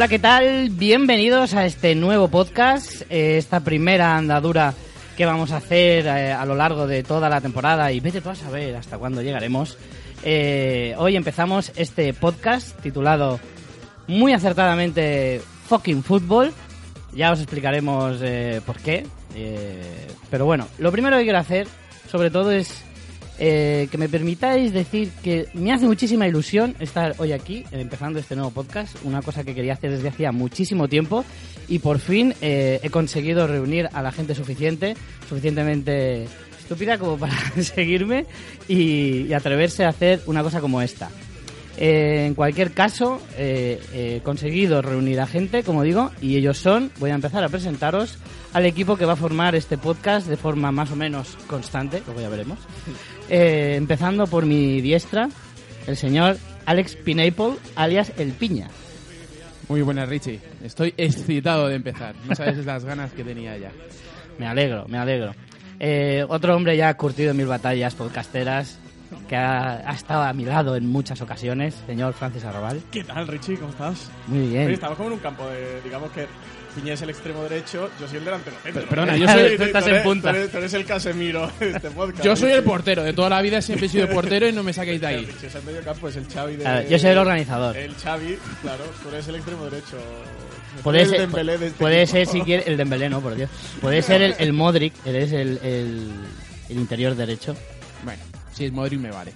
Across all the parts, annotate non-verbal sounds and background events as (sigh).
Hola, ¿qué tal? Bienvenidos a este nuevo podcast, eh, esta primera andadura que vamos a hacer eh, a lo largo de toda la temporada y vete tú a saber hasta cuándo llegaremos. Eh, hoy empezamos este podcast titulado muy acertadamente Fucking Football. Ya os explicaremos por qué. Pero bueno, lo primero que quiero hacer, sobre todo, es eh, que me permitáis decir que me hace muchísima ilusión estar hoy aquí, empezando este nuevo podcast, una cosa que quería hacer desde hacía muchísimo tiempo y por fin eh, he conseguido reunir a la gente suficiente, suficientemente estúpida como para (laughs) seguirme y, y atreverse a hacer una cosa como esta. Eh, en cualquier caso, eh, he conseguido reunir a gente, como digo, y ellos son, voy a empezar a presentaros al equipo que va a formar este podcast de forma más o menos constante, luego ya veremos. (laughs) Eh, empezando por mi diestra, el señor Alex Pineapple, alias El Piña. Muy buenas, Richie. Estoy excitado de empezar. No sabes (laughs) las ganas que tenía ya. Me alegro, me alegro. Eh, otro hombre ya curtido en mil batallas podcasteras, que ha, ha estado a mi lado en muchas ocasiones, señor Francis Arrabal. ¿Qué tal, Richie? ¿Cómo estás? Muy Oye, bien. estamos como en un campo de, digamos que Piña es el extremo derecho, yo soy el delantero centro. perdona, ¿eh? yo soy- (laughs) Tú tú estás en eres- punta. Tú eres, tú eres el Casemiro de este podcast. Yo soy el portero. De toda la vida siempre he sido el portero y no me saquéis de ahí. Richie es el medio campo, es el Xavi de... Ver, yo soy el organizador. El Xavi, claro, tú eres el extremo derecho. Puede el ser, de este puede ser si quieres el Dembélé, no, por Dios. Puede ser el, el Modric, eres el, el, el interior derecho. Si es Modric me vale.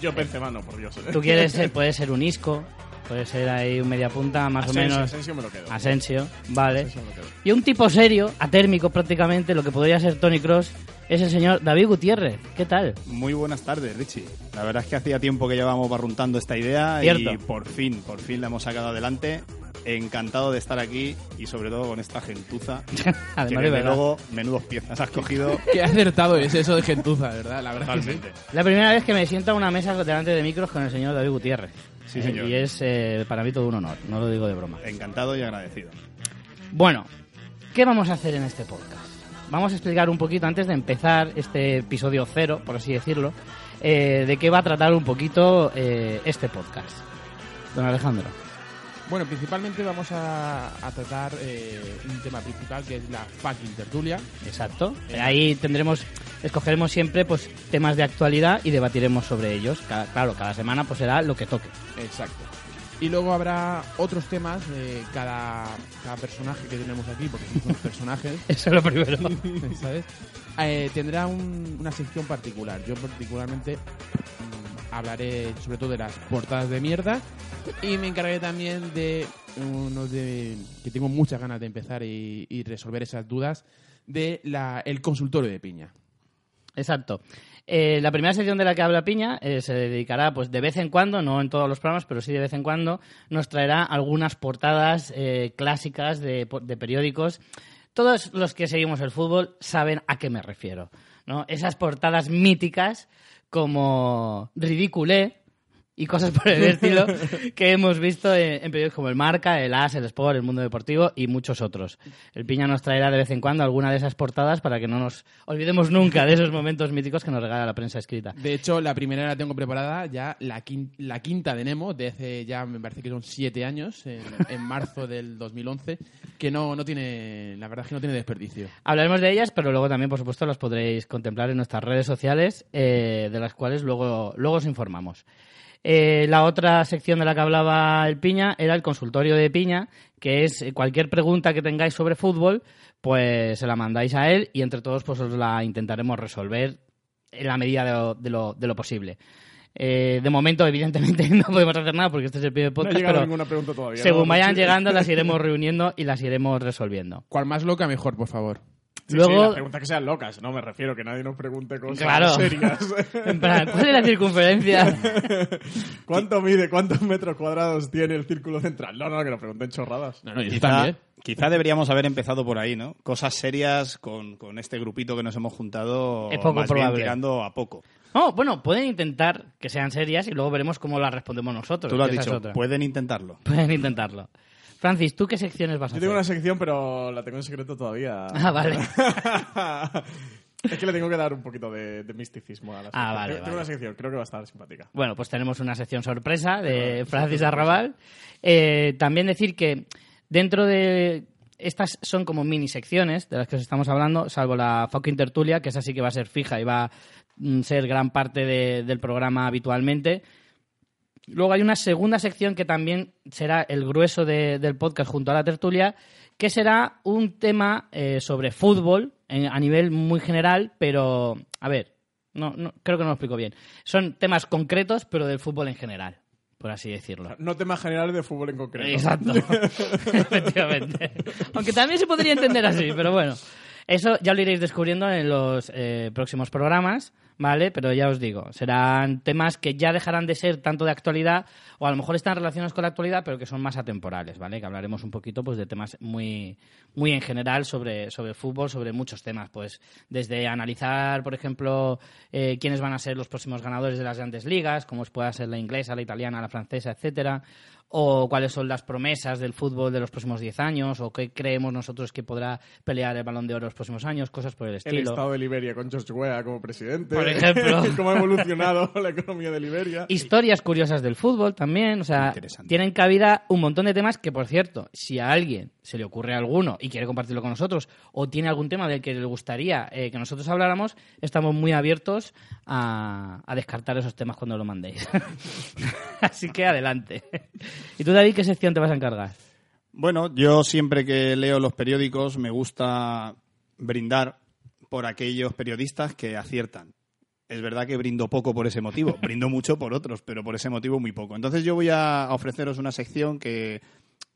Yo Benzema no, por Dios. ¿eh? Tú quieres ser, (laughs) puede ser un Isco, puede ser ahí un media punta más Asensio, o menos. Asensio me lo quedo. Asensio, vale. Asensio me lo quedo. Y un tipo serio, atérmico prácticamente, lo que podría ser Tony Cross, es el señor David Gutiérrez. ¿Qué tal? Muy buenas tardes, Richie. La verdad es que hacía tiempo que llevábamos barruntando esta idea Cierto. y por fin, por fin la hemos sacado adelante. Encantado de estar aquí y sobre todo con esta gentuza. (laughs) que Además de desde verdad. luego, menudos piezas has cogido (laughs) Qué acertado es eso de gentuza, ¿verdad? La verdad que sí. La primera vez que me siento a una mesa delante de micros con el señor David Gutiérrez. Sí, Eh, señor. Y es eh, para mí todo un honor, no lo digo de broma. Encantado y agradecido. Bueno, ¿qué vamos a hacer en este podcast? Vamos a explicar un poquito, antes de empezar este episodio cero, por así decirlo, eh, de qué va a tratar un poquito eh, este podcast. Don Alejandro. Bueno, principalmente vamos a, a tratar eh, un tema principal que es la fucking tertulia. Exacto. Ahí tendremos, escogeremos siempre pues temas de actualidad y debatiremos sobre ellos. Cada- claro, cada semana pues será lo que toque. Exacto. Y luego habrá otros temas de cada, cada personaje que tenemos aquí, porque somos unos personajes. (laughs) Eso es lo primero. (laughs) ¿sabes? Eh, tendrá un- una sección particular. Yo particularmente mm, hablaré sobre todo de las portadas de mierda y me encargaré también de uno de que tengo muchas ganas de empezar y, y resolver esas dudas de la, el consultorio de piña. Exacto. Eh, la primera sección de la que habla Piña eh, se dedicará, pues de vez en cuando, no en todos los programas, pero sí de vez en cuando, nos traerá algunas portadas eh, clásicas de, periódicos. Todos los que seguimos el fútbol saben a qué me refiero, ¿no? Esas portadas míticas como Ridiculé y cosas por el estilo (laughs) que hemos visto en, en periódicos como el Marca, el As, el Sport, el Mundo Deportivo y muchos otros. El Piña nos traerá de vez en cuando alguna de esas portadas para que no nos olvidemos nunca de esos momentos míticos que nos regala la prensa escrita. De hecho, la primera la tengo preparada, ya la, quin- la quinta de Nemo, de hace ya me parece que son siete años, en, en marzo del 2011, que no, no tiene, la verdad es que no tiene desperdicio. Hablaremos de ellas, pero luego también, por supuesto, las podréis contemplar en nuestras redes sociales, eh, de las cuales luego, luego os informamos. Eh, la otra sección de la que hablaba el Piña era el consultorio de Piña, que es eh, cualquier pregunta que tengáis sobre fútbol, pues se la mandáis a él y entre todos pues os la intentaremos resolver en la medida de lo, de lo, de lo posible. Eh, de momento, evidentemente, (laughs) no podemos hacer nada porque este es el primer No ha podcast, llegado pero ninguna pregunta todavía. según ¿no? vayan llegando las (laughs) iremos reuniendo y las iremos resolviendo. Cual más loca, mejor, por favor. Sí, Luego- sí, las preguntas que sean locas, no me refiero que nadie nos pregunte cosas Claro. serias. (laughs) En plan, ¿cuál es la circunferencia? (laughs) ¿Cuánto mide, cuántos metros cuadrados tiene el círculo central? No, no, que nos pregunten chorradas. No, no, yo Quizá, también. quizá deberíamos haber empezado por ahí, ¿no? Cosas serias con, con este grupito que nos hemos juntado, Es poco más bien probable. tirando a poco. No, bueno, pueden intentar que sean serias y luego veremos cómo las respondemos nosotros. Tú lo has dicho, pueden intentarlo. Pueden intentarlo. Francis, ¿tú qué secciones vas a Yo tengo una hacer? sección, pero la tengo en secreto todavía. Ah, vale. (laughs) Es que le tengo que dar un poquito de, de misticismo a la sección. Ah, vale, Tengo vale. una sección, creo que va a estar simpática. Bueno, pues tenemos una sección sorpresa de Francis Arrabal. Eh, también decir que dentro de estas son como mini secciones de las que os estamos hablando, salvo la fucking tertulia, que esa sí que va a ser fija y va a mm, ser gran parte de- del programa habitualmente. Luego hay una segunda sección que también será el grueso de- del podcast junto a la tertulia, que será un tema eh, sobre fútbol en- a nivel muy general, pero a ver, no, no, creo que no lo explico bien. Son temas concretos, pero del fútbol en general, por así decirlo. No temas generales de fútbol en concreto. Exacto. (laughs) Efectivamente. Aunque también se podría entender así, pero bueno. Eso ya lo iréis descubriendo en los eh, próximos programas, ¿vale? Pero ya os digo, serán temas que ya dejarán de ser tanto de actualidad, o a lo mejor están relacionados con la actualidad, pero que son más atemporales, ¿vale? Que hablaremos un poquito pues, de temas muy, muy en general sobre, sobre fútbol, sobre muchos temas, pues desde analizar, por ejemplo, eh, quiénes van a ser los próximos ganadores de las grandes ligas, como pueda ser la inglesa, la italiana, la francesa, etcétera, o cuáles son las promesas del fútbol de los próximos 10 años, o qué creemos nosotros que podrá pelear el Balón de Oro los próximos años, cosas por el El estilo. estado de Liberia con George Weah como presidente. Por ejemplo. (laughs) Cómo ha evolucionado la economía de Liberia. Historias curiosas del fútbol también, o sea, Interesante. tienen cabida un montón de temas que, por cierto, si a alguien se le ocurre alguno y quiere compartirlo con nosotros, o tiene algún tema del que le gustaría eh, que nosotros habláramos, estamos muy abiertos a, a descartar esos temas cuando lo mandéis. (laughs) Así que adelante. ¿Y tú, David, qué sección te vas a encargar? Bueno, yo siempre que leo los periódicos me gusta brindar por aquellos periodistas que aciertan. Es verdad que brindo poco por ese motivo, (laughs) brindo mucho por otros, pero por ese motivo muy poco. Entonces yo voy a ofreceros una sección que,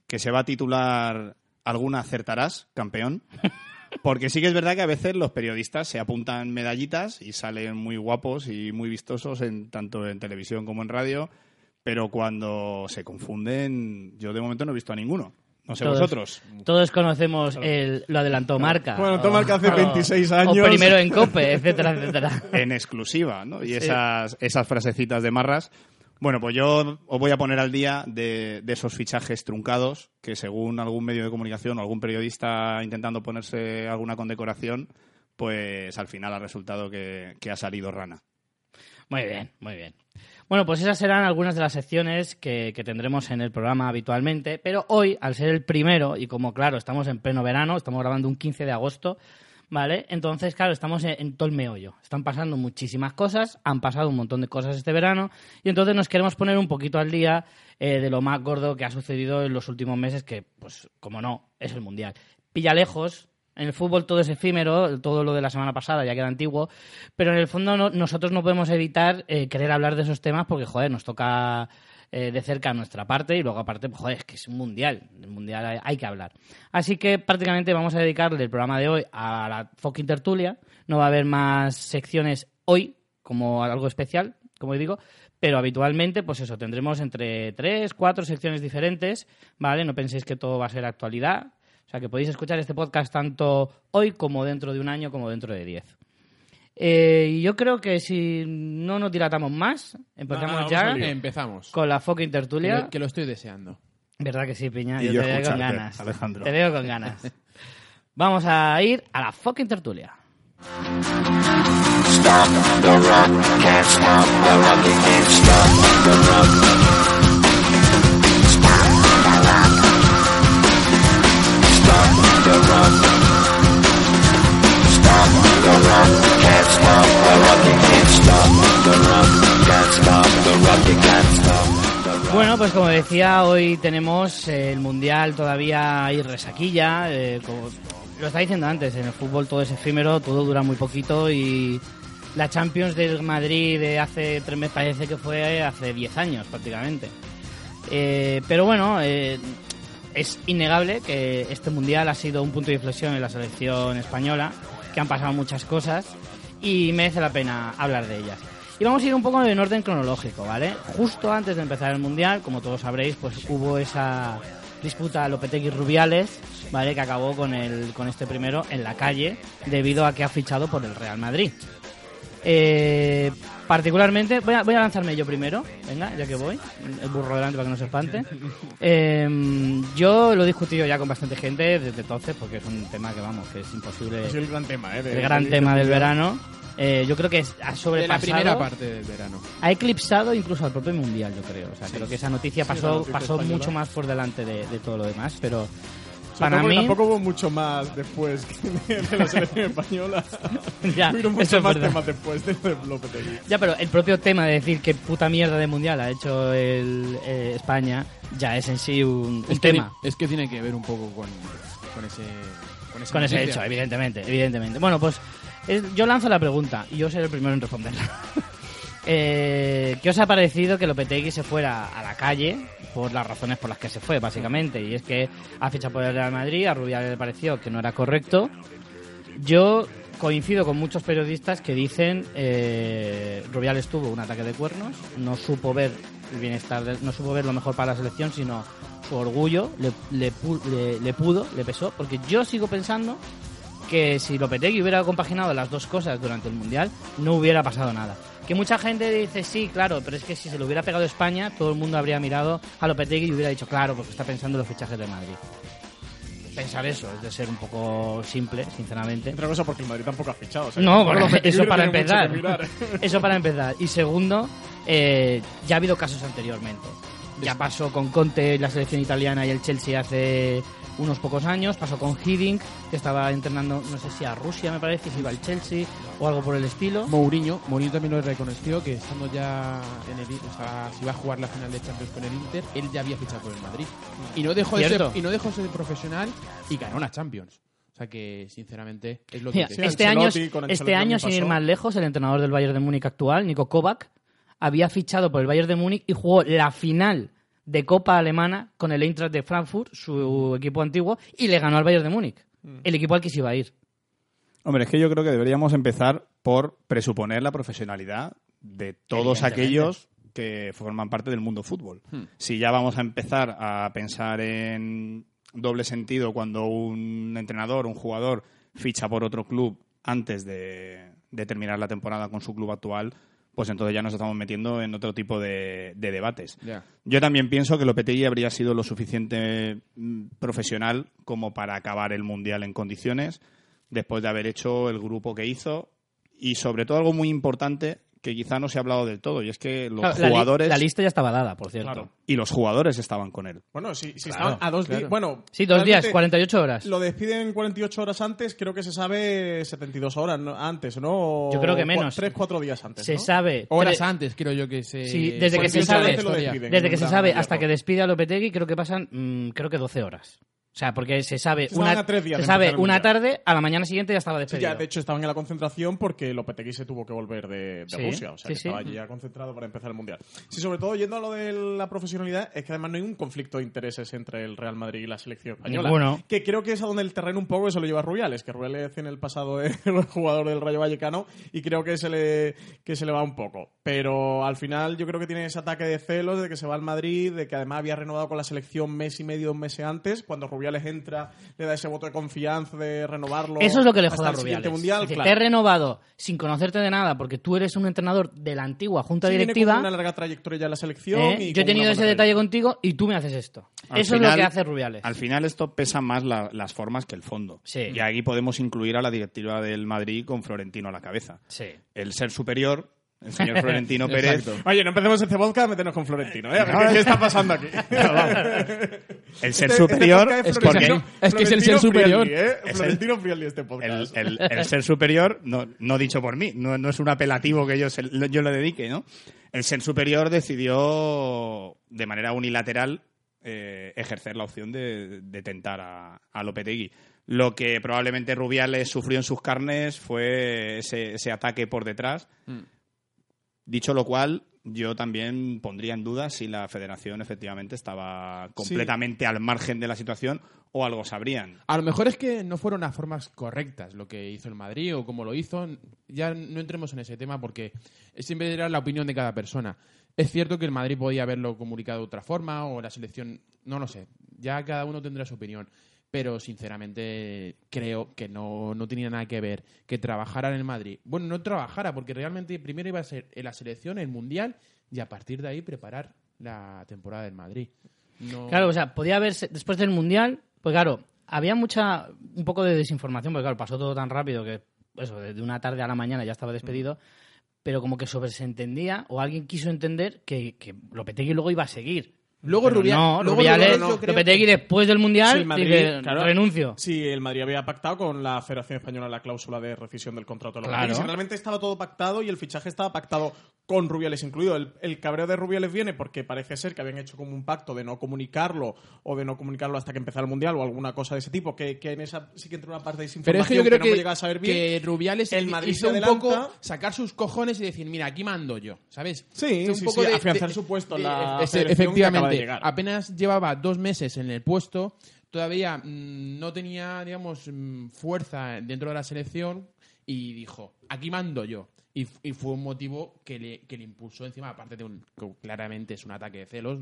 que se va a titular ¿Alguna acertarás, campeón? (laughs) Porque sí que es verdad que a veces los periodistas se apuntan medallitas y salen muy guapos y muy vistosos en, tanto en televisión como en radio, pero cuando se confunden, yo de momento no he visto a ninguno. No sé Todos- vosotros. Todos conocemos el, lo adelantó Marca. Bueno, toma el que hace O- 26 O años. primero en Cope, etcétera, etcétera. en exclusiva, ¿no? Y esas, esas frasecitas de marras. Bueno, pues yo os voy a poner al día de, de esos fichajes truncados que según algún medio de comunicación o algún periodista intentando ponerse alguna condecoración, pues al final ha resultado que, que ha salido rana. Muy bien, muy bien. Bueno, pues esas serán algunas de las secciones que, tendremos en el programa habitualmente, pero hoy, al ser el primero, y como claro, estamos en pleno verano, estamos grabando un 15 de agosto, ¿vale? Entonces, claro, estamos en, en todo el meollo. Están pasando muchísimas cosas, han pasado un montón de cosas este verano, y entonces nos queremos poner un poquito al día eh, de lo más gordo que ha sucedido en los últimos meses, que, pues, como no, es el Mundial. Pilla lejos, en el fútbol todo es efímero, todo lo de la semana pasada ya queda antiguo, pero en el fondo no- nosotros no podemos evitar eh, querer hablar de esos temas porque, joder, nos toca eh, de cerca nuestra parte y luego aparte, pues, joder, es que es un mundial, el mundial hay, que hablar. Así que prácticamente vamos a dedicarle el programa de hoy a la fucking tertulia, no va a haber más secciones hoy como algo especial, como digo, pero habitualmente, pues eso, tendremos entre tres, cuatro secciones diferentes, ¿vale? No penséis que todo va a ser actualidad, o sea, que podéis escuchar este podcast tanto hoy como dentro de un año como dentro de diez. Eh, y yo creo que si no nos dilatamos más, empezamos ya. Empezamos. con la fucking Que tertulia. lo, que lo estoy deseando. ¿Verdad que sí, Piña? Yo yo te veo con ganas. Alejandro. Te veo con ganas. (laughs) Vamos a ir a la fucking tertulia. Stop the rock, can't stop the rock, you can't stop the rock. Stop the rock. Bueno, pues como decía, hoy tenemos el Mundial todavía ahí resaquilla. eh, como lo estaba diciendo antes, en el fútbol todo es efímero, todo dura muy poquito y la Champions del Madrid de hace tres meses parece que fue hace 10 años prácticamente. Eh, pero bueno, eh, es innegable que este Mundial ha sido un punto de inflexión en la selección española, que han pasado muchas cosas y merece la pena hablar de ellas. Y vamos a ir un poco en orden cronológico, ¿vale? Justo antes de empezar el Mundial, como todos sabréis, pues hubo esa disputa Lopetegui-Rubiales, ¿vale? Que acabó con, el, con este primero en la calle debido a que ha fichado por el Real Madrid. Eh, particularmente, voy a, voy a lanzarme yo primero, venga, ya que voy, el burro delante para que no se espante. Eh, yo lo he discutido ya con bastante gente desde entonces, porque es un tema que, vamos, que es imposible, Es el gran tema, ¿eh? de- el gran tema del verano. Eh, yo creo que ha De sobrepasado, la primera parte del verano. ha eclipsado incluso al propio mundial, yo creo. O sea, creo que esa noticia Sí, pasó, noticia pasó española. mucho más por delante de, de todo lo demás, pero para mí, Tampoco hubo mucho más después que (laughs) de, la selección española. (laughs) Ya, eso es más verdad. temas después de Lopetegui. Ya, pero el propio tema de decir que puta mierda de mundial ha hecho el, eh, España ya es en sí un, un Es que, tema. es que tiene que ver un poco con, con ese, con esa Con ese hecho, evidentemente, evidentemente. Bueno, pues es- yo lanzo la pregunta y yo seré el primero en responderla. (laughs) Eh, ¿Qué os ha parecido que Lopetegui se fuera a la calle por las razones por las que se fue, básicamente? Y es que ha fichado por el Real Madrid, a Rubiales le pareció que no era correcto. Yo coincido con muchos periodistas que dicen eh, Rubiales tuvo un ataque de cuernos, no supo ver el bienestar, de- no supo ver lo mejor para la selección, sino su orgullo le, le le- le pudo, le pesó, porque yo sigo pensando que si Lopetegui hubiera compaginado las dos cosas durante el Mundial, no hubiera pasado nada. Que mucha gente dice, sí, claro, pero es que si se lo hubiera pegado España, todo el mundo habría mirado a Lopetegui y hubiera dicho, claro, porque está pensando en los fichajes de Madrid. Pensar eso es de ser un poco simple, sinceramente. Otra cosa porque el Madrid tampoco ha fichado. o sea, No, bueno, eso para empezar. (laughs) Eso para empezar. Y segundo, eh, ya ha habido casos anteriormente. Ya pasó con Conte, la selección italiana y el Chelsea hace unos pocos años. Pasó con Hiddink, que estaba entrenando, no sé si a Rusia, me parece, si iba al Chelsea o algo por el estilo. Mourinho, Mourinho también lo reconoció que estando ya en el o sea, si iba a jugar la final de Champions con el Inter, él ya había fichado por el Madrid. Y no dejó de ser, y no dejó de ser profesional y ganó una Champions. O sea que sinceramente es lo que Mira, este año, este año, sin ir más lejos, el entrenador del Bayern de Múnich actual, Nico Kovac, había fichado por el Bayern de Múnich y jugó la final de Copa Alemana con el Eintracht de Frankfurt, su equipo antiguo, y le ganó al Bayern de Múnich, Mm. el equipo al que se iba a ir. Hombre, es que yo creo que deberíamos empezar por presuponer la profesionalidad de todos aquellos que forman parte del mundo fútbol. Si ya vamos a empezar a pensar en doble sentido cuando un entrenador, un jugador ficha por otro club antes de, de terminar la temporada con su club actual, pues entonces ya nos estamos metiendo en otro tipo de, de debates. Yo también pienso que Lopetegui habría sido lo suficiente mm, profesional como para acabar el Mundial en condiciones, después de haber hecho el grupo que hizo, y sobre todo algo muy importante que quizá no se ha hablado del todo, y es que los Claro, la li- jugadores La, lista ya estaba dada, por cierto. Claro. y los jugadores estaban con él. Bueno, si, si Claro, estaban a dos días. Bueno, Sí, dos días, realmente 48 horas. Lo despiden 48 horas antes, creo que se sabe 72 horas antes, ¿no? Yo creo que menos. 3, 4 días antes. Se ¿no? sabe. Horas antes creo yo que se... Sí, desde que se sabe- despiden. Desde que se sabe hasta que despide a Lopetegui, creo que pasan, mm, creo que 12 horas. O sea, porque se sabe Estaban una, días se sabe una tarde, a la mañana siguiente ya estaba Sí, despedido. ya, de hecho estaban en la concentración porque Lopetegui se tuvo que volver de, de Sí, Rusia, o sea sí, que sí. estaba allí ya concentrado para empezar el Mundial. Sí, sobre todo yendo a lo de la profesionalidad, es que además no hay un conflicto de intereses entre el Real Madrid y la selección española. Ninguno. Que creo que es a donde el terreno un poco se lo lleva Rubiales, que Rubiales en el pasado (laughs) es el jugador del Rayo Vallecano y creo que se le, que se le va un poco. Pero al final yo creo que tiene ese ataque de celos de que se va al Madrid, de que además había renovado con la selección mes y medio, dos meses antes, cuando Rubiales entra, le da ese voto de confianza de renovarlo. Eso es lo que le joda a Rubiales. Mundial, Es decir, claro. Te he renovado sin conocerte de nada porque tú eres un entrenador de la antigua junta Sí, viene directiva. con una larga trayectoria ya en la selección. ¿eh? y Yo he tenido ese detalle contigo y tú me haces esto. Al Eso es lo que hace Rubiales. Al final esto pesa más la- las formas que el fondo. Sí. Y aquí podemos incluir a la directiva del Madrid con Florentino a la cabeza. Sí. El ser superior, el señor Florentino (laughs) Pérez, Exacto. Oye, no empecemos este podcast a meternos con Florentino, ¿eh? A ver, ¿qué, está pasando aquí? (laughs) el ser Este- superior este podcast es Florentino- porque- es que es el ser superior. ¿eh? Es el- Florentino Friendly este el, podcast. el- el ser superior, no, no dicho por mí, no, no es un apelativo que yo, se- yo le dedique, ¿no? El ser superior decidió de manera unilateral eh, ejercer la opción de, de tentar a, a Lopetegui. Lo que probablemente Rubiales sufrió en sus carnes fue ese, ese ataque por detrás. Dicho lo cual, yo también pondría en duda si la federación efectivamente estaba completamente al margen de la situación o algo sabrían. A lo mejor es que no fueron las formas correctas lo que hizo el Madrid o cómo lo hizo. Ya no entremos en ese tema porque siempre era la opinión de cada persona. Es cierto que el Madrid podía haberlo comunicado de otra forma o la selección, no lo sé. Ya cada uno tendrá su opinión. Pero sinceramente creo que no, no tenía nada que ver que trabajara en el Madrid. Bueno, no trabajara, porque realmente primero iba a ser en la selección, el Mundial, y a partir de ahí preparar la temporada del Madrid. No- Claro, o sea, podía haberse, después del Mundial, pues claro, había mucha, un poco de desinformación, porque claro, pasó todo tan rápido que, eso, de una tarde a la mañana ya estaba despedido, pero como que sobre se entendía, o alguien quiso entender que, que Lopetegui luego iba a seguir. Luego Pero Rubia- no, luego Rubiales, Rubiales yo creo Lopetegui que- después del Mundial Sí, el Madrid, dice, claro. renuncio. Sí, el Madrid había pactado con la Federación Española la cláusula de rescisión del contrato. de Claro. Realmente estaba todo pactado y el fichaje estaba pactado con Rubiales incluido. El, el cabreo de Rubiales viene porque parece ser que habían hecho como un pacto de no comunicarlo o de no comunicarlo hasta que empezara el Mundial o alguna cosa de ese tipo, que, que en esa sí que entra una parte de Pero desinformación es que yo creo no que, hemos llegado a saber bien. que Rubiales El Madrid hizo se un poco sacar sus cojones y decir, mira, aquí mando yo, ¿sabes? Sí, sí, sí, afianzar su puesto la que de efectivamente, llegar. apenas llevaba dos meses en el puesto, todavía mm, no tenía, digamos, mm, fuerza dentro de la selección y dijo, aquí mando yo. Y, fue un motivo que le, que le impulsó encima, aparte de un, que claramente es un ataque de celos.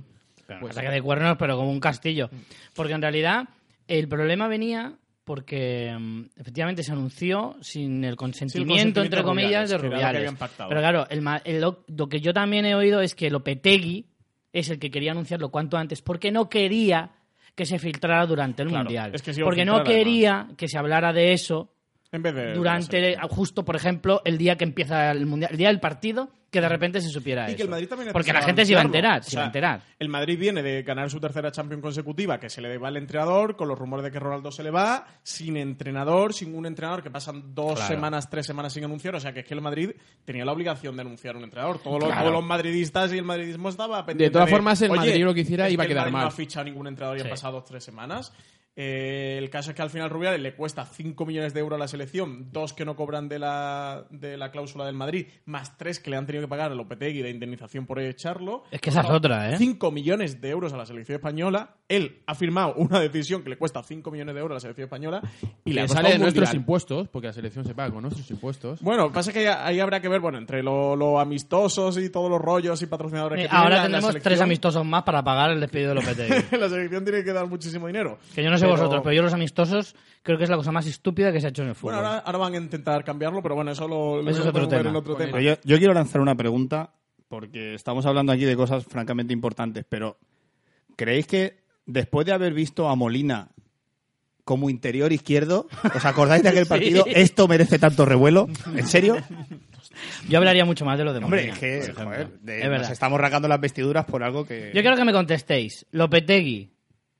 pues- Ataque de cuernos, pero como un castillo. Porque en realidad el problema venía porque mm, efectivamente se anunció sin el consentimiento, consentimiento entre comillas, de Rubiales. Pero claro, el el- lo, lo que yo también he oído es que Lopetegui es el que quería anunciarlo cuanto antes porque no quería que se filtrara durante el Claro, Mundial. es que porque no quería que se hablara de eso en vez de. durante, justo, por ejemplo, el día que empieza el Mundial, el día del partido, que de repente se supiera Y eso. que el Madrid también porque la gente se iba a enterar, O se sea, iba a enterar. El Madrid viene de ganar su tercera Champions consecutiva, que se le va al entrenador, con los rumores de que Ronaldo se le va, sin entrenador, sin un entrenador, que pasan dos Claro. semanas, tres semanas sin anunciar. O sea, que es que el Madrid tenía la obligación de anunciar un entrenador. Todos, los, Claro. todos los madridistas y el madridismo estaba pendiente. todas formas, el "Oye, Madrid lo que hiciera es iba a el quedar Madrid mal". No ha fichado ningún entrenador y Sí. han pasado dos, tres semanas. Eh, el caso es que al final Rubiales le cuesta 5 millones de euros a la selección, dos que no cobran de la, de la cláusula del Madrid, más tres que le han tenido que pagar a Lopetegui de indemnización por echarlo. Es que esa es otra, ¿eh? 5 millones de euros a la selección española. Él ha firmado una decisión que le cuesta 5 millones de euros a la selección española y le que sale de nuestros impuestos, porque la selección se paga con nuestros impuestos. Bueno, pasa que ahí habrá que ver, bueno, entre lo, lo amistosos y todos los rollos y patrocinadores que Eh, tiene Ahora la- la tendremos selección. tres amistosos más para pagar el despido de Lopetegui. (laughs) la selección tiene que dar muchísimo dinero. que yo no sé Pero- vosotros, pero yo los amistosos creo que es la cosa más estúpida que se ha hecho en el fútbol. Bueno, ahora, ahora van a intentar cambiarlo, pero bueno, eso lo, lo Eso es otro tema. en otro tema. Yo, yo quiero lanzar una pregunta, porque estamos hablando aquí de cosas francamente importantes, pero ¿creéis que después de haber visto a Molina como interior izquierdo, ¿os acordáis de aquel (laughs) Sí. partido? ¿Esto merece tanto revuelo? ¿En serio? Yo hablaría mucho más de lo de Hombre, Molina, es que joder, de- Es nos estamos rasgando las vestiduras por algo que... Yo quiero que me contestéis. Lopetegui.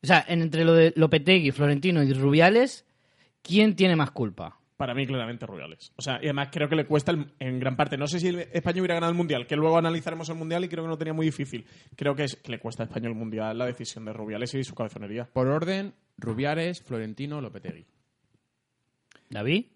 O sea, en- entre lo de Lopetegui, Florentino y Rubiales, ¿quién tiene más culpa? Para mí, claramente, Rubiales. O sea, y además creo que le cuesta el- en gran parte. No sé si España hubiera ganado el Mundial, que luego analizaremos el Mundial y creo que no tenía muy difícil. Creo que, es, que le cuesta a España el Mundial la decisión de Rubiales y su cabezonería. Por orden, Rubiales, Florentino, Lopetegui. ¿David?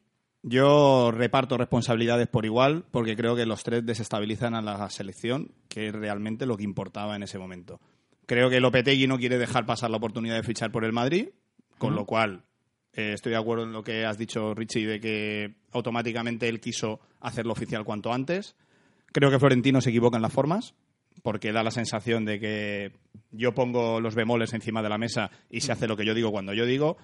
Yo reparto responsabilidades por igual porque creo que los tres desestabilizan a la selección, que es realmente lo que importaba en ese momento. Creo que Lopetegui no quiere dejar pasar la oportunidad de fichar por el Madrid, con lo cual eh, estoy de acuerdo en lo que has dicho, Richie, de que automáticamente él quiso hacerlo oficial cuanto antes. Creo que Florentino se equivoca en las formas, porque da la sensación de que yo pongo los bemoles encima de la mesa y se hace lo que yo digo cuando yo digo.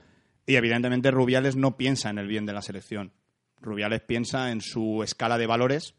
Y evidentemente Rubiales no piensa en el bien de la selección. Rubiales piensa en su escala de valores,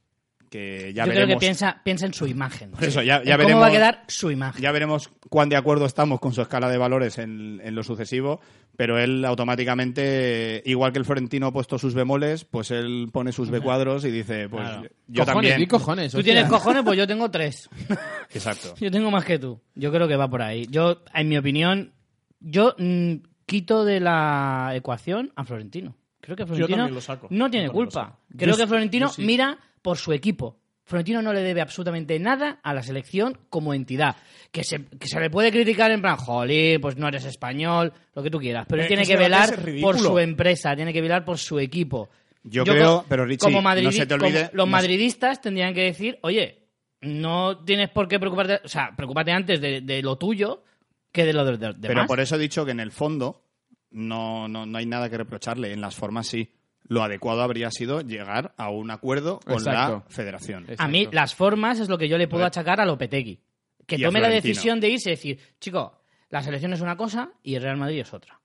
que ya Yo veremos. creo que piensa, piensa en su imagen. Por (laughs) eso, ya- ya ¿Cómo veremos- va a quedar su imagen? Ya veremos cuán de acuerdo estamos con su escala de valores en, en lo sucesivo, pero él automáticamente, igual que el Florentino ha puesto sus bemoles, pues él pone sus B cuadros y dice, pues Claro. yo cojones, también. di cojones. Tú hostia. tienes cojones, pues yo tengo tres. (laughs) Exacto. Yo tengo más que tú. Yo creo que va por ahí. Yo, en mi opinión, yo mm, quito de la ecuación a Florentino. Creo que Florentino también lo saco. no tiene Yo culpa. Creo Yo que Florentino sí. mira por su equipo. Florentino no le debe absolutamente nada a la selección como entidad. Que se, que se le puede criticar en plan, jolín, pues no eres español, lo que tú quieras. Pero él Es tiene que velar por su empresa, tiene que velar por su equipo. Yo creo, co- pero Richie, como no madridi- se te como olvide- los no se- madridistas tendrían que decir, oye, no tienes por qué preocuparte, o sea, preocúpate antes de, de lo tuyo que de lo de, de- de Pero más. por eso he dicho que en el fondo no, no, no hay nada que reprocharle. En las formas sí. Lo adecuado habría sido llegar a un acuerdo con Exacto. la federación. A mí las formas es lo que yo le puedo Joder. achacar a Lopetegui. Que Y tome la decisión de irse y decir, chico, la selección es una cosa y el Real Madrid es otra.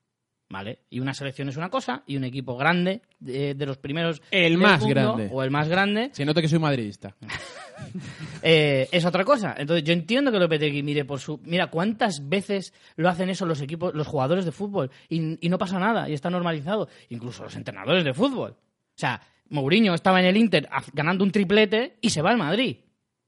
¿Vale? Y una selección es una cosa y un equipo grande, de, de los primeros. El más mundo, grande. O el más grande, Se nota que soy madridista. (laughs) eh, es otra cosa. Entonces, yo entiendo que Lopetegui mire por su. Mira, ¿cuántas veces lo hacen eso los equipos, los jugadores de fútbol? Y, y no pasa nada, y está normalizado. Incluso los entrenadores de fútbol. O sea, Mourinho estaba en el Inter ganando un triplete y se va al Madrid.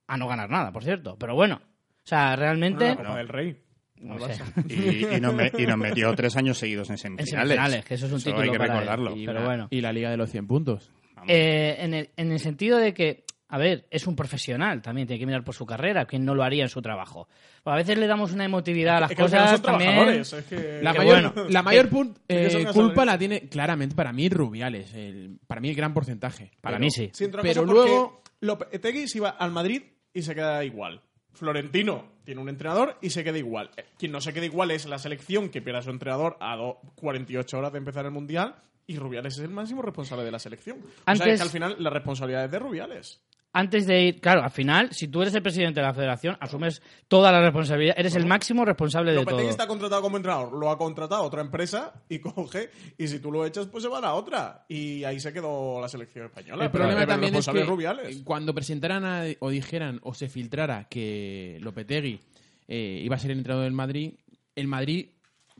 A no ganar nada, por cierto. Pero bueno. O sea, realmente. Bueno, la Copa del Rey. No sé. Y, y nos me- y nos metió tres años seguidos en En semifinales. que eso es un título hay que para él. recordarlo. Y- Pero bueno. Y la Liga de los 100 puntos. Eh, en, el, en el sentido de que, a ver, es un profesional también, tiene que mirar por su carrera, quien no lo haría en su trabajo. Pues a veces le damos una emotividad a las Es que cosas son también. es que- La mayor, bueno. la mayor eh, culpa la tiene claramente para mí Rubiales. el- para mí el gran porcentaje. Para Pero- mí sí. Pero luego- Lopetegui se iba al Madrid y se queda igual. Florentino tiene un entrenador y se queda igual. Eh, Quien no se queda igual es la selección que pierde a su entrenador a do- 48 horas de empezar el Mundial y Rubiales es el máximo responsable de la selección. O sea, es que al final la responsabilidad es de Rubiales. Antes de ir, claro, al final, si tú eres el presidente de la federación, asumes toda la responsabilidad, eres el máximo responsable de Lopetegui todo. está contratado como entrenador, lo ha contratado otra empresa y (laughs) coge, y si tú lo echas, pues se va a la otra. Y ahí se quedó la selección española. El Pero problema el también es que Rubiales. cuando presentaran a- o dijeran o se filtrara que Lopetegui eh, iba a ser el entrenador del Madrid, el Madrid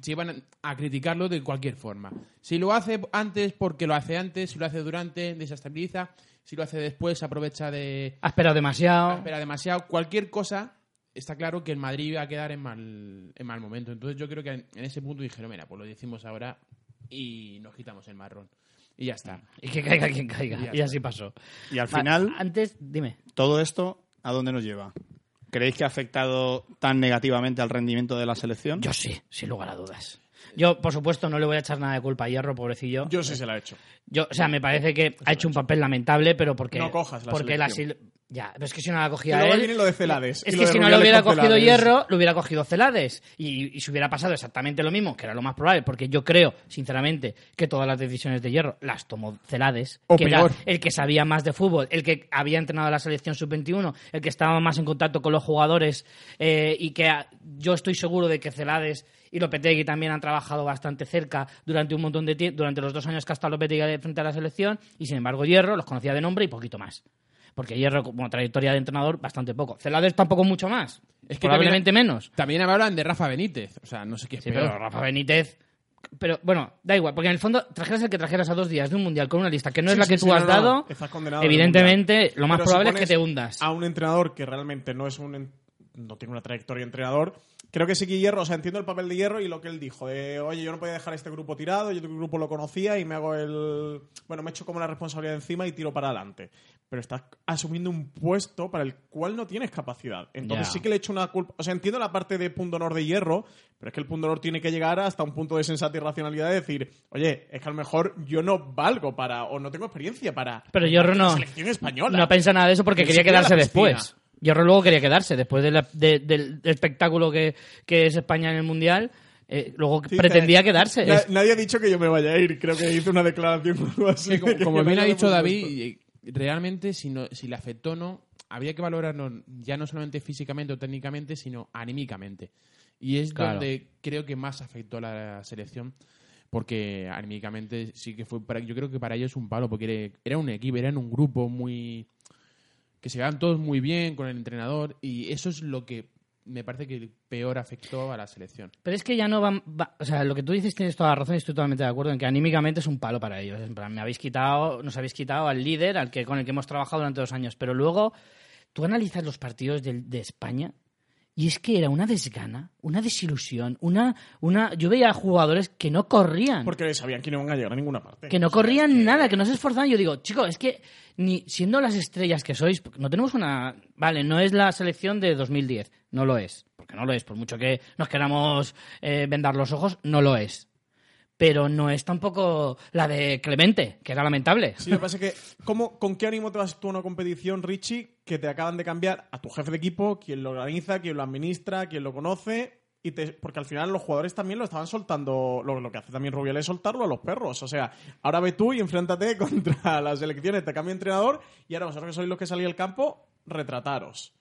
se iban a criticarlo de cualquier forma. Si lo hace antes porque lo hace antes, si lo hace durante, desestabiliza, si lo hace después, aprovecha de... Ha esperado demasiado. espera demasiado, cualquier cosa, está claro que el Madrid iba a quedar en mal, en mal momento. Entonces yo creo que en, en ese punto dijeron, mira, pues lo decimos ahora y nos quitamos el marrón. Y ya está. Y que caiga quien caiga. Y así pasó. Y al Va, final, Antes, dime. todo esto, ¿a dónde nos lleva? ¿Creéis que ha afectado tan negativamente al rendimiento de la selección? Yo sí, sin lugar a dudas. Yo, por supuesto, no le voy a echar nada de culpa a Hierro, pobrecillo. Yo sí se la he hecho. Yo, o sea, me parece que ha hecho un papel lamentable, pero porque. No cojas la porque la selección. Ya, pero es que si no la cogía luego él. viene lo de Celades. Es que si no lo hubiera cogido Celades. Hierro, lo hubiera cogido Celades. Y, y se hubiera pasado exactamente lo mismo, que era lo más probable, porque yo creo, sinceramente, que todas las decisiones de Hierro las tomó Celades, O que peor. era el que sabía más de fútbol, el que había entrenado a la selección sub-21, el que estaba más en contacto con los jugadores eh, y que ah, yo estoy seguro de que Celades y Lopetegui también han trabajado bastante cerca durante un montón de tiempo, durante los dos años que ha estado Lopetegui frente a la selección, y sin embargo Hierro los conocía de nombre y poquito más. Porque Hierro, como trayectoria de entrenador, bastante poco. Celades tampoco mucho más. Es que probablemente también- menos. También hablan de Rafa Benítez. O sea, no sé qué es Sí, peor. pero Rafa Benítez. Pero bueno, da igual, porque en el fondo trajeras el que trajeras a dos días de un mundial con una lista que no Sí, es la sí, que sí, tú no, has no, dado. estás condenado en el Evidentemente, lo más Pero si probable es que te hundas. A un entrenador que realmente no es un no tiene una trayectoria de entrenador, creo que sí que Hierro, o sea, entiendo el papel de Hierro y lo que él dijo, de, oye, yo no podía dejar este grupo tirado, yo tu grupo lo conocía y me hago el... Bueno, me echo como la responsabilidad encima y tiro para adelante. Pero estás asumiendo un puesto para el cual no tienes capacidad. Entonces sí que le echo una culpa... O sea, entiendo la parte de punto honor de Hierro, pero es que el punto honor tiene que llegar hasta un punto de sensata y racionalidad de decir, oye, es que a lo mejor yo no valgo para, o no tengo experiencia para... Pero Hierro la no, selección española. no piensa nada de eso porque quería quedarse después. Hierro luego quería quedarse después de la- de- del, del espectáculo que, que es España en el mundial. eh, luego Sí, pretendía que- quedarse. Na- Es- nadie ha dicho que yo me vaya a ir. Creo que hizo una declaración o algo así. Sí, como, como bien ha dicho David, realmente si, no, si le afectó o no, habría que valorarlo ya no solamente físicamente o técnicamente, sino anímicamente. Y es Claro. donde creo que más afectó a la selección, porque anímicamente sí que fue, para, yo creo que para ellos un palo, porque era, un equipo, eran un grupo muy... que se llevaban todos muy bien con el entrenador, y eso es lo que me parece que peor afectó a la selección. Pero es que ya no van. va- o sea, lo que tú dices tienes toda la razón y estoy totalmente de acuerdo en que anímicamente es un palo para ellos. En plan, me habéis quitado, nos habéis quitado al líder, al que con el que hemos trabajado durante dos años. Pero luego, tú analizas los partidos de, España y es que era una desgana, una desilusión, una, una. Yo veía a jugadores que no corrían. Porque sabían que no iban a llegar a ninguna parte. que no corrían nada, que no se esforzaban. Yo digo, chico, es que ni siendo las estrellas que sois, no tenemos una. Vale, no es la selección de 2010, no lo es, porque no lo es, por mucho que nos queramos eh, vendar los ojos, no lo es. Pero no es tampoco la de Clemente, que era lamentable. Sí, lo que pasa es que, ¿cómo, ¿con qué ánimo te vas tú a una competición, Richie, que te acaban de cambiar a tu jefe de equipo, quien lo organiza, quien lo administra, quien lo conoce? Y te, porque al final los jugadores también lo estaban soltando, lo, que hace también Rubiales es soltarlo a los perros. O sea, ahora ve tú y enfréntate (laughs) contra las elecciones, te cambia entrenador y ahora vosotros que sois los que salís al campo, retrataros.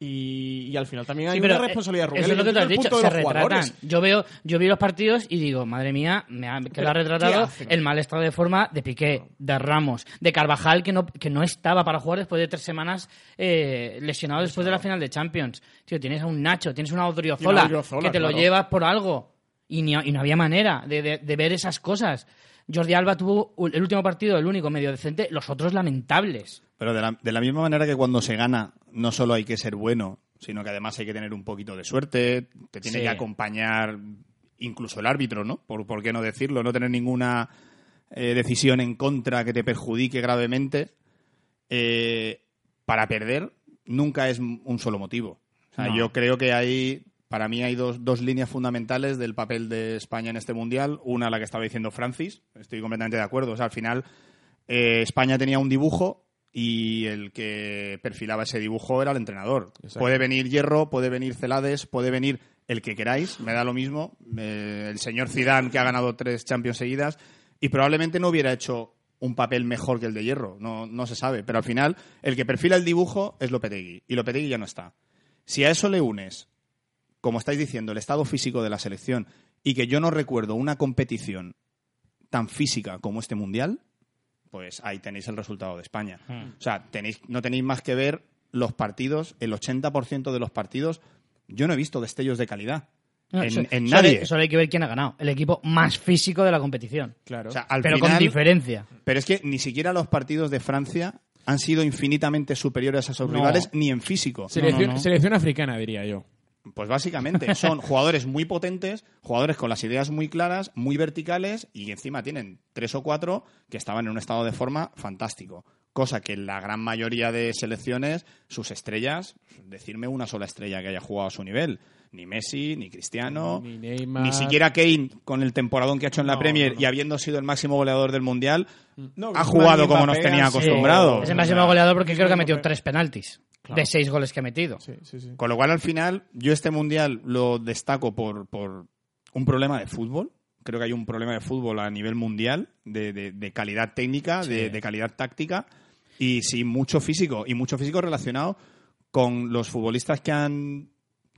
Y, y al final también hay Sí, una responsabilidad eh, Rubiales. Eso es lo que has dicho, se retratan. Yo veo, yo vi los partidos y digo, madre mía, me ha quedado ¿qué retratado hacen? el mal estado de forma de Piqué, de Ramos, de Carvajal, que no, que no estaba para jugar después de tres semanas eh, lesionado después de la final de Champions. Tío, tienes a un Nacho, tienes a un Odriozola, que te lo llevas por algo. Y, ni- y no había manera de, de- de ver esas cosas. Jordi Alba tuvo el último partido, el único medio decente, los otros lamentables. Pero de la, de la misma manera que cuando se gana no solo hay que ser bueno, sino que además hay que tener un poquito de suerte, te tiene Sí. que acompañar incluso el árbitro, ¿no? Por, por qué no decirlo? No tener ninguna eh, decisión en contra que te perjudique gravemente. eh, para perder nunca es un solo motivo. O sea, No. yo creo que hay, para mí hay dos, dos líneas fundamentales del papel de España en este mundial. Una, la que estaba diciendo Francis, estoy completamente de acuerdo. O sea, al final eh, España tenía un dibujo y el que perfilaba ese dibujo era el entrenador. Exacto. Puede venir Hierro, puede venir Celades, puede venir el que queráis, me da lo mismo. Eh, el señor Zidane, que ha ganado tres Champions seguidas, y probablemente no hubiera hecho un papel mejor que el de Hierro, no, no se sabe. Pero al final, el que perfila el dibujo es Lopetegui, y Lopetegui ya no está. Si a eso le unes, como estáis diciendo, el estado físico de la selección, y que yo no recuerdo una competición tan física como este mundial, pues ahí tenéis el resultado de España. O sea, tenéis, no tenéis más que ver los partidos, el 80% de los partidos, yo no he visto destellos de calidad. No, en, so- en solo- nadie. Solo hay que ver quién ha ganado. El equipo más físico de la competición. Claro. O sea, al pero con diferencia. Pero es que ni siquiera los partidos de Francia han sido infinitamente superiores a esos No. rivales, ni en físico. selección, no, no. selección africana, diría yo. Pues básicamente son (laughs) jugadores muy potentes, jugadores con las ideas muy claras, muy verticales y encima tienen tres o cuatro que estaban en un estado de forma fantástico. Cosa que en la gran mayoría de selecciones, sus estrellas, decirme una sola estrella que haya jugado a su nivel. Ni Messi, ni Cristiano, Ni Neymar. ni siquiera Kane, con el temporadón que ha hecho en la No, Premier no, no. y habiendo sido el máximo goleador del Mundial, No, ha jugado como nos tenía acostumbrados. Es el máximo goleador porque creo que ha metido tres penaltis Claro. de seis goles que ha metido. Sí, sí, sí. Con lo cual, al final, yo este mundial lo destaco por, por un problema de fútbol. Creo que hay un problema de fútbol a nivel mundial, de, de- de calidad técnica, de, de calidad táctica, y sí, mucho físico. Y mucho físico relacionado con los futbolistas que han,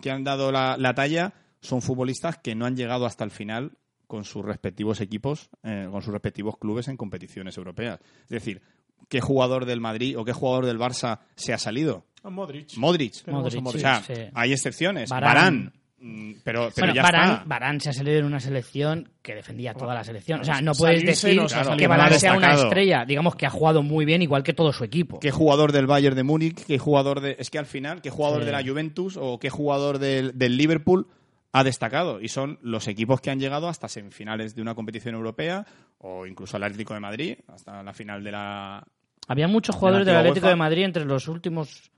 que han dado la, la talla. Son futbolistas que no han llegado hasta el final con sus respectivos equipos, eh, con sus respectivos clubes en competiciones europeas. Es decir, ¿qué jugador del Madrid o qué jugador del Barça se ha salido? A Modric. Modric. O sea, Sí. hay excepciones. Barán. Mm, Pero, pero bueno, ya Varane, está. Varane se ha salido en una selección que defendía toda la selección. O sea, no Salirse puedes decir no que ha sea una estrella. Digamos que ha jugado muy bien, igual que todo su equipo. ¿Qué jugador del Bayern de Múnich? ¿Qué jugador de.? Es que al final, ¿qué jugador Sí. de la Juventus o qué jugador del, del Liverpool ha destacado? Y son los equipos que han llegado hasta semifinales de una competición europea o incluso al Atlético de Madrid, hasta la final de la. Había muchos De jugadores del Atlético UEFA. de Madrid entre los últimos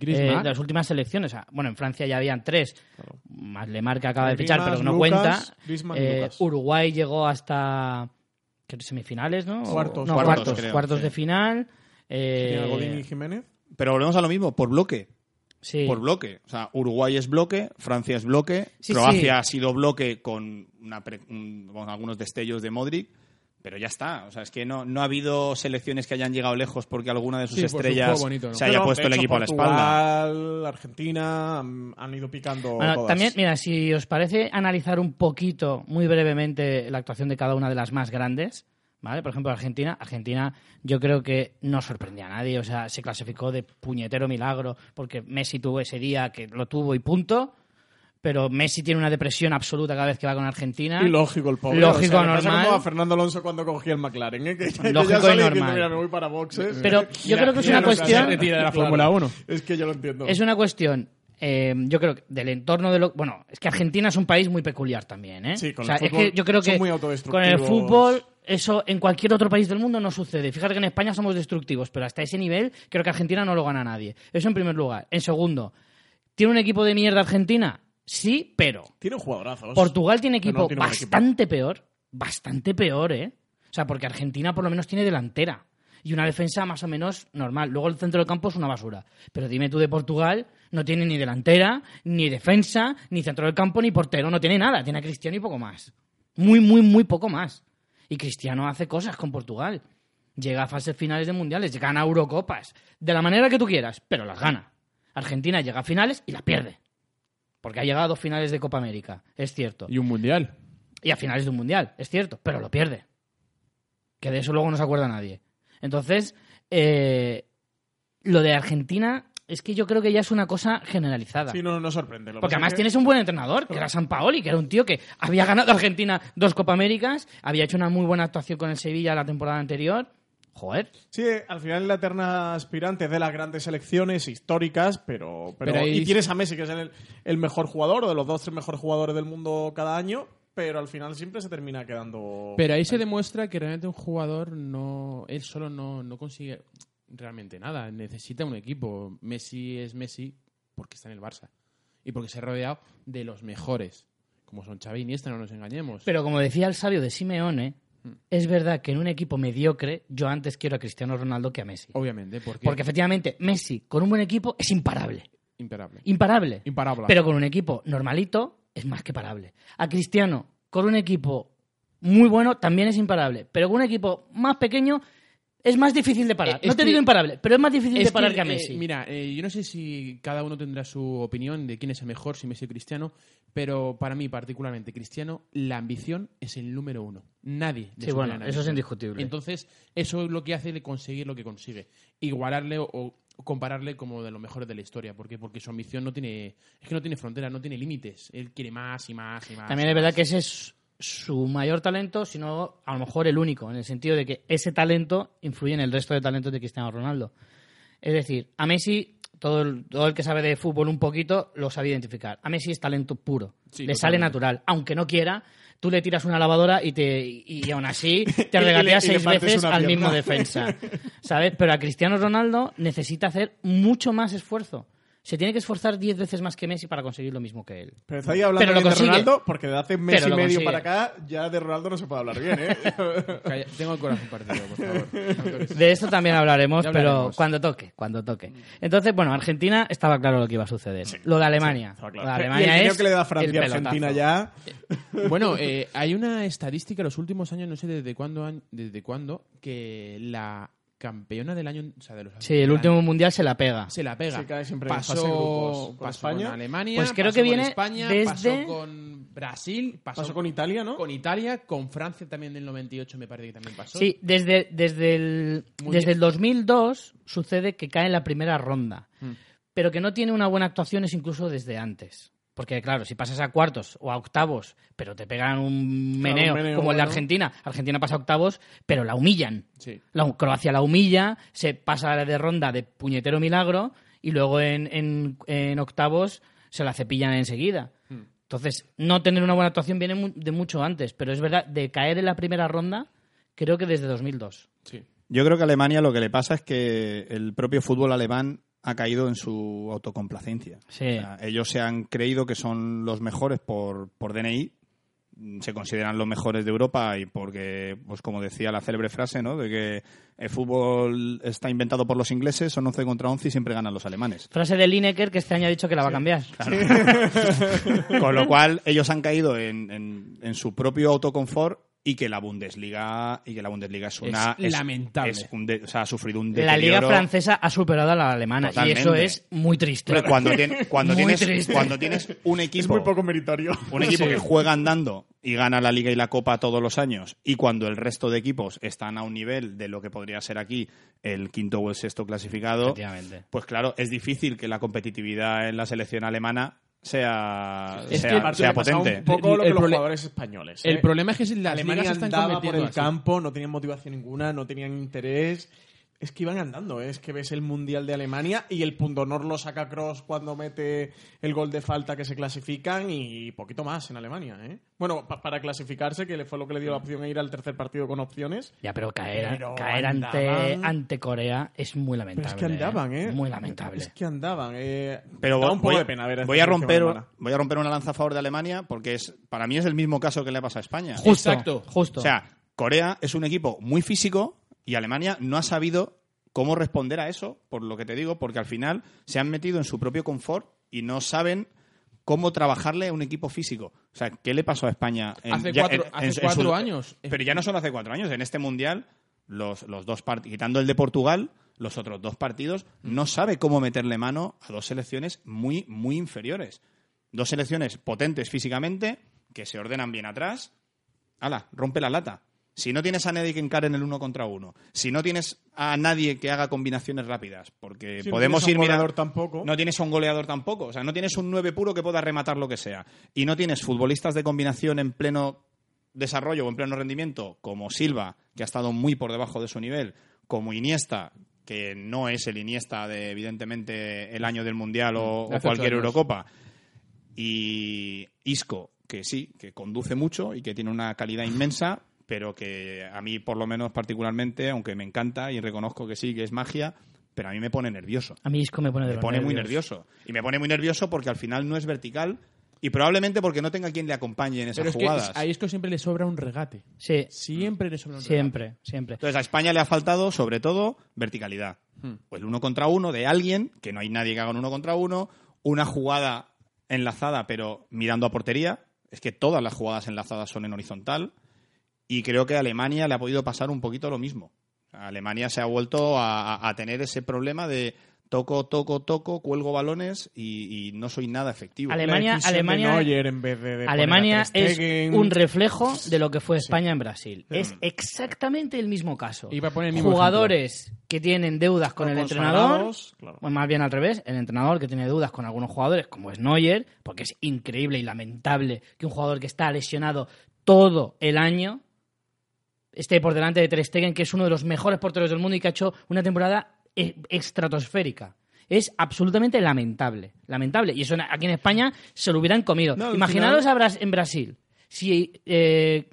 eh, de las últimas selecciones. Bueno, en Francia ya habían tres. Más Lemar que acaba de fichar, pero no Lucas, cuenta. Eh, Lucas. Uruguay llegó hasta semifinales, ¿no? Cuartos. no, Cuartos, cuartos, creo, cuartos sí. de final. Eh, y Jiménez. Pero volvemos a lo mismo, por bloque. sí. Por bloque. O sea, Uruguay es bloque, Francia es bloque, Sí, Croacia sí. ha sido bloque con, una pre- un- con algunos destellos de Modric. Pero ya está, o sea, es que no, no ha habido selecciones que hayan llegado lejos porque alguna de sus Sí, su estrellas juego bonito, ¿no? se haya Pero, puesto el equipo a la espalda. Portugal, Argentina han, han ido picando Bueno, todas. también, mira, si os parece analizar un poquito, muy brevemente, la actuación de cada una de las más grandes, ¿vale? Por ejemplo, Argentina. Argentina, yo creo que no sorprendía a nadie, o sea, se clasificó de puñetero milagro porque Messi tuvo ese día que lo tuvo y punto. Pero Messi tiene una depresión absoluta cada vez que va con Argentina. Y lógico, el pobre. Lógico, o sea, normal. como a Fernando Alonso cuando cogía el McLaren. ¿eh? Que, que Lógico ya y normal. Mira, me voy para boxes. Pero yo (laughs) creo que es una cuestión- se retira de la. Fórmula 1. Es que yo lo entiendo. Es una cuestión, eh, yo creo, que del entorno de lo... Bueno, es que Argentina es un país muy peculiar también, ¿eh? Sí, con o sea, el es fútbol que yo creo que muy con el fútbol eso en cualquier otro país del mundo no sucede. Fíjate que en España somos destructivos, pero hasta ese nivel creo que Argentina no lo gana nadie. Eso en primer lugar. En segundo, ¿tiene un equipo de mierda Argentina? Sí, pero... Tiene. Portugal tiene Pero equipo no tiene equipo. bastante peor, bastante peor, ¿eh? O sea, porque Argentina por lo menos tiene delantera y una defensa más o menos normal. Luego el centro del campo es una basura. Pero dime tú de Portugal, no tiene ni delantera, ni defensa, ni centro del campo, ni portero, no tiene nada. Tiene a Cristiano y poco más. Muy, muy, muy poco más. Y Cristiano hace cosas con Portugal. Llega a fases finales de mundiales, gana Eurocopas, de la manera que tú quieras, pero las gana. Argentina llega a finales y la pierde. Porque ha llegado a dos finales de Copa América, es cierto. Y un mundial. Y a finales de un mundial, es cierto, pero lo pierde. Que de eso luego no se acuerda nadie. Entonces, eh, lo de Argentina es que yo creo que ya es una cosa generalizada. Sí, no, no sorprende. Lo que Porque pasa además es que- tienes un buen entrenador, que era San Paoli, que era un tío que había ganado a Argentina dos Copa Américas, había hecho una muy buena actuación con el Sevilla la temporada anterior. Joder, Sí, al final la eterna aspirante de las grandes selecciones históricas, pero, pero, Pero ahí- y tienes a Messi que es el, el mejor jugador o de los dos tres mejores jugadores del mundo cada año, pero al final siempre se termina quedando. Pero ahí se demuestra que realmente un jugador no él solo no, no consigue realmente nada. Necesita un equipo. Messi es Messi porque está en el Barça. Y porque se ha rodeado de los mejores. Como son Xavi y Iniesta, no nos engañemos. pero como decía el sabio de Simeone. Es verdad que en un equipo mediocre yo antes quiero a Cristiano Ronaldo que a Messi. Obviamente, porque, Porque efectivamente Messi con un buen equipo es imparable. imparable. Imparable. Imparable. Pero con un equipo normalito es más que parable. A Cristiano, con un equipo muy bueno, también es imparable. Pero con un equipo más pequeño es más difícil de parar. Eh, no te que- digo imparable, pero es más difícil de parar que, que, a eh, Messi. mira, eh, yo no sé si cada uno tendrá su opinión de quién es el mejor, si Messi o Cristiano, pero para mí particularmente Cristiano, la ambición es el número uno. Nadie. Sí, bueno, en eso es indiscutible. Entonces, eso es lo que hace de conseguir lo que consigue. Igualarle o, o compararle como de los mejores de la historia. ¿Por qué? Porque su ambición no tiene, es que no tiene fronteras, no tiene límites. Él quiere más y más y más. También y es verdad más. que ese es su mayor talento, sino a lo mejor el único, en el sentido de que ese talento influye en el resto de talentos de Cristiano Ronaldo. Es decir, a Messi, todo el, todo el que sabe de fútbol un poquito lo sabe identificar. A Messi es talento puro, Sí, le sale natural, aunque no quiera. Tú le tiras una lavadora y, te, y, aún así (laughs) te regateas seis veces al mismo defensa. ¿Sabes? Pero a Cristiano Ronaldo necesita hacer mucho más esfuerzo. Se tiene que esforzar diez veces más que Messi para conseguir lo mismo que él. Pero está ahí hablando Pero lo bien de. Ronaldo, porque de hace mes Pero y medio consigue. para acá ya de Ronaldo no se puede hablar bien, ¿eh? (laughs) Calla, tengo el corazón partido, por favor. De esto también hablaremos, pero cuando toque, cuando toque. Entonces, bueno, Argentina estaba claro lo que iba a suceder. lo de Alemania. Claro. Lo de y el Alemania es que le da Francia a Argentina ya. Bueno, eh, hay una estadística en los últimos años, no sé desde cuándo, desde cuándo, que la campeona del año, o sea, de los Sí, el último año, mundial se la pega. se la pega. Cae siempre pasó, grupos pasó España. con Alemania, Pues creo pasó que con viene España, desde- pasó con Brasil, pasó, Pasó con Italia, ¿no? con Italia, con Francia también del 98 me parece que también pasó. Sí, desde, desde, el, desde el 2002 sucede que cae en la primera ronda. Mm. Pero que no tiene una buena actuación es incluso desde antes. Porque, claro, si pasas a cuartos o a octavos, pero te pegan un Claro, meneo, un meneo, como el de. Argentina. Argentina pasa a octavos, pero la humillan. Sí. La, Croacia la humilla, se pasa de ronda de puñetero milagro y luego en, en- en octavos se la cepillan enseguida. Hmm. Entonces, no tener una buena actuación viene de mucho antes, pero es verdad, de caer en la primera ronda, creo que desde 2002. Sí. Yo creo que a Alemania lo que le pasa es que el propio fútbol alemán ha caído en su autocomplacencia. Sí. O sea, ellos se han creído que son los mejores por, por DNI, se consideran los mejores de Europa y porque, pues como decía la célebre frase, ¿no? De que el fútbol está inventado por los ingleses, son 11 contra 11 y siempre ganan los alemanes. Frase de Lineker que este año ha dicho que la va a cambiar. (laughs) Con lo cual, ellos han caído en, en- en su propio autoconfort y que la Bundesliga y que la Bundesliga es una Es lamentable. es un de- o sea, ha sufrido un La liga deterioro- francesa ha superado a la alemana y eso es muy triste. Hombre, cuando, tien- (laughs) cuando Muy tienes triste. cuando tienes un equipo Es muy poco meritorio. un equipo que juega andando y gana la liga y la copa todos los años y cuando el resto de equipos están a un nivel de lo que podría ser aquí el quinto o el sexto clasificado pues claro es difícil que la competitividad en la selección alemana sea Es sea, que sea potente Un poco lo El que los jugadores españoles. ¿eh? El problema es que si las Alemania ligas están andaba por el así. campo, no tenían motivación ninguna, no tenían interés. Es que iban andando, ¿eh? es que ves el Mundial de Alemania y el punto honor lo saca Cross cuando mete el gol de falta que se clasifican y poquito más en Alemania. ¿eh? Bueno, pa- para clasificarse, que le fue lo que le dio la opción a ir al tercer partido con opciones. Ya, pero caer, Pero caer ante, ante Corea es muy lamentable. Pero es que andaban, ¿eh? Muy lamentable. Es que andaban. Eh... pero da un poco voy, de pena ver voy a romper alemana. voy a romper una lanza a favor de Alemania porque es para mí es el mismo caso que le pasa a España Justo, Exacto. justo. O sea, Corea es un equipo muy físico y Alemania no ha sabido cómo responder a eso, por lo que te digo, porque al final se han metido en su propio confort y no saben cómo trabajarle a un equipo físico. O sea, ¿qué le pasó a España? en- Hace ya- cuatro- hace cuatro años. Pero ya no solo hace cuatro años. En este Mundial, los, los dos partidos, quitando el de Portugal, los otros dos partidos, no sabe cómo meterle mano a dos selecciones muy, muy inferiores. Dos selecciones potentes físicamente, que se ordenan bien atrás. ¡Hala! Rompe la lata. Si no tienes a nadie que encare en el uno contra uno, si no tienes a nadie que haga combinaciones rápidas, porque Si podemos ir mirando. tampoco. No tienes a un goleador tampoco. O sea, no tienes un 9 puro que pueda rematar lo que sea. Y no tienes futbolistas de combinación en pleno desarrollo o en pleno rendimiento, como Silva, que ha estado muy por debajo de su nivel, como Iniesta, que no es el Iniesta de, evidentemente, el año del Mundial o, hace cualquier. Eurocopa. Y Isco, que sí, que conduce mucho y que tiene una calidad inmensa, pero que a mí, por lo menos particularmente, aunque me encanta y reconozco que sí, que es magia, pero a mí me pone nervioso A mí Isco me pone de me pone muy nervios. nervioso. Y me pone muy nervioso porque al final no es vertical y probablemente porque no tenga quien le acompañe en esas Pero es jugadas. que a Isco siempre le sobra un regate. Sí, Siempre le sobra un regate. siempre, siempre. Entonces a España le ha faltado, sobre todo, verticalidad. Hmm. O el uno contra uno de alguien, que no hay nadie que haga un uno contra uno, una jugada enlazada pero mirando a portería. Es que todas las jugadas enlazadas son en horizontal. Y creo que a Alemania le ha podido pasar un poquito lo mismo. Alemania se ha vuelto a, a- a tener ese problema de toco, toco, toco, cuelgo balones y, y no soy nada efectivo. Ale- Alemania- Alemania- Neuer en vez de- Alemania es un reflejo de lo que fue España en Brasil. Es exactamente el mismo caso. Iba a poner el mismo Jugadores que tienen deudas con el entrenador, claro. o más bien al revés, el entrenador que tiene deudas con algunos jugadores, como es Neuer, porque es increíble y lamentable que un jugador que está lesionado todo el año esté por delante de Ter Stegen, que es uno de los mejores porteros del mundo y que ha hecho una temporada e- estratosférica. Es absolutamente lamentable, lamentable. Y eso aquí en España se lo hubieran comido. No, Imaginaros final- a Bras- en Brasil, si eh,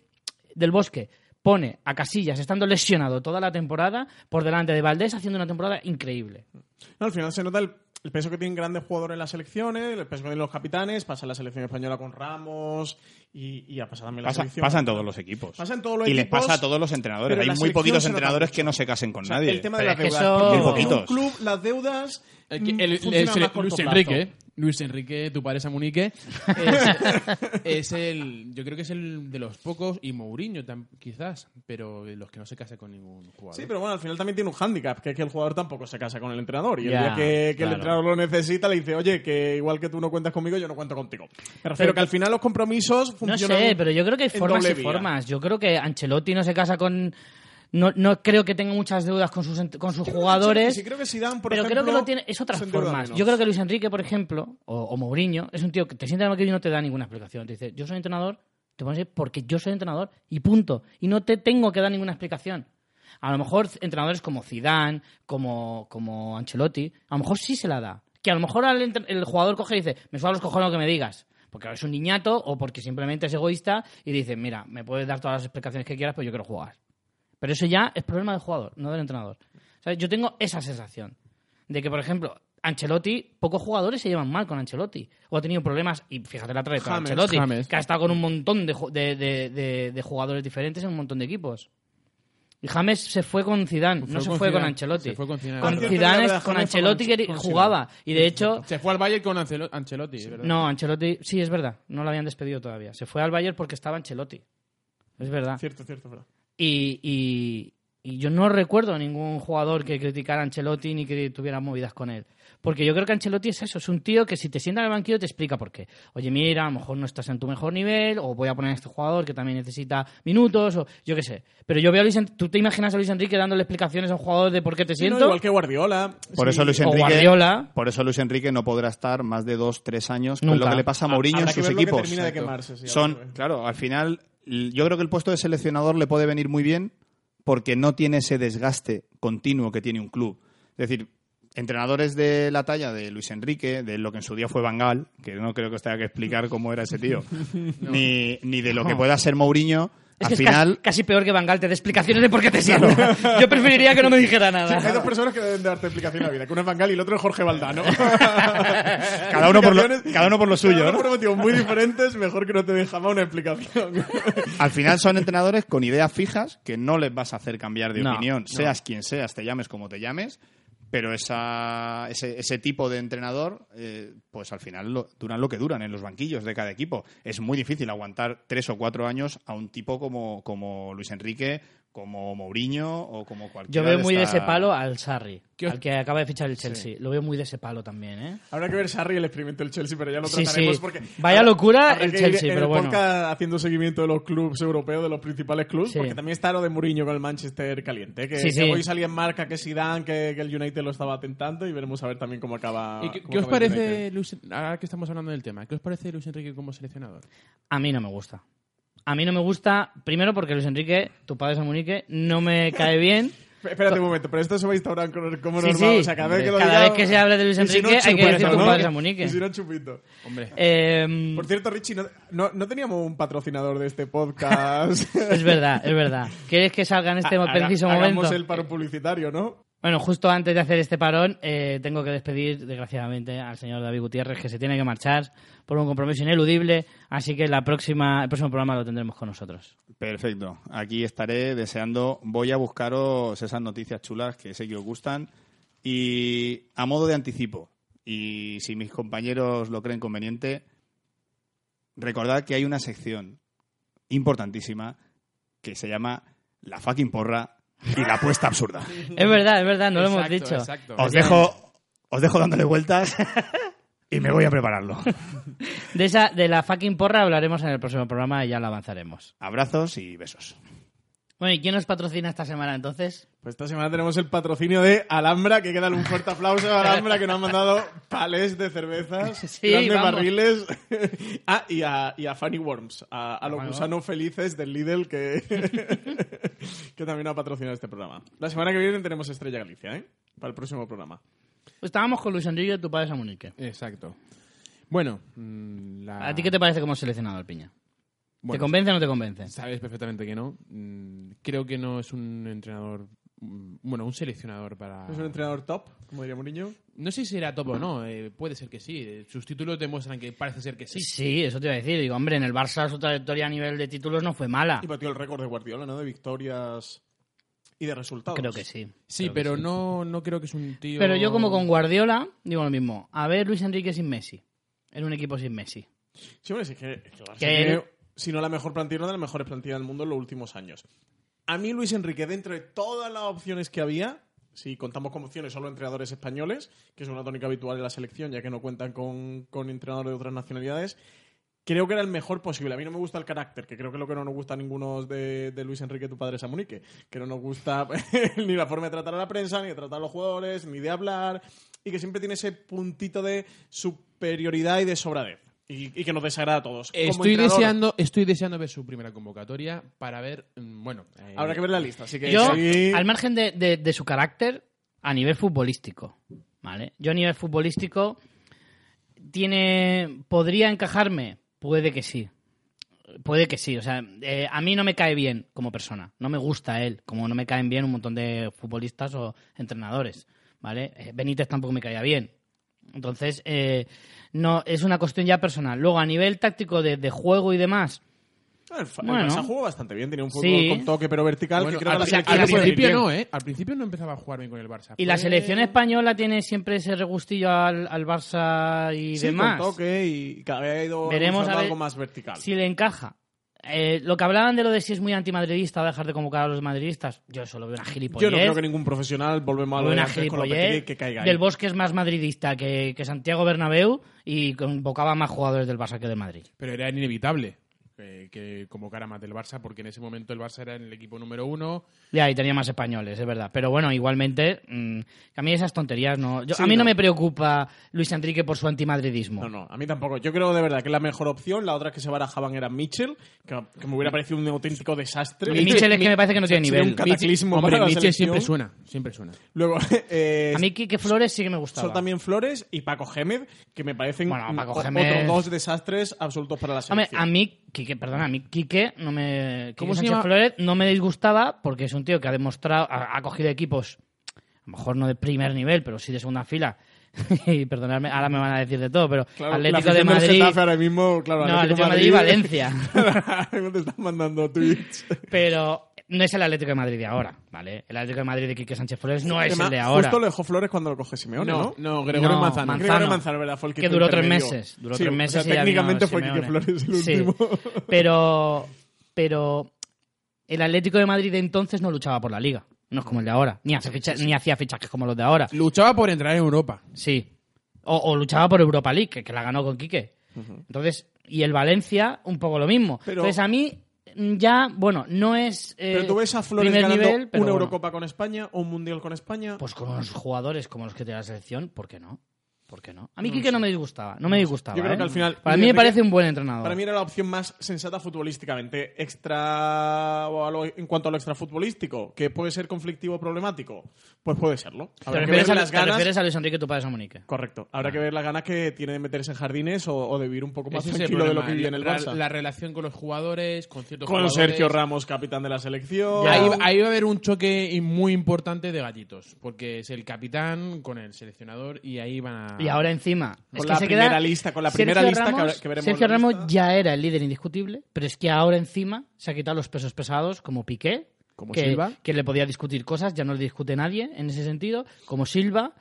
Del Bosque pone a Casillas estando lesionado toda la temporada por delante de Valdés haciendo una temporada increíble. No, al final se nota el, el peso que tienen grandes jugadores en las selecciones, el peso que tienen los capitanes, pasa en la selección española con Ramos y, y ha pasado también la Pasa, selección. pasa en todos los equipos. Pasa en todos los y les pasa a todos los entrenadores. Hay muy poquitos entrenadores que no se casen con O sea, nadie. El tema de las deudas. eso- en un club, las deudas. El, que- Luis. Enrique, Luis Enrique, tu padre Samunique, es, (laughs) es el, yo creo que es el de los pocos, y Mourinho tam- quizás, pero de los que no se casa con ningún jugador. Sí, pero bueno, al final también tiene un hándicap, que es que el jugador tampoco se casa con el entrenador. Y el día que, que claro. el entrenador lo necesita, le dice, oye, que igual que tú no cuentas conmigo, yo no cuento contigo. Refiero Pero- que al final los compromisos No funcionan. sé, pero yo creo que hay formas y formas. Yo creo que Ancelotti no se casa con... No, no creo que tenga muchas deudas con sus, con sus que jugadores. Sí, creo que Zidane, por pero ejemplo, creo que lo tiene, es otras formas. Yo creo que Luis Enrique, por ejemplo, o, o Mourinho, es un tío que te sienta mal que y no te da ninguna explicación. Te dice, yo soy entrenador, te pones porque yo soy entrenador y punto. Y no te tengo que dar ninguna explicación. A lo mejor entrenadores como Zidane, como, como Ancelotti, a lo mejor sí se la da. Que a lo mejor al entre- el jugador coge y dice, me suena los cojones lo que me digas. Porque es un niñato o porque simplemente es egoísta y dice, mira, me puedes dar todas las explicaciones que quieras, pero yo quiero jugar. Pero eso ya es problema del jugador, no del entrenador. ¿Sabes? Yo tengo esa sensación de que, por ejemplo, Ancelotti, pocos jugadores se llevan mal con Ancelotti. O ha tenido problemas, y fíjate la trayectoria de James, Ancelotti, James. que ha estado con un montón de, ju- de, de- de- de jugadores diferentes en un montón de equipos. Y James se fue con Zidane, Fue no se con fue con Ancelotti. se fue con Zidane. Con Zidane, con con Ancelotti que con jugaba. Y de hecho, Se fue al Bayern con Ancelo- Ancelotti, es verdad. no, Ancelotti, sí, es verdad, no lo habían despedido todavía. Se fue al Bayern porque estaba Ancelotti. Es verdad. Cierto, cierto, verdad. Y, y- y yo no recuerdo ningún jugador que criticara a Ancelotti ni que tuviera movidas con él. Porque yo creo que Ancelotti es eso, es un tío que si te sienta en el banquillo te explica por qué. Oye, mira, a lo mejor no estás en tu mejor nivel, o voy a poner a este jugador que también necesita minutos, o yo qué sé. Pero yo veo a Luis En- ¿Tú te imaginas a Luis Enrique dándole explicaciones a un jugador de por qué te Sí, no, siento? igual que Guardiola. Por Sí. eso Luis O Enrique, Guardiola. por eso Luis Enrique no podrá estar más de dos, tres años con lo que le pasa a Mourinho Habrá en que sus ver lo que equipos. termina de Exacto. quemarse, sí, Son, claro, al final yo creo que el puesto de seleccionador le puede venir muy bien porque no tiene ese desgaste continuo que tiene un club. Es decir, entrenadores de la talla de Luis Enrique, de lo que en su día fue Bangal, que no creo que os tenga que explicar cómo era ese tío, (laughs) ni, ni de lo que pueda ser Mourinho, Es al que es final casi, casi peor que Bangal te dé explicaciones de por qué te siento. Yo preferiría que no me dijera Hay nada. dos personas que deben de darte explicación en la vida, que uno es Van Gaal y el otro es Jorge Valdano. (laughs) cada uno por lo, cada uno por lo suyo, Cada uno ¿no? por motivos muy diferentes, mejor que no te den jamás una explicación. Al final son entrenadores con ideas fijas que no les vas a hacer cambiar de No, opinión, no. seas quien seas, te llames como te llames, pero esa, ese, ese tipo de entrenador, eh, pues al final lo- duran lo que duran en los banquillos de cada equipo. Es muy difícil aguantar tres o cuatro años a un tipo como, como Luis Enrique como Mourinho o como cualquier Yo veo muy de ese palo al Sarri, ¿Qué os- al que acaba de fichar el Chelsea. Lo veo muy de ese palo también, ¿eh? Habrá que ver Sarri el experimento del Chelsea, pero ya lo trataremos sí. porque... Vaya habrá- locura habrá el que Chelsea, pero el bueno. haciendo seguimiento de los clubes europeos, de los principales clubes, Sí. porque también está lo de Mourinho con el Manchester caliente, que, Sí, que sí. hoy salía en marca que Zidane, que, que el United lo estaba tentando y veremos a ver también cómo acaba ¿Y qué, cómo qué os acaba parece, Luis, ahora que estamos hablando del tema, qué os parece Luis Enrique como seleccionador? A mí no me gusta. A mí no me gusta, primero porque Luis Enrique, tu padre Samunique, no me cae bien. Espérate un momento, pero esto se va a instaurar como Sí, normal. sí. O sea, cada vez que, lo Cada diga- vez que se hable de Luis y si no, Enrique, hay que decir tu padre Samunique. Y si no, chupito. Hombre, Eh, Por cierto, Richie, ¿no, no, no teníamos un patrocinador de este podcast? es verdad, es verdad. ¿Quieres que salga en este (laughs) preciso Hagamos momento? el paro publicitario, ¿no? Bueno, justo antes de hacer este parón, eh, tengo que despedir, desgraciadamente, al señor David Gutiérrez, que se tiene que marchar por un compromiso ineludible, así que la próxima, el próximo programa lo tendremos con nosotros. Perfecto. Aquí estaré deseando. Voy a buscaros esas noticias chulas que sé que os gustan. Y a modo de anticipo, y si mis compañeros lo creen conveniente, recordad que hay una sección importantísima que se llama La fucking porra y la apuesta absurda. Es verdad, es verdad, no lo hemos dicho. Exacto. Os dejo, os dejo dándole vueltas (laughs) y me voy a prepararlo. De esa, de la fucking porra hablaremos en el próximo programa y ya la avanzaremos. Abrazos y besos. Bueno, ¿y quién nos patrocina esta semana entonces? Pues esta semana tenemos el patrocinio de Alhambra, que hay que darle un fuerte aplauso a Alhambra, que nos han mandado palés de cervezas, (laughs) Sí, grandes vamos. barriles. (laughs) ah, y a, y a Funny Worms, a, a los Bueno. gusanos felices del Lidl, que, (laughs) que también ha patrocinado este programa. La semana que viene tenemos Estrella Galicia, ¿eh? Para el próximo programa. Estábamos con Luis Enrique, tu padre Samunique. Exacto. Bueno, mm, la- ¿A ti qué te parece como seleccionado el piña? ¿Te Bueno, convence o no te convence? Sabes perfectamente que no. Mm, Creo que no es un entrenador, mm, bueno, un seleccionador para... ¿Es un entrenador top, como diría Mourinho? No sé si era top o no, eh, puede ser que sí. Sus títulos demuestran que parece ser que sí. Sí, eso te iba a decir. Digo, hombre, en el Barça su trayectoria a nivel de títulos no fue mala. Y batió el récord de Guardiola, ¿no? De victorias y de resultados. Creo que sí. Sí, pero sí. No, no creo que es un tío... Pero yo como con Guardiola digo lo mismo. A ver Luis Enrique sin Messi. En un equipo sin Messi. Sí, hombre, sí, es que, es que el Barça Que tiene, él- si no la mejor plantilla, una de las mejores plantillas del mundo en los últimos años. A mí, Luis Enrique, dentro de todas las opciones que había, si contamos como opciones solo entrenadores españoles, que es una tónica habitual en la selección, ya que no cuentan con, con entrenadores de otras nacionalidades, creo que era el mejor posible. A mí no me gusta el carácter, que creo que es lo que no nos gusta a ninguno de, de Luis Enrique, tu padre Samunique, que no nos gusta (laughs) ni la forma de tratar a la prensa, ni de tratar a los jugadores, ni de hablar, y que siempre tiene ese puntito de superioridad y de sobradez. Y, y que nos desagrada a todos. Estoy deseando, estoy deseando ver su primera convocatoria para ver, mm, bueno... eh, Habrá que ver la lista, así que Yo, sí. al margen de, de- de su carácter, a nivel futbolístico, ¿vale? Yo a nivel futbolístico, tiene ¿podría encajarme? Puede que sí. Puede que sí. O sea, eh, a mí no me cae bien como persona. No me gusta él, como no me caen bien un montón de futbolistas o entrenadores, ¿vale? Eh, Benítez tampoco me caía bien. Entonces, eh, no es una cuestión ya personal. Luego, a nivel táctico de, de juego y demás, El, Fa- el Bueno. Barça jugó bastante bien, tenía un fútbol Sí. con toque pero vertical bueno, que creo que al, o sea, principio no, ¿eh? Al principio no empezaba a jugar bien con el Barça. Y la selección española tiene siempre ese regustillo al, al Barça y Sí, demás. con toque y cada vez ha ido Veremos evolucionando a ver algo más vertical. Si le encaja. Eh, lo que hablaban de lo de si es muy antimadridista o dejar de convocar a los madridistas, yo eso lo veo una gilipollez. Yo no creo que ningún profesional, volvemos a Lo de una gilipollez. Que caiga ahí. Del Bosque es más madridista que, que Santiago Bernabéu y convocaba más jugadores del Barça que de Madrid. Pero era inevitable eh, que convocara más del Barça porque en ese momento el Barça era el equipo número uno. Ya, y tenía más españoles, es verdad. Pero bueno, igualmente, mm, a mí esas tonterías no. yo- Sí, a mí no. no. me preocupa Luis Enrique por su antimadridismo. No, no, a mí tampoco. Yo creo de verdad que la mejor opción, la otra que se barajaban era Mitchell, que, que me hubiera parecido un auténtico desastre. Y Mitchell es que me parece que no tiene (laughs) Sería un nivel. cataclismo Hombre, para Mitchell siempre suena, siempre suena. Luego, (laughs) eh, A mí Quique Flores sí que me gustaba. son también Flores y Paco Gémez, que me parecen Bueno, Paco o- Gémez- otros dos desastres absolutos para la Hombre, selección. a mí, Quique, perdona, a mí Quique no me. Quique ¿Cómo se Sánchez llama? Flores no me disgustaba porque es un tío que ha demostrado, ha, ha cogido equipos, a lo mejor no de primer nivel, pero sí de segunda fila. (laughs) y perdonadme, ahora me van a decir de todo, pero Claro, Atlético de Madrid. Ahora mismo, claro, No, Atlético de Madrid y Valencia. (laughs) te están mandando tweets. Pero no es el Atlético de Madrid de ahora, ¿vale? El Atlético de Madrid de Quique Sánchez Flores no es Además, el de ahora. Justo lo dejó Flores cuando lo coge Simeone, ¿no? No, no, Gregorio No, Manzano. Manzano. Gregorio Manzano, ¿verdad? Fue el que, que duró tres meses. Duró Sí, tres o meses sea, y ya vino técnicamente fue. Quique Flores el Sí, último. (laughs) pero, pero el Atlético de Madrid de entonces no luchaba por la liga. No es como el de ahora. Ni, hace ficha- ni hacía fichajes como los de ahora. Luchaba por entrar en Europa. Sí. O, o luchaba por Europa League, que, que la ganó con Quique. Entonces, y el Valencia, un poco lo mismo. Pero- Entonces, a mí ya, bueno, no es. eh, Pero tú ves a Flores ganando nivel, una bueno. Eurocopa con España o un Mundial con España. Pues con unos jugadores como los que tiene la selección, ¿por qué no? ¿Por qué no? A mí Quique no me disgustaba, no me disgustaba. Yo creo ¿eh? que al final- Para mí me parece un buen entrenador. Para mí era la opción más sensata futbolísticamente. Extra. o lo- en cuanto a lo extrafutbolístico, que puede ser conflictivo o problemático, pues puede serlo. ¿Te Habrá que refieres, ver a, las te ganas. refieres a Luis Enrique, tu padre Samunique? Correcto. Habrá que ver las ganas que tiene de meterse en jardines o, o de vivir un poco más Ese tranquilo de lo que vive en el Barça. la relación con los jugadores, con ciertos con jugadores. Sergio Ramos, capitán de la selección. Ahí, ahí va a haber un choque i- muy importante de gallitos, porque es el capitán con el seleccionador y ahí van a... Y ahora encima. Con es que la se primera queda- lista, con la Sergio primera lista que Ramos- que veremos Sergio Ramos lista. ya era el líder indiscutible, pero es que ahora encima se ha quitado los pesos pesados como Piqué, Como que, Silva. que le podía discutir cosas, ya no le discute nadie en ese sentido, como Silva.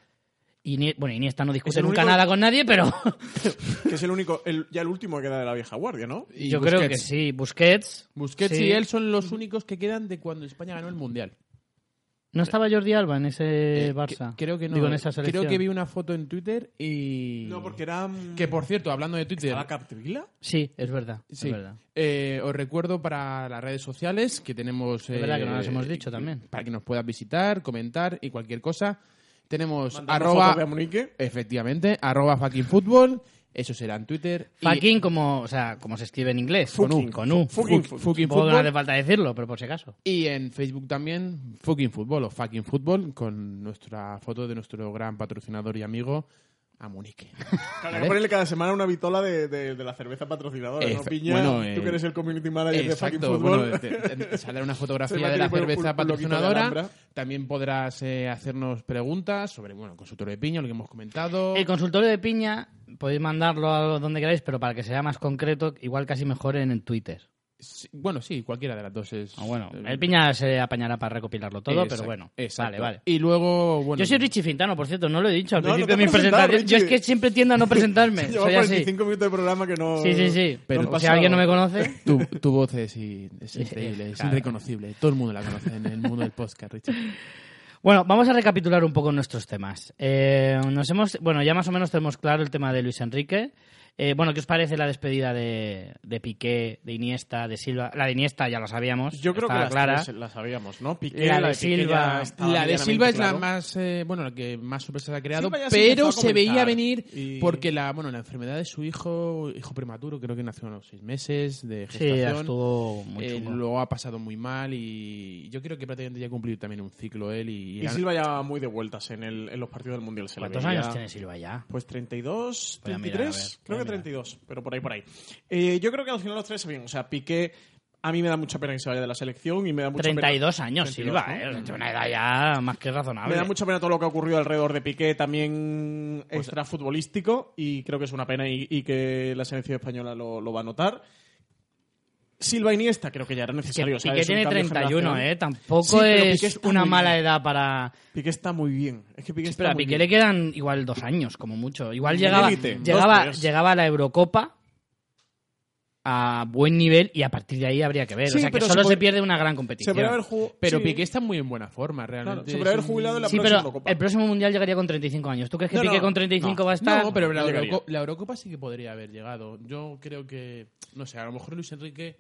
Y ni, bueno, Iniesta no discute nunca único- nada con nadie, pero (laughs) Que es el único, el- ya el último que queda de la vieja guardia, ¿no? y yo creo que sí. Busquets. Busquets sí. y él son los únicos que quedan de cuando España ganó el Mundial. ¿No estaba Jordi Alba en ese Eh, Barça? que- creo que no. Digo, en esa selección. creo que vi una foto en Twitter y... No, porque era. mm, Que por cierto, hablando de Twitter... ¿Estaba Capdevila? Sí, es verdad. Sí. Es verdad. Eh, os recuerdo para las redes sociales que tenemos... Es verdad que no eh, las hemos dicho también. Para que nos puedas visitar, comentar y cualquier cosa. Tenemos Mandando arroba... Efectivamente, arroba fucking fútbol. Eso será en Twitter. y- Fucking como, o sea, como se escribe en inglés. Fucking. Con U. Fucking Fuck- fútbol. fucking que no fútbol. hace falta decirlo, pero por si acaso. Y en Facebook también, Fucking Fútbol o Fucking Fútbol, con nuestra foto de nuestro gran patrocinador y amigo, Amunique. (laughs) Habrá que ponerle cada semana una vitola de, de- de la cerveza patrocinadora, ¿no? Piña, bueno, tú eh, que eres el community manager de fucking Exacto, fútbol. bueno, te- (laughs) saldrá una fotografía a de la cerveza un loguito de patrocinadora. También podrás eh, hacernos preguntas sobre, bueno, consultorio de piña, lo que hemos comentado. El consultorio de piña podéis mandarlo a donde queráis, pero para que sea más concreto, igual casi mejor en, en Twitter. Sí, bueno, sí, cualquiera de las dos es. Ah, bueno, el piña se apañará para recopilarlo todo, exacto, pero bueno. exacto. Vale, vale. Y luego, bueno. Yo soy Richie Fintano, por cierto, no lo he dicho al No, no principio te de mi presentación. Yo es Richie. que siempre tiendo a no presentarme. (laughs) Soy así. 45 minutos de programa que no. Sí, sí, sí. Pero no si alguien no me conoce, (laughs) Tu, tu voz es, y- es increíble, es claro. irreconocible. Todo el mundo la conoce en el mundo del podcast, Richard. Bueno, vamos a recapitular un poco nuestros temas. Eh, nos hemos, bueno, ya más o menos tenemos claro el tema de Luis Enrique. Eh, bueno, ¿qué os parece la despedida de, de Piqué, de Iniesta, de Silva? La de Iniesta ya lo sabíamos. Yo creo que las clara. tres la sabíamos, ¿no? Piqué, La de Silva. La de Silva es claro. la más, eh, bueno, la que más sorpresas ha creado, se pero se veía venir y- porque la, bueno, la enfermedad de su hijo, hijo prematuro, creo que nació a los seis meses de Sí, gestación. estuvo muy eh, lo ha pasado muy mal y yo creo que prácticamente ya ha cumplido también un ciclo él y, Y Silva ya muy de vueltas en, el, en los partidos del Mundial. Se ¿Cuántos años tiene Silva ya? Pues 32, Voy a 33, mirar, a ver, creo a que mirar. 32, pero por ahí, por ahí. Eh, yo creo que al final los tres se bien. O sea, Piqué, a mí me da mucha pena que se vaya de la selección y me da mucha 32 pena... años 32, Silva, ¿no? ¿eh? Es una edad ya más que razonable. Me da mucha pena todo lo que ha ocurrido alrededor de Piqué, también Pues extra futbolístico, y creo que es una pena y, y que la selección española lo, lo va a notar. Silva Iniesta, creo que ya era necesario. Piqué un tiene cambio 31, generacional. ¿eh? Tampoco Sí, Piqué es una mala edad para... Piqué está muy bien. Es que Piqué Espera, está a muy Piqué bien. le quedan igual dos años, como mucho. Igual llegaba, llegaba, llegaba a la Eurocopa a buen nivel y a partir de ahí habría que ver. Sí, o sea, que solo se pierde una gran Se competición. haber. Pero sí. Piqué está muy en buena forma, Claro, realmente. se podría haber jubilado en la Sí, próxima pero Eurocopa. el próximo Mundial llegaría con 35 años. ¿Tú crees que No, Piqué no, con 35 no. va a estar? No, pero la Eurocopa sí que podría haber llegado. Yo creo que, no sé, a lo mejor Luis Enrique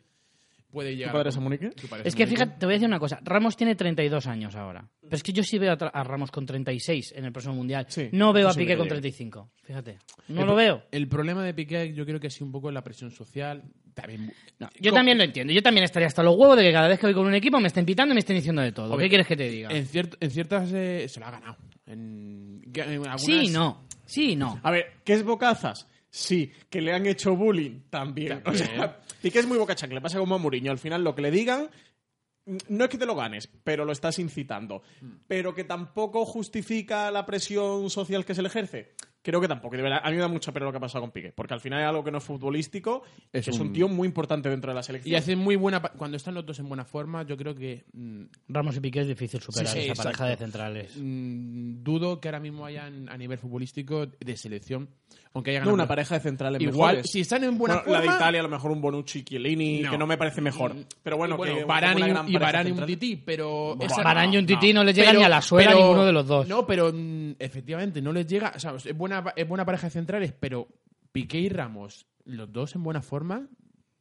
puede llegar. padre a-? Tu padre Es que fíjate, te voy a decir una cosa. Ramos tiene 32 años ahora. Pero es que yo sí veo a, Ramos con 36 en el próximo Mundial. Sí, no veo a Piqué con llegue. 35. Fíjate. No El lo veo. El problema de Piqué yo creo que ha sido un poco la presión social. También, No, yo también lo entiendo. Yo también estaría hasta los huevos de que cada vez que voy con un equipo me estén pitando y me estén diciendo de todo. ¿Qué quieres que te diga? En, ciert- en ciertas eh, se lo ha ganado. En, en algunas- Sí, no. Sí, no. A ver, ¿qué es bocazas? Sí, que le han hecho bullying también. (laughs) O sea, Piqué es muy boca chancla, le pasa como a Mourinho. Al final lo que le digan no es que te lo ganes, pero lo estás incitando. Pero que tampoco justifica la presión social que se le ejerce. Creo que tampoco. de verdad, a mí me da mucha pena lo que ha pasado con Piqué, porque al final es algo que no es futbolístico, Es que es un tío muy importante dentro de la selección. Y hace muy buena. Cuando están los dos en buena forma, yo creo que. mm, Ramos y Piqué es difícil superar Sí, sí, esa exacto. pareja de centrales. mm, dudo que ahora mismo hayan a nivel futbolístico de selección. Aunque hayan no, una pareja de centrales Igual, mejores. si están en buena Bueno, La forma. de Italia, a lo mejor un Bonucci, Chiellini, No. que no me parece mejor. Pero bueno, y que y, gran y un. Tití, pero... esa- Varane y un Tití no les llega ni a la suela ninguno de los dos. No, pero mm, efectivamente no les llega... O sea, es buena, es buena pareja de centrales, pero Piqué y Ramos, los dos en buena forma,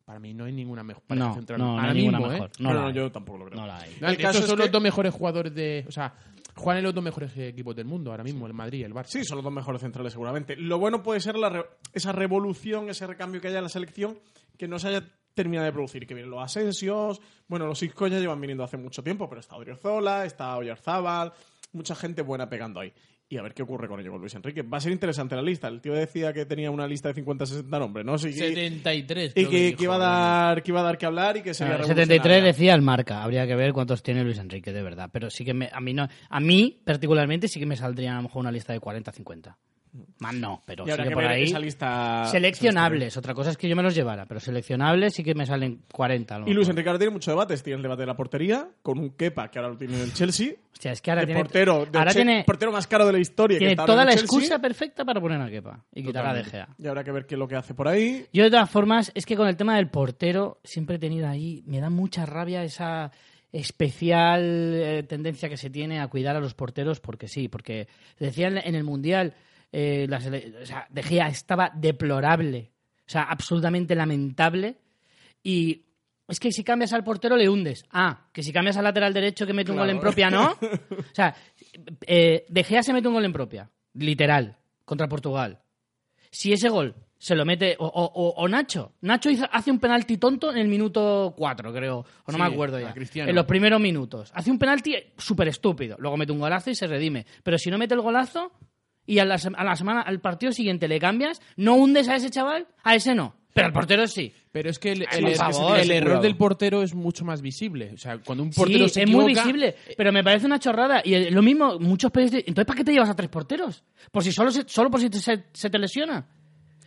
para mí no hay ninguna mejor pareja No, central. no, no ahora hay ninguna mismo, mejor. ¿eh? No, No, no, yo tampoco lo creo. No la hay. El caso Estos es son que- los dos mejores jugadores de... O sea, juegan en los dos mejores equipos del mundo ahora mismo, el Madrid y el Barça. Sí, son los dos mejores centrales seguramente. Lo bueno puede ser la re- esa revolución, ese recambio que haya en la selección que no se haya terminado de producir. Que vienen los Asensios, bueno, los Isco ya llevan viniendo hace mucho tiempo, pero está Odriozola, está Oyarzábal, mucha gente buena pegando ahí. Y a ver qué ocurre con ello con Luis Enrique. Va a ser interesante la lista. El tío decía que tenía una lista de 50-60 nombres, ¿no? Sí, y 73. y creo que, dijo, que iba a dar, que iba a dar que hablar y que sería revolucionaria. 73 decía el marca. Habría que ver cuántos tiene Luis Enrique, de verdad. Pero sí que me, a mí no, a mí particularmente sí que me saldría a lo mejor una lista de 40-50. Más no, pero Y que por ahí. esa lista. Seleccionables, otra cosa es que yo me los llevara, pero seleccionables sí que me salen 40. a lo Y Luis. Enrique ahora tiene mucho debate. Tiene el debate de la portería, con un Kepa, que ahora lo tiene en el Chelsea. Hostia, es que ahora tiene, portero, ahora tiene, portero más caro de la historia. que tiene está toda la Chelsea. excusa perfecta para poner a Kepa y quitar a De Gea. Y habrá que ver qué es lo que hace por ahí. Yo de todas formas, es que con el tema del portero siempre he tenido ahí, me da mucha rabia esa especial eh, tendencia que se tiene a cuidar a los porteros porque sí, porque decían en el Mundial, eh, la o sea, De Gea estaba deplorable, o sea, absolutamente lamentable. Y es que si cambias al portero le hundes. Ah, que si cambias al lateral derecho que mete un gol en propia, ¿no? (laughs) O sea, eh, De Gea se mete un gol en propia, literal, contra Portugal. Si ese gol se lo mete o, o- o- Nacho. Nacho hizo- hace un penalti tonto en el minuto 4 creo o no Sí, me acuerdo ya. En los primeros minutos. Hace un penalti súper estúpido luego mete un golazo y se redime. Pero si no mete el golazo y a la, a la semana al partido siguiente le cambias no hundes a ese chaval a ese no pero al portero sí Pero es que el, el- el- favor. el error del portero es mucho más visible. O sea, cuando un portero sí, se es muy equivoca- visible, pero me parece una chorrada. Y el- lo mismo, muchos periodistas... Entonces, ¿para qué te llevas a tres porteros? Por si solo, se- solo por si te- se, se te lesiona.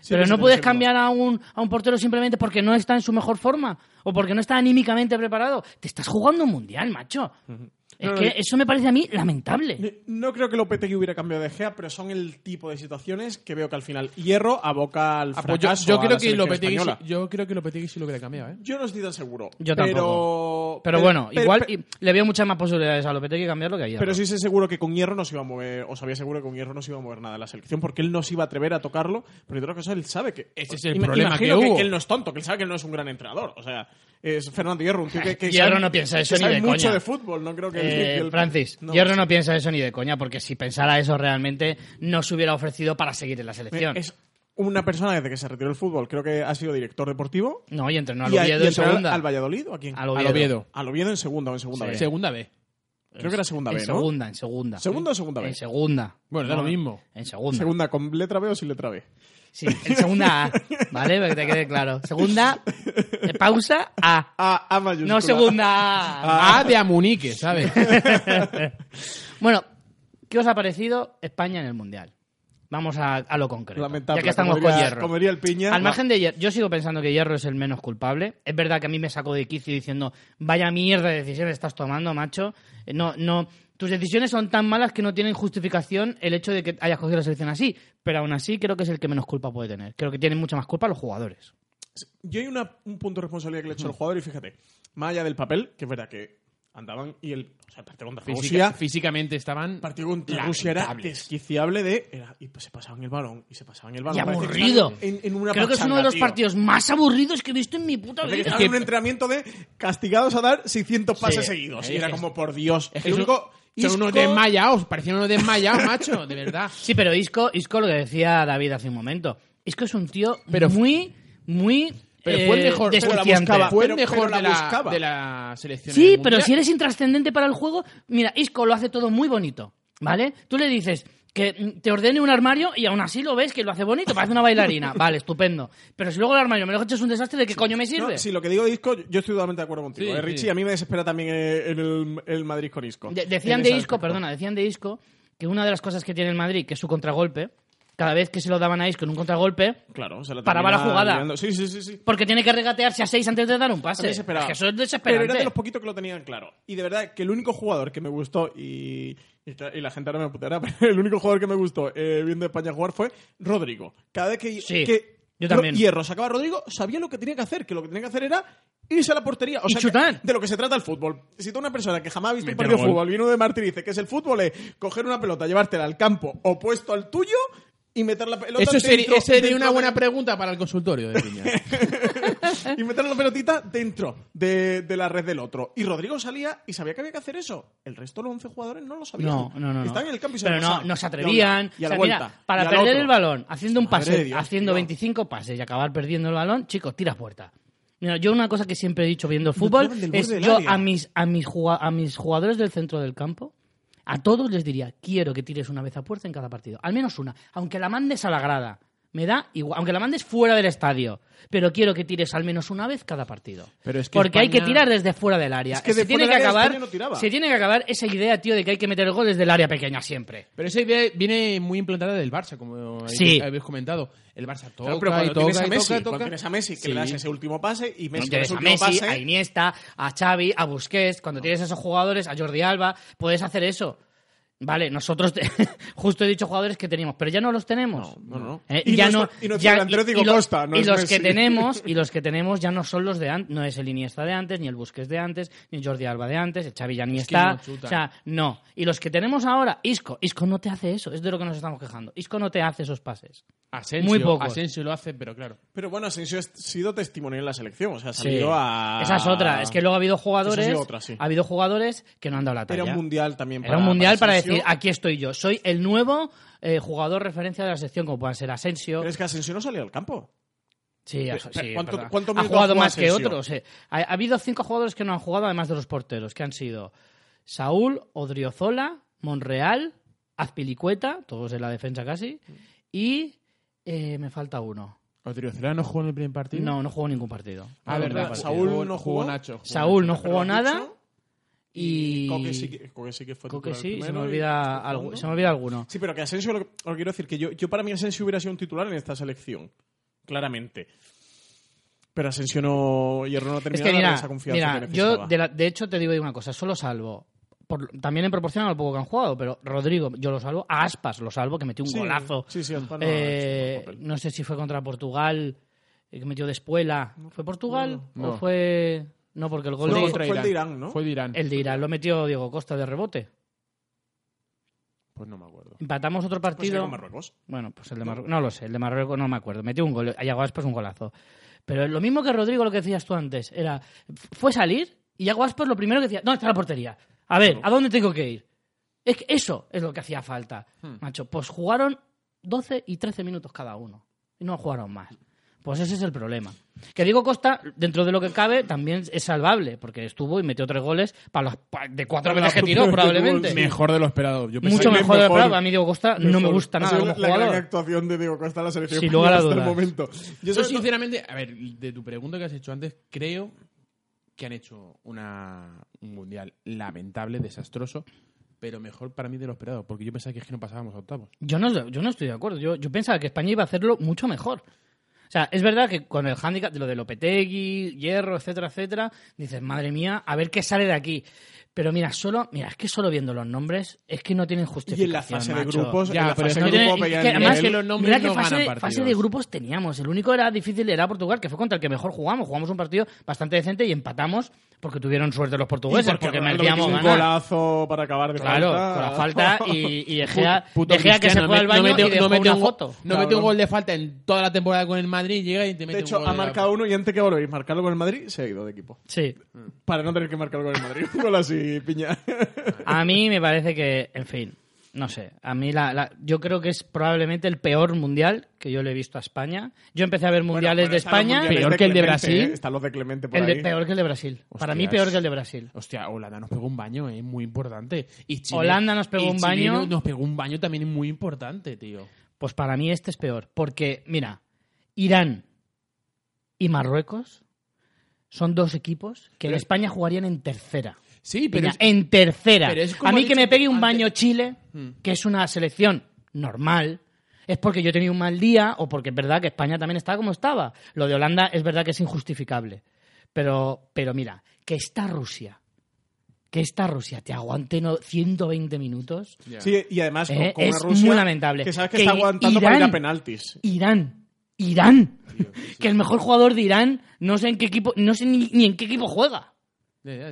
Sí, pero que no puedes cambiar a un, a un portero simplemente porque no está en su mejor forma o porque no está anímicamente preparado. Te estás jugando un mundial, macho. Es No, que eso me parece a mí lamentable. No creo que Lopetegui hubiera cambiado de Gea, pero son el tipo de situaciones que veo que al final Hierro aboca al Ah, pues yo, fracaso yo a creo la que Lopetegui, sí- yo creo que Lopetegui sí lo hubiera cambiado, ¿eh? Yo no estoy tan seguro. Yo pero... tampoco. Pero pe- bueno, igual y- le veo muchas más posibilidades a Lopetegui cambiarlo que a Hierro. Pero sí sé seguro que con Hierro no se iba a mover, o sabía seguro que con Hierro no se iba a mover nada de la selección, porque él no se iba a atrever a tocarlo, pero otra cosa, él sabe que... Ese es el problema que hubo. él no es tonto, que él sabe que él no es un gran entrenador, o sea, es Fernando Hierro, un tío que... que (laughs) Hierro sabe- no piensa eso que ni sabe de mucho coña. de fútbol, no creo que... Eh, Francis, no, Hierro no piensa eso ni de coña, porque si pensara eso realmente no se hubiera ofrecido para seguir en la selección. Es una persona desde que se retiró del fútbol, creo que ha sido director deportivo. No, y entrenó al y, a- Oviedo y en entrenó segunda. al Valladolid o a quién? Al Al Oviedo. Al Oviedo en segunda o en segunda Sí. B. Segunda B. Creo que era segunda en B, ¿no? segunda, en segunda. ¿Segunda o segunda B? En segunda. Bueno, da No, lo mismo. En segunda. Segunda con letra B o sin letra B. Sí, en segunda A, ¿vale? Para que te quede claro. Segunda, eh, pausa, A. A, A mayúscula. No segunda A. A de Amunique, ¿sabes? (laughs) Bueno, ¿qué os ha parecido España en el Mundial? Vamos a, a lo concreto. Lamentable. Ya que estamos con Hierro. Como diría el piña. Al margen de Hierro, yo sigo pensando que Hierro es el menos culpable. Es verdad que a mí me sacó de quicio diciendo, vaya mierda de decisiones estás tomando, macho. Eh, No, no, tus decisiones son tan malas que no tienen justificación el hecho de que hayas cogido la selección así. Pero aún así creo que es el que menos culpa puede tener. Creo que tienen mucha más culpa los jugadores. Yo hay una- un punto de responsabilidad que le he hecho al jugador y fíjate, más allá del papel, que es verdad que andaban y el, o sea, el partido contra Física- Rusia, físicamente estaban el partido contra Rusia era desquiciable de, era- y pues se pasaban el balón y se pasaban el balón. Y aburrido. En, en una Creo que es uno de los tío. partidos más aburridos que he visto en mi puta vida. un entrenamiento de castigados a dar 600 pases Sí. seguidos. Es Y era como, por Dios. Es que el único... Son unos desmayados, parecían unos desmayados, macho, de verdad. Sí, pero Isco, Isco lo que decía David hace un momento. Isco es un tío Pero- muy, muy Pero fue el eh, mejor, la buscaba, fue el Pero- mejor pero la de, la, de la selección. Sí, pero si eres intrascendente para el juego, mira, Isco lo hace todo muy bonito, ¿vale? Tú le dices que te ordene un armario y aún así lo ves que lo hace bonito, parece una bailarina. (laughs) Vale, estupendo. Pero si luego el armario me lo echas un desastre, ¿de qué coño me No, sirve? sí, lo que digo de Isco, yo estoy totalmente de acuerdo contigo. Sí, eh, Richie, sí. a mí me desespera también eh, en el, el Madrid con Isco. De- decían de Isco, aspecto. perdona, decían de Isco que una de las cosas que tiene el Madrid, que es su contragolpe, cada vez que se lo daban a Isco en un contragolpe, Claro, se Paraba la jugada. liando. Sí, sí, sí, sí. porque tiene que regatearse a seis antes de dar un pase. Es que eso es Pero desesperante. era de los poquitos que lo tenían claro. Y de verdad que el único jugador que me gustó, y, y, ca- y la gente ahora me puteará, (laughs) pero el único jugador que me gustó eh, viendo España jugar fue Rodrigo. Cada vez que, Sí, que yo Ro- también. Hierro sacaba a Rodrigo, sabía lo que tenía que hacer, que lo que tenía que hacer era irse a la portería. O sea, que- de lo que se trata el fútbol. Si tú una persona que jamás ha visto un partido de fútbol, vino de Martín y dice que es el fútbol, es coger una pelota, llevártela al campo opuesto al tuyo y meter la pelota Eso sería, dentro- sería dentro una de- buena pregunta para el consultorio de Piña. (laughs) y meter la pelotita dentro de, de la red del otro. Y Rodrigo salía y sabía que había que hacer eso. El resto de los 11 jugadores no lo sabían. No, no, no. no. Estaban en el campo y se Pero no, no se atrevían. Y a O mira, vuelta. para y perder otro. el balón, haciendo un pase, Dios, haciendo tío. 25 pases y acabar perdiendo el balón, chicos, tira puerta. Mira, yo una cosa que siempre he dicho viendo el fútbol es yo área. a mis, a, mis a mis jugadores del centro del campo, a todos les diría, quiero que tires una vez a puerta en cada partido. Al menos una. Aunque la mandes a la grada. Me da igual. Aunque la mandes fuera del estadio. Pero quiero que tires al menos una vez cada partido. Pero es que Porque hay que tirar desde fuera del área. Es que de se, tiene que área acabar, no tiraba. se tiene que acabar esa idea, tío, de que hay que meter el gol desde el área pequeña siempre. Pero esa idea viene muy implantada del Barça, como habéis- Sí. habéis comentado. El Barça toca Claro, pero y cuando toca tienes a y Messi, toca, cuando toca. tienes a Messi, que Sí. le das ese último pase y Messi tienes ese a Messi, pase... a Iniesta, a Xavi, a Busquets, cuando tienes esos jugadores, a Jordi Alba, puedes hacer eso. Vale, nosotros te- (laughs) justo he dicho jugadores que teníamos, pero ya no los tenemos. No, no, no. Eh, Y ya no, y ya- delantero Diego lo- Costa, no y los Messi. que (laughs) tenemos (laughs) y los que tenemos ya no son los de antes, no es el Iniesta de antes, ni el Busquets de antes, ni el Jordi Alba de antes, el Xavi ya ni Es está, o sea, no. Y los que tenemos ahora, Isco, Isco no te hace eso, es de lo que nos estamos quejando. Isco no te hace esos pases. Asensio, Muy pocos. Asensio lo hace, pero claro. Pero bueno, Asensio ha sido testimonio en la selección. O sea, ha Sí. salido a... Esa es otra, es que luego ha habido jugadores, ha sido otra, sí. ha habido jugadores que no han dado la talla. Era un mundial también Era un mundial para. Decir, aquí estoy yo. Soy el nuevo eh, jugador referencia de la sección, como puedan ser Asensio. Pero es que Asensio no salió al campo. Sí, Pero, sí, pero, es ¿cuánto- verdad. cuántos ha jugado más que otros. eh. Ha, ha habido cinco jugadores que no han jugado, además de los porteros, que han sido Saúl, Odriozola, Monreal, Azpilicueta, todos en la defensa casi, y eh, me falta uno. ¿Odriozola no jugó en el primer partido? No, no jugó ningún partido. Ah, No, verdad. no, Saúl no jugó. Nacho. jugó Saúl no jugó nada. Y Coque sí que, Coque sí que fue Coque titular sí, se me y olvida, se me olvida alguno. Sí, pero que Asensio, lo, quiero decir, que yo, yo para mí Asensio hubiera sido un titular en esta selección. Claramente. Pero Asensio no... Hierro no Es termina que de darle mira, esa confianza mira que yo de, la- de hecho te digo una cosa, solo salvo, por- también en proporción a lo poco que han jugado, pero Rodrigo yo lo salvo, a Aspas lo salvo, que metió un Sí, golazo. Sí, sí, Aspas no ha Eh, no sé si fue contra Portugal, eh, que metió de espuela. ¿Fue Portugal? No. ¿O fue.? No, porque el gol No, de. fue el de Irán, ¿no? Fue de Irán. El de Irán lo metió Diego Costa de rebote. Pues no me acuerdo. Empatamos otro Pues partido. con Marruecos. Bueno, pues el de Marruecos. No lo sé, el de Marruecos no me acuerdo. Metió un gol. A Yago Aspas un golazo. Pero lo mismo que Rodrigo, lo que decías tú antes, era. Fue salir y Yago Aspas lo primero que decía. ¿Dónde está la portería? A ver, ¿a dónde tengo que ir? Es que eso es lo que hacía falta, macho. Pues jugaron 12 y 13 minutos cada uno. Y no jugaron más. Pues ese es el problema. Que Diego Costa, dentro de lo que cabe, también es salvable, porque estuvo y metió tres goles para los, pa- de cuatro veces que tiró, (laughs) probablemente. Mejor de lo esperado. Yo Mucho mejor de mejor. Bravo. A mí Diego Costa no me gusta Ha nada sido como la, gran actuación de Diego Costa en la selección Sin lugar a hasta el momento. Yo Yo sinceramente, a ver, de tu pregunta que has hecho antes, creo que han hecho una, un mundial lamentable, desastroso, pero mejor para mí de lo esperado, porque yo pensaba que es que no pasábamos a octavos. Yo no, yo no estoy de acuerdo. Yo, yo pensaba que España iba a hacerlo mucho mejor. O sea, es verdad que con el handicap de lo de Lopetegui, Hierro, etcétera, etcétera, dices, madre mía, a ver qué sale de aquí. Pero mira, solo, mira, es que solo viendo los nombres, es que no tienen Y justificación. en la fase de grupos, Ya, en la pero fase de que tiene- grupos es que además nivel. que los nombres mira qué no fase, ganan partidos. fase de grupos teníamos. El único era difícil era Portugal, que fue contra el que mejor jugamos. Jugamos un partido bastante decente y empatamos porque tuvieron suerte los portugueses, Y porque, merecíamos metió un golazo para acabar de Claro, falta. con la falta y, y (laughs) De Gea, Puto De Gea que se fue al no baño mete- y dejó no mete una un foto. No mete Cabrón. un gol de falta en toda la temporada con el Madrid, llega y te mete De hecho, un gol ha marcado uno y antes que volver y marcarlo con el Madrid, se ha ido de equipo. Sí. Para no tener que marcarlo con el Madrid. (laughs) Un gol así, piña. (laughs) A mí me parece que, en fin, no sé. A mí la, la- yo creo que es probablemente el peor mundial que yo le he visto a España. Yo empecé a ver mundiales Bueno, de España. mundiales Peor que el de Brasil. ¿eh? Están los de Clemente por El de, ahí. peor que el de Brasil. Para mí, peor que el de Brasil. Hostia, Holanda nos pegó un baño, es muy importante. Y Chile- Holanda nos pegó y un Chile baño. Nos pegó un baño también muy importante, tío. Pues para mí este es peor. Porque, mira, Irán y Marruecos son dos equipos que en España jugarían en tercera. Sí, pero es- en tercera. pero es como A mí que me pegue un antes- baño Chile, Mm. que es una selección normal, es porque yo he tenido un mal día o porque es verdad que España también está como estaba. Lo de Holanda es verdad que es injustificable. Pero, pero mira, que esta Rusia, que esta Rusia te aguante no, 120 minutos. Sí, y además con, Eh, con una es Rusia muy lamentable. que sabes que, Que está aguantando para ir Irán- a penaltis. Irán, Irán, que el mejor jugador de Irán no sé en qué equipo, no sé ni, ni en qué equipo juega.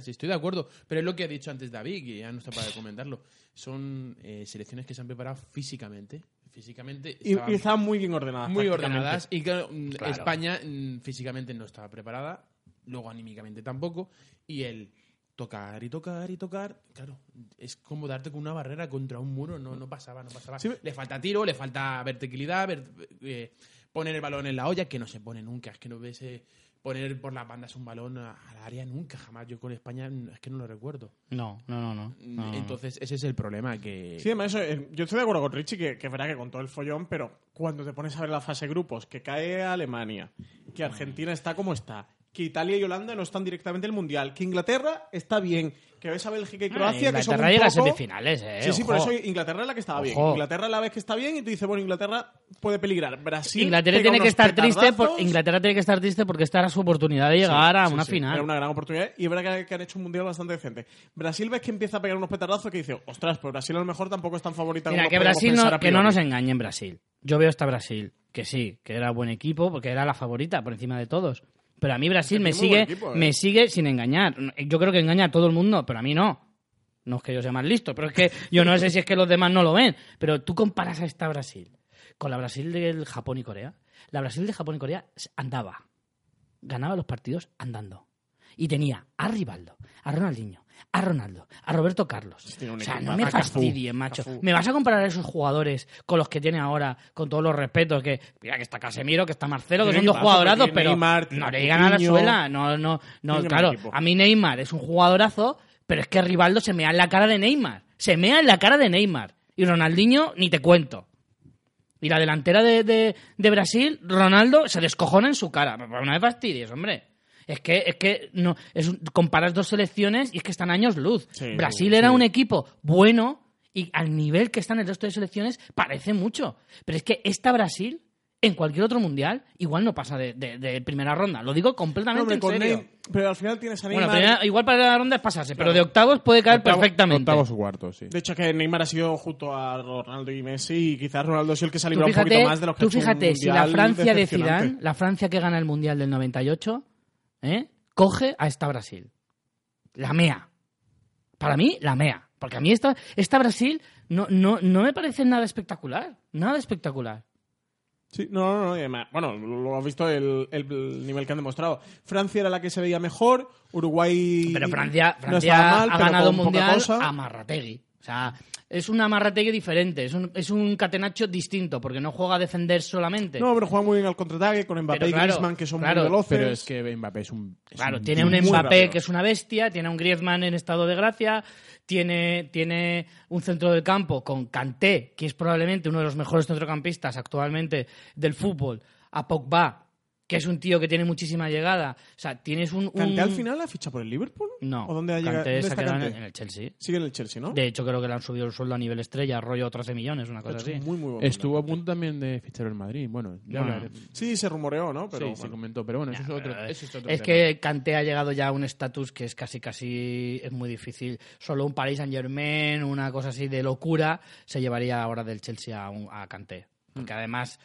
Sí, estoy de acuerdo. Pero es lo que ha dicho antes David, que ya no está para comentarlo. Son eh, selecciones que se han preparado físicamente. Físicamente Y, estaban y estaban muy bien ordenadas. muy ordenadas. Y claro, mm, Claro. España mm, físicamente no estaba preparada. Luego anímicamente tampoco. Y el tocar y tocar y tocar, claro, es como darte con una barrera contra un muro. No, no pasaba, no pasaba. Sí. Le falta tiro, le falta verticalidad, ver- eh, poner el balón en la olla, que no se pone nunca. Es que no ves eh, poner por las bandas un balón al área nunca, jamás. Yo con España mm, es que no lo recuerdo. No, no, no, no. Mm, no. Entonces, ese es el problema. que Sí, además, eso, eh, yo estoy de acuerdo con Richie, que, que es verdad que con todo el follón, pero cuando te pones a ver la fase grupos, que cae Alemania, que Argentina está como está, que Italia y Holanda no están directamente en el Mundial, que Inglaterra está bien, que ves a Bélgica y Ah, Croacia, que son un llega a poco... semifinales, eh. Sí, sí, por eso Inglaterra es la que estaba bien. Inglaterra la vez que está bien y tú dices, bueno, Inglaterra puede peligrar. Brasil Inglaterra tiene que estar triste por. Inglaterra tiene que estar triste porque esta era su oportunidad de llegar a Sí, una sí, final. Era una gran oportunidad y es verdad que, han hecho un mundial bastante decente. Brasil ves que empieza a pegar unos petardazos que dice, ostras, pues Brasil a lo mejor tampoco es tan favorita Mira, como que Brasil no, a que no nos engañe en Brasil. Yo veo esta Brasil, que sí, que era buen equipo, porque era la favorita por encima de todos. Pero a mí Brasil me sigue, equipo, eh. me sigue sin engañar. Yo creo que engaña a todo el mundo, pero a mí no. No es que yo sea más listo, pero es que yo no sé si es que los demás no lo ven. Pero tú comparas a esta Brasil con la Brasil del Japón y Corea. La Brasil de Japón y Corea andaba, ganaba los partidos andando. Y tenía a Rivaldo, a Ronaldinho, a Ronaldo, a Roberto Carlos. tiene un O sea, no me fastidies, macho. Cafú. Me vas a comparar a esos jugadores con los que tiene ahora, con todos los respetos, que mira que está Casemiro, que está Marcelo, que son dos jugadorazos, pero Neymar, no le digan a la suela. No, no, no, claro. A mí Neymar es un jugadorazo, pero es que Rivaldo se mea en la cara de Neymar. Se mea en la cara de Neymar. Y Ronaldinho, ni te cuento. Y la delantera de, de- de Brasil, Ronaldo, se descojona en su cara. Pero no me fastidies, hombre. Es que, es que no, es un- comparas dos selecciones y es que están años luz. Sí, Brasil sí. era un equipo bueno y al nivel que están el resto de selecciones parece mucho. Pero es que esta Brasil, en cualquier otro mundial, igual no pasa de, de- de primera ronda. Lo digo completamente hombre, en con serio. Ney- pero al final tienes a Bueno, Neymar. primera- igual para la ronda es pasarse, pero de octavos puede caer Octavo- perfectamente. Octavos o cuartos, sí. De hecho, que Neymar ha sido junto a Ronaldo y Messi y quizás Ronaldo sido el que se ha Tú librado un fíjate, poquito más de los que tú ha hecho un fíjate si la Francia de. Zidane, la Francia que gana el Mundial del 98, ¿eh? coge a esta Brasil. La mea. Para mí, la mea. Porque a mí esta, esta Brasil no, no, no me parece nada espectacular. Nada espectacular. Sí, no, no, no, bueno, lo has visto el, el nivel que han demostrado. Francia era la que se veía mejor, Uruguay Pero Francia, Francia mal, ha ganado un mundial cosa. a Marrategui. O sea, es un Amarrategui diferente. Es un, es un catenacho distinto porque no juega a defender solamente. No, pero juega muy bien al contraataque con Mbappé Pero y claro, Griezmann, que son claro, muy veloces. Pero es que Mbappé es un. es Claro, un tiene un Mbappé rápido. que es una bestia, tiene a un Griezmann en estado de gracia, tiene, tiene un centro del campo con Kanté, que es probablemente uno de los mejores centrocampistas actualmente del fútbol, a Pogba, que es un tío que tiene muchísima llegada. O sea, tienes un... un- ¿Kanté al final ha fichado por el Liverpool? No, ¿O dónde ha llegado? ¿Dónde está en Kanté? en el Chelsea. Sigue en el Chelsea, ¿no? De hecho, creo que le han subido el sueldo a nivel estrella, rollo 13 millones, una cosa hecho así. muy, muy buen Estuvo a punto también de fichar el Madrid. Bueno, ya Bueno. hablaré. Sí, se rumoreó, ¿no? Pero sí, se comentó. Pero bueno, eso es otro, eso es otro es tema. que Kanté ha llegado ya a un estatus que es casi casi es muy difícil. Solo un Paris Saint Germain, una cosa así de locura, se llevaría ahora del Chelsea a, un- a Kanté. Porque además,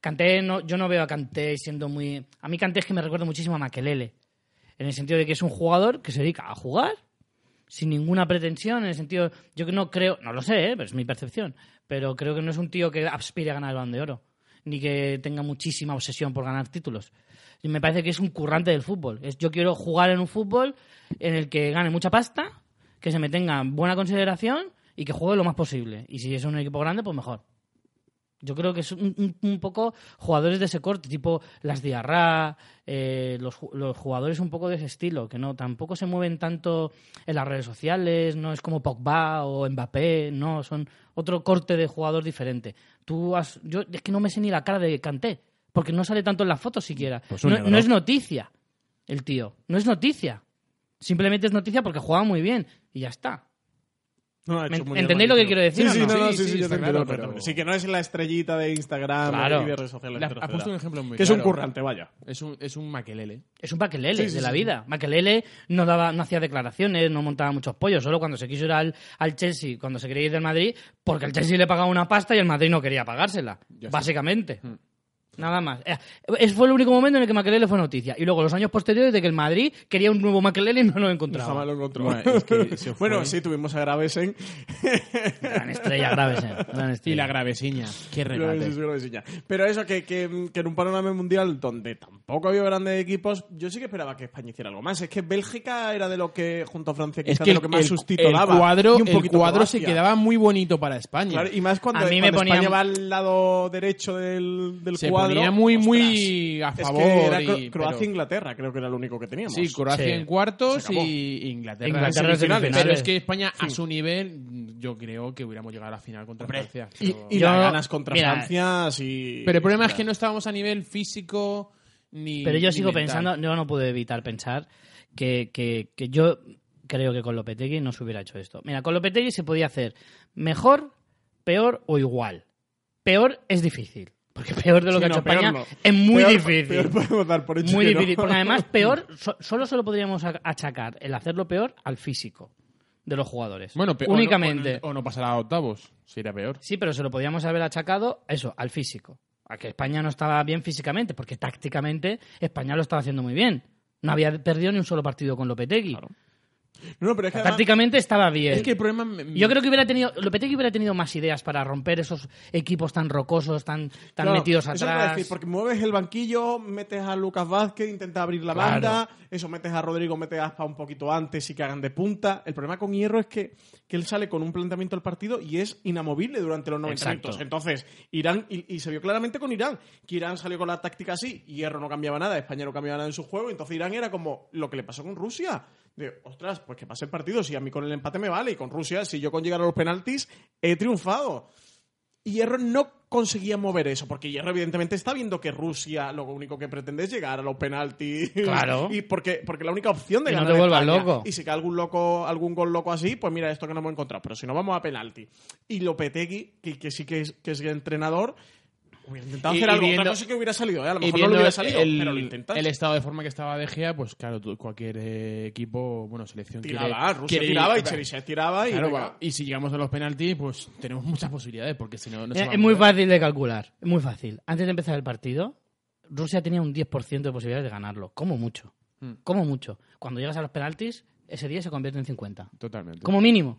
Kanté no, yo no veo a Kanté siendo muy. A mí Kanté es que me recuerda muchísimo a Makelele. En el sentido de que es un jugador que se dedica a jugar sin ninguna pretensión, en el sentido. Yo no creo. No lo sé, ¿eh? pero es mi percepción. Pero creo que no es un tío que aspire a ganar el balón de oro. Ni que tenga muchísima obsesión por ganar títulos. Y me parece que es un currante del fútbol. Es, yo quiero jugar en un fútbol en el que gane mucha pasta, que se me tenga buena consideración y que juegue lo más posible. Y si es un equipo grande, pues mejor. Yo creo que es un, un- un poco jugadores de ese corte, tipo las Diarra, eh, los, los jugadores un poco de ese estilo, que no tampoco se mueven tanto en las redes sociales, no es como Pogba o Mbappé, no, son otro corte de jugador diferente. Tú has, yo es que no me sé ni la cara de Kanté, porque no sale tanto en las fotos siquiera. Pues no, no es noticia el tío, no es noticia. Simplemente es noticia porque juega muy bien y ya está. No, ha hecho ¿Me- un mundial ¿Entendéis lo que quiero decir Sí, sí, no? Sí, yo claro, pero- que no es la estrellita de Instagram Claro. y de redes sociales. La- ha puesto un ejemplo muy Que es un currante, vaya. Es un, es un maquelele. Es un Sí, sí, de la sí. vida. Makelele no, daba, no hacía declaraciones, no montaba muchos pollos, solo cuando se quiso ir al, al Chelsea, cuando se quería ir del Madrid, porque el Chelsea le pagaba una pasta y el Madrid no quería pagársela, Ya básicamente. Hmm. Nada más. Eh, Ese fue el único momento en el que Makelele fue noticia. Y luego los años posteriores de que el Madrid quería un nuevo Makelele y no lo Jamás encontraba. lo encontró. Bueno, es que (laughs) se fue. Bueno, sí, tuvimos a Gravesen. Gran estrella, Gravesen. Gran Y estrella. la gravesiña. Qué Gravesiña. Pero eso, que, que, que en un panorama mundial donde tampoco había grandes equipos, yo sí que esperaba que España hiciera algo más. Es que Bélgica era de lo que, junto a Francia, Es quizás que de el, lo que más el- sustito el cuadro, Y un el cuadro se quedaba muy bonito para España. Claro, y más cuando, A mí me cuando ponía- España va al lado derecho del, del se cuadro. ponía muy, ostras, muy a es que favor. era y- Cro- Croacia e pero- Inglaterra, creo que era lo único que teníamos. Sí, Croacia Sí. en cuartos y Inglaterra, Inglaterra en semifinales. Pero es que España, a su nivel, yo creo que hubiéramos llegado a la final contra Francia. Y, pero- y Yo- la ganas contra mira, Francia, sí. Pero el problema es que no estábamos a nivel físico ni. Pero yo ni sigo mental. pensando, yo no puedo evitar pensar que, que, que yo creo que con Lopetegui no se hubiera hecho esto. Mira, con Lopetegui se podía hacer mejor, peor o igual. Peor es difícil. Porque peor de lo Sí, que ha no, hecho peor España no. es muy Peor- difícil. peor podemos dar por hecho muy que no. difícil. Porque además, (laughs) peor, so- solo se lo podríamos achacar el hacerlo peor al físico de los jugadores. Bueno, únicamente. O no, o no pasará a octavos, sería peor. Sí, pero se lo podíamos haber achacado eso, al físico. A que España no estaba bien físicamente, porque tácticamente España lo estaba haciendo muy bien. No había perdido ni un solo partido con Lopetegui. No, no, pero es que además- Tácticamente estaba bien. Es que el problema. me- Yo creo que hubiera tenido, Lopetegui hubiera tenido más ideas para romper esos equipos tan rocosos, tan, tan Claro, metidos eso atrás. decir, porque mueves el banquillo, metes a Lucas Vázquez, intenta abrir la Claro. banda, eso metes a Rodrigo, metes a Aspa un poquito antes y que hagan de punta. El problema con Hierro es que, que él sale con un planteamiento al partido y es inamovible durante los 90 Exacto. minutos. Entonces, Irán, y, y se vio claramente con Irán, que Irán salió con la táctica así, y Hierro no cambiaba nada, España no cambiaba nada en su juego, entonces Irán era como lo que le pasó con Rusia. Ostras, pues que pase el partido, si a mí con el empate me vale, y con Rusia, si yo con llegar a los penaltis, he triunfado. Y Hierro no conseguía mover eso, porque Hierro evidentemente está viendo que Rusia lo único que pretende es llegar a los penaltis. Claro. (laughs) Y porque, porque la única opción de Y no ganar te a vuelvas España. loco. Y si cae algún loco, algún gol loco así, pues mira esto que no hemos encontrado. Pero si no vamos a penalti. Y Lopetegui, que, que sí que es, que es entrenador, hubiera intentado Y- hacer y algo. viendo- Otra cosa que hubiera salido, ¿eh? A lo mejor no le hubiera salido, el, pero lo intentas. el estado de forma que estaba De Gea, pues claro, tú- cualquier eh, equipo, bueno, selección quiere- tiraba, Rusia quiere ir- tiraba y Cherisev tiraba y... Claro, venga. bueno, y si llegamos a los penaltis, pues tenemos muchas posibilidades, porque si no, no se es a muy fácil de calcular, es muy fácil. Antes de empezar el partido, Rusia tenía un 10% de posibilidades de ganarlo, como mucho. Hmm. Como mucho. Cuando llegas a los penaltis, ese día se convierte en 50. Totalmente. Como mínimo.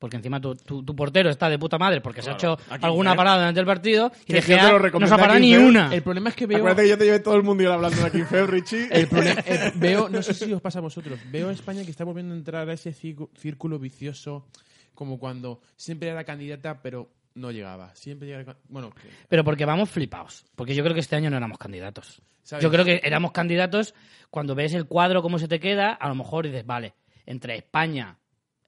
Porque encima tu, tu- tu portero está de puta madre porque se ha hecho Aquí, alguna ¿eh? parada durante el partido y De Gea no se ha parado ni una. El problema es que veo... Acuérdate que yo te llevé todo el mundial hablando de aquí, Feo, Richie. (laughs) El problema, el- veo, no sé si os pasa a vosotros, veo a España que está volviendo a entrar a ese círculo vicioso como cuando siempre era candidata pero no llegaba. Siempre llegaba, bueno, que- Pero porque vamos flipados. Porque yo creo que este año no éramos candidatos. ¿Sabes? Yo creo que éramos candidatos cuando ves el cuadro, cómo se te queda, a lo mejor dices, vale, entre España,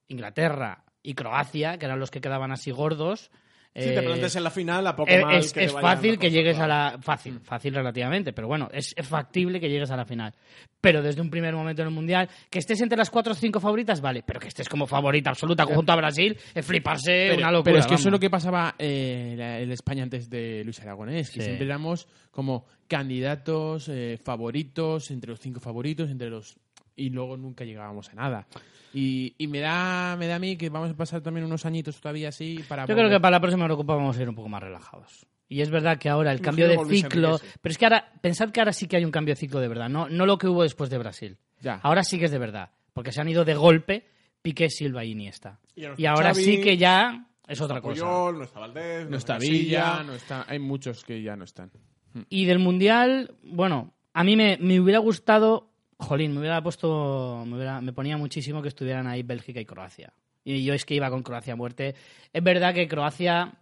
Inglaterra y Croacia, que eran los que quedaban así gordos. Si te eh, plantes en la final, a poco es, mal que es fácil que llegues a la. Fácil, fácil relativamente, pero bueno, es, es factible que llegues a la final. Pero desde un primer momento en el mundial, que estés entre las cuatro o cinco favoritas, vale, pero que estés como favorita absoluta junto a Brasil, es fliparse pero, una locura. pero es que eso es lo que pasaba eh, la- en España antes de Luis Aragonés, que Sí. siempre éramos como candidatos, eh, favoritos, entre los cinco favoritos, entre los y luego nunca llegábamos a nada. Y, y me da me da a mí que vamos a pasar también unos añitos todavía así para Yo creo volver. que para la próxima Eurocopa vamos a ir un poco más relajados. Y es verdad que ahora el Me cambio de ciclo. Pero es que ahora, pensad que ahora sí que hay un cambio de ciclo de verdad, no, no lo que hubo después de Brasil. Ya. Ahora sí que es de verdad. Porque se han ido de golpe Piqué, Silva y Iniesta. Y no Y ahora Xavi, sí que ya es no otra cosa. Puyol, no está Valdés, no está Casilla. Villa, no está hay muchos que ya no están. Y del Mundial, bueno, a mí me, me hubiera gustado, jolín, me hubiera puesto, me, hubiera- me ponía muchísimo que estuvieran ahí Bélgica y Croacia. Y yo es que iba con Croacia a muerte. Es verdad que Croacia,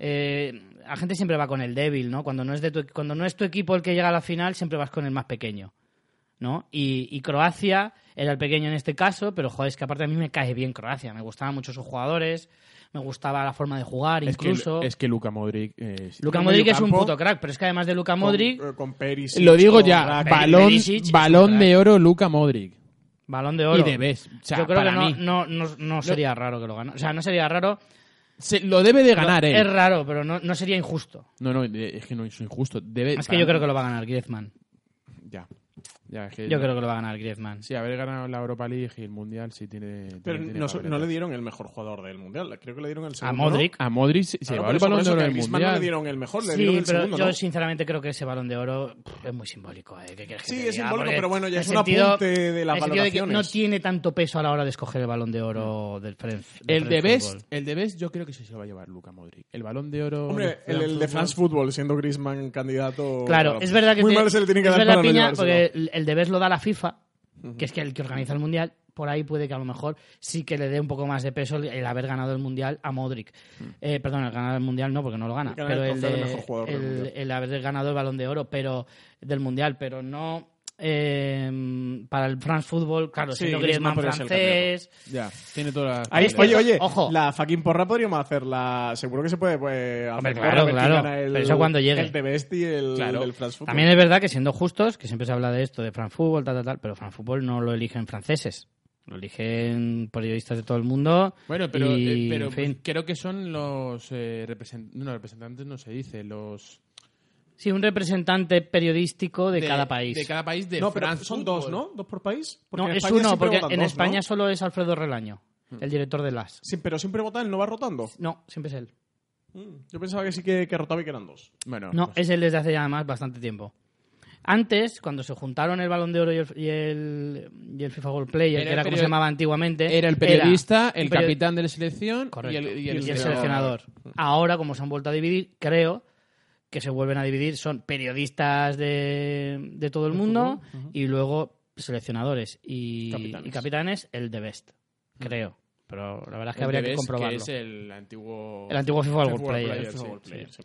eh, la gente siempre va con el débil, ¿no? Cuando no, es de tu, cuando no es tu equipo el que llega a la final, siempre vas con el más pequeño, ¿no? Y, y Croacia era el pequeño en este caso, pero joder, es que aparte a mí me cae bien Croacia. Me gustaban mucho sus jugadores, me gustaba la forma de jugar, Es que, incluso. es que Luka Modric eh. Luka Modric es un puto crack, pero es que además de Luka Modric, eh, Con, Perisic, lo digo ya, balón Perisic balón de oro Luka Modric. Balón de oro. Y debes. O sea, Yo creo que no, no, no, no sería raro que lo gane. O sea, no sería raro. Se- lo debe de ganar él. Es raro, pero no, no sería injusto. No, no, es que no es injusto. Debe, Es que yo creo que lo va a ganar Griezmann. Ya. Ya, es que Yo creo que lo va a ganar Griezmann. Sí, haber ganado la Europa League y el Mundial sí tiene. Pero tiene- tiene no, le dieron el mejor jugador del mundial. Creo que le dieron el A segundo. Modric. A Modric se. Claro, llevó el balón de oro a del Griezmann Mundial. no le dieron el mejor, le Sí, dieron el pero segundo. yo ¿no? sinceramente creo que ese balón de oro pff, es muy simbólico. ¿eh? ¿Qué quieres que Sí, es diga? simbólico, Porque pero bueno, ya es un sentido- apunte de las de que no valoraciones. tiene tanto peso a la hora de escoger el balón de oro del French. del El de Best, Football. el de Best yo creo que sí se lo va a llevar Luca Modric. El balón de oro. Hombre, el, de France Football, siendo Griezmann candidato. Claro, es verdad que Muy mal se le tiene que es dar para no Piña, llevárselo. porque el- el Debes lo da la FIFA, que es que el que organiza el mundial. Por ahí puede que a lo mejor sí que le dé un poco más de peso el, haber ganado el mundial a Modric. Eh, perdón, el ganar el mundial no, porque no lo gana. Pero el el, de el haber ganado el balón de oro pero del mundial, pero no eh, para el France Football, claro, Sí, siendo Griezmann francés. Ya, tiene todas las. Ahí- oye, oye, ojo. la fucking porra podríamos hacerla. Seguro que se puede, pues, hacer Hombre, claro, claro. El, Pero eso cuando llegue. El de Best y el Claro. del France Football. También es verdad que siendo justos, que siempre se habla de esto, de France Football, tal, tal, tal, pero France Football no lo eligen franceses. Lo eligen periodistas de todo el mundo. Bueno, pero, y, eh, pero en fin. creo que son los eh, represent- no, representantes, no se dice, los. Sí, un representante periodístico de, de- cada país. De cada país de no, pero son Football. dos, ¿no? Dos por país. Porque no, en es España uno, porque votan en dos, España ¿no? solo es Alfredo Relaño, el director de las. Sí, pero siempre vota él, no va rotando. No, siempre es él. Mm, Yo pensaba que sí que, que rotaba y que eran dos. Bueno, No, pues- es él desde hace ya además bastante tiempo. Antes, cuando se juntaron el Balón de Oro y el, y el, y el FIFA World Player, Era que era el como se llamaba antiguamente, era el periodista, el capitán de la selección Correcto. y el, y y el el seleccionador. seleccionador. Ahora, como se han vuelto a dividir, creo que se vuelven a dividir, son periodistas de, de todo el mundo y luego seleccionadores y Capitanes. y capitanes, el de Best, creo. Pero la verdad es que El habría que comprobarlo. es el antiguo. El antiguo FIFA World Player. Player, FIFA sí, World sí. Player, sí.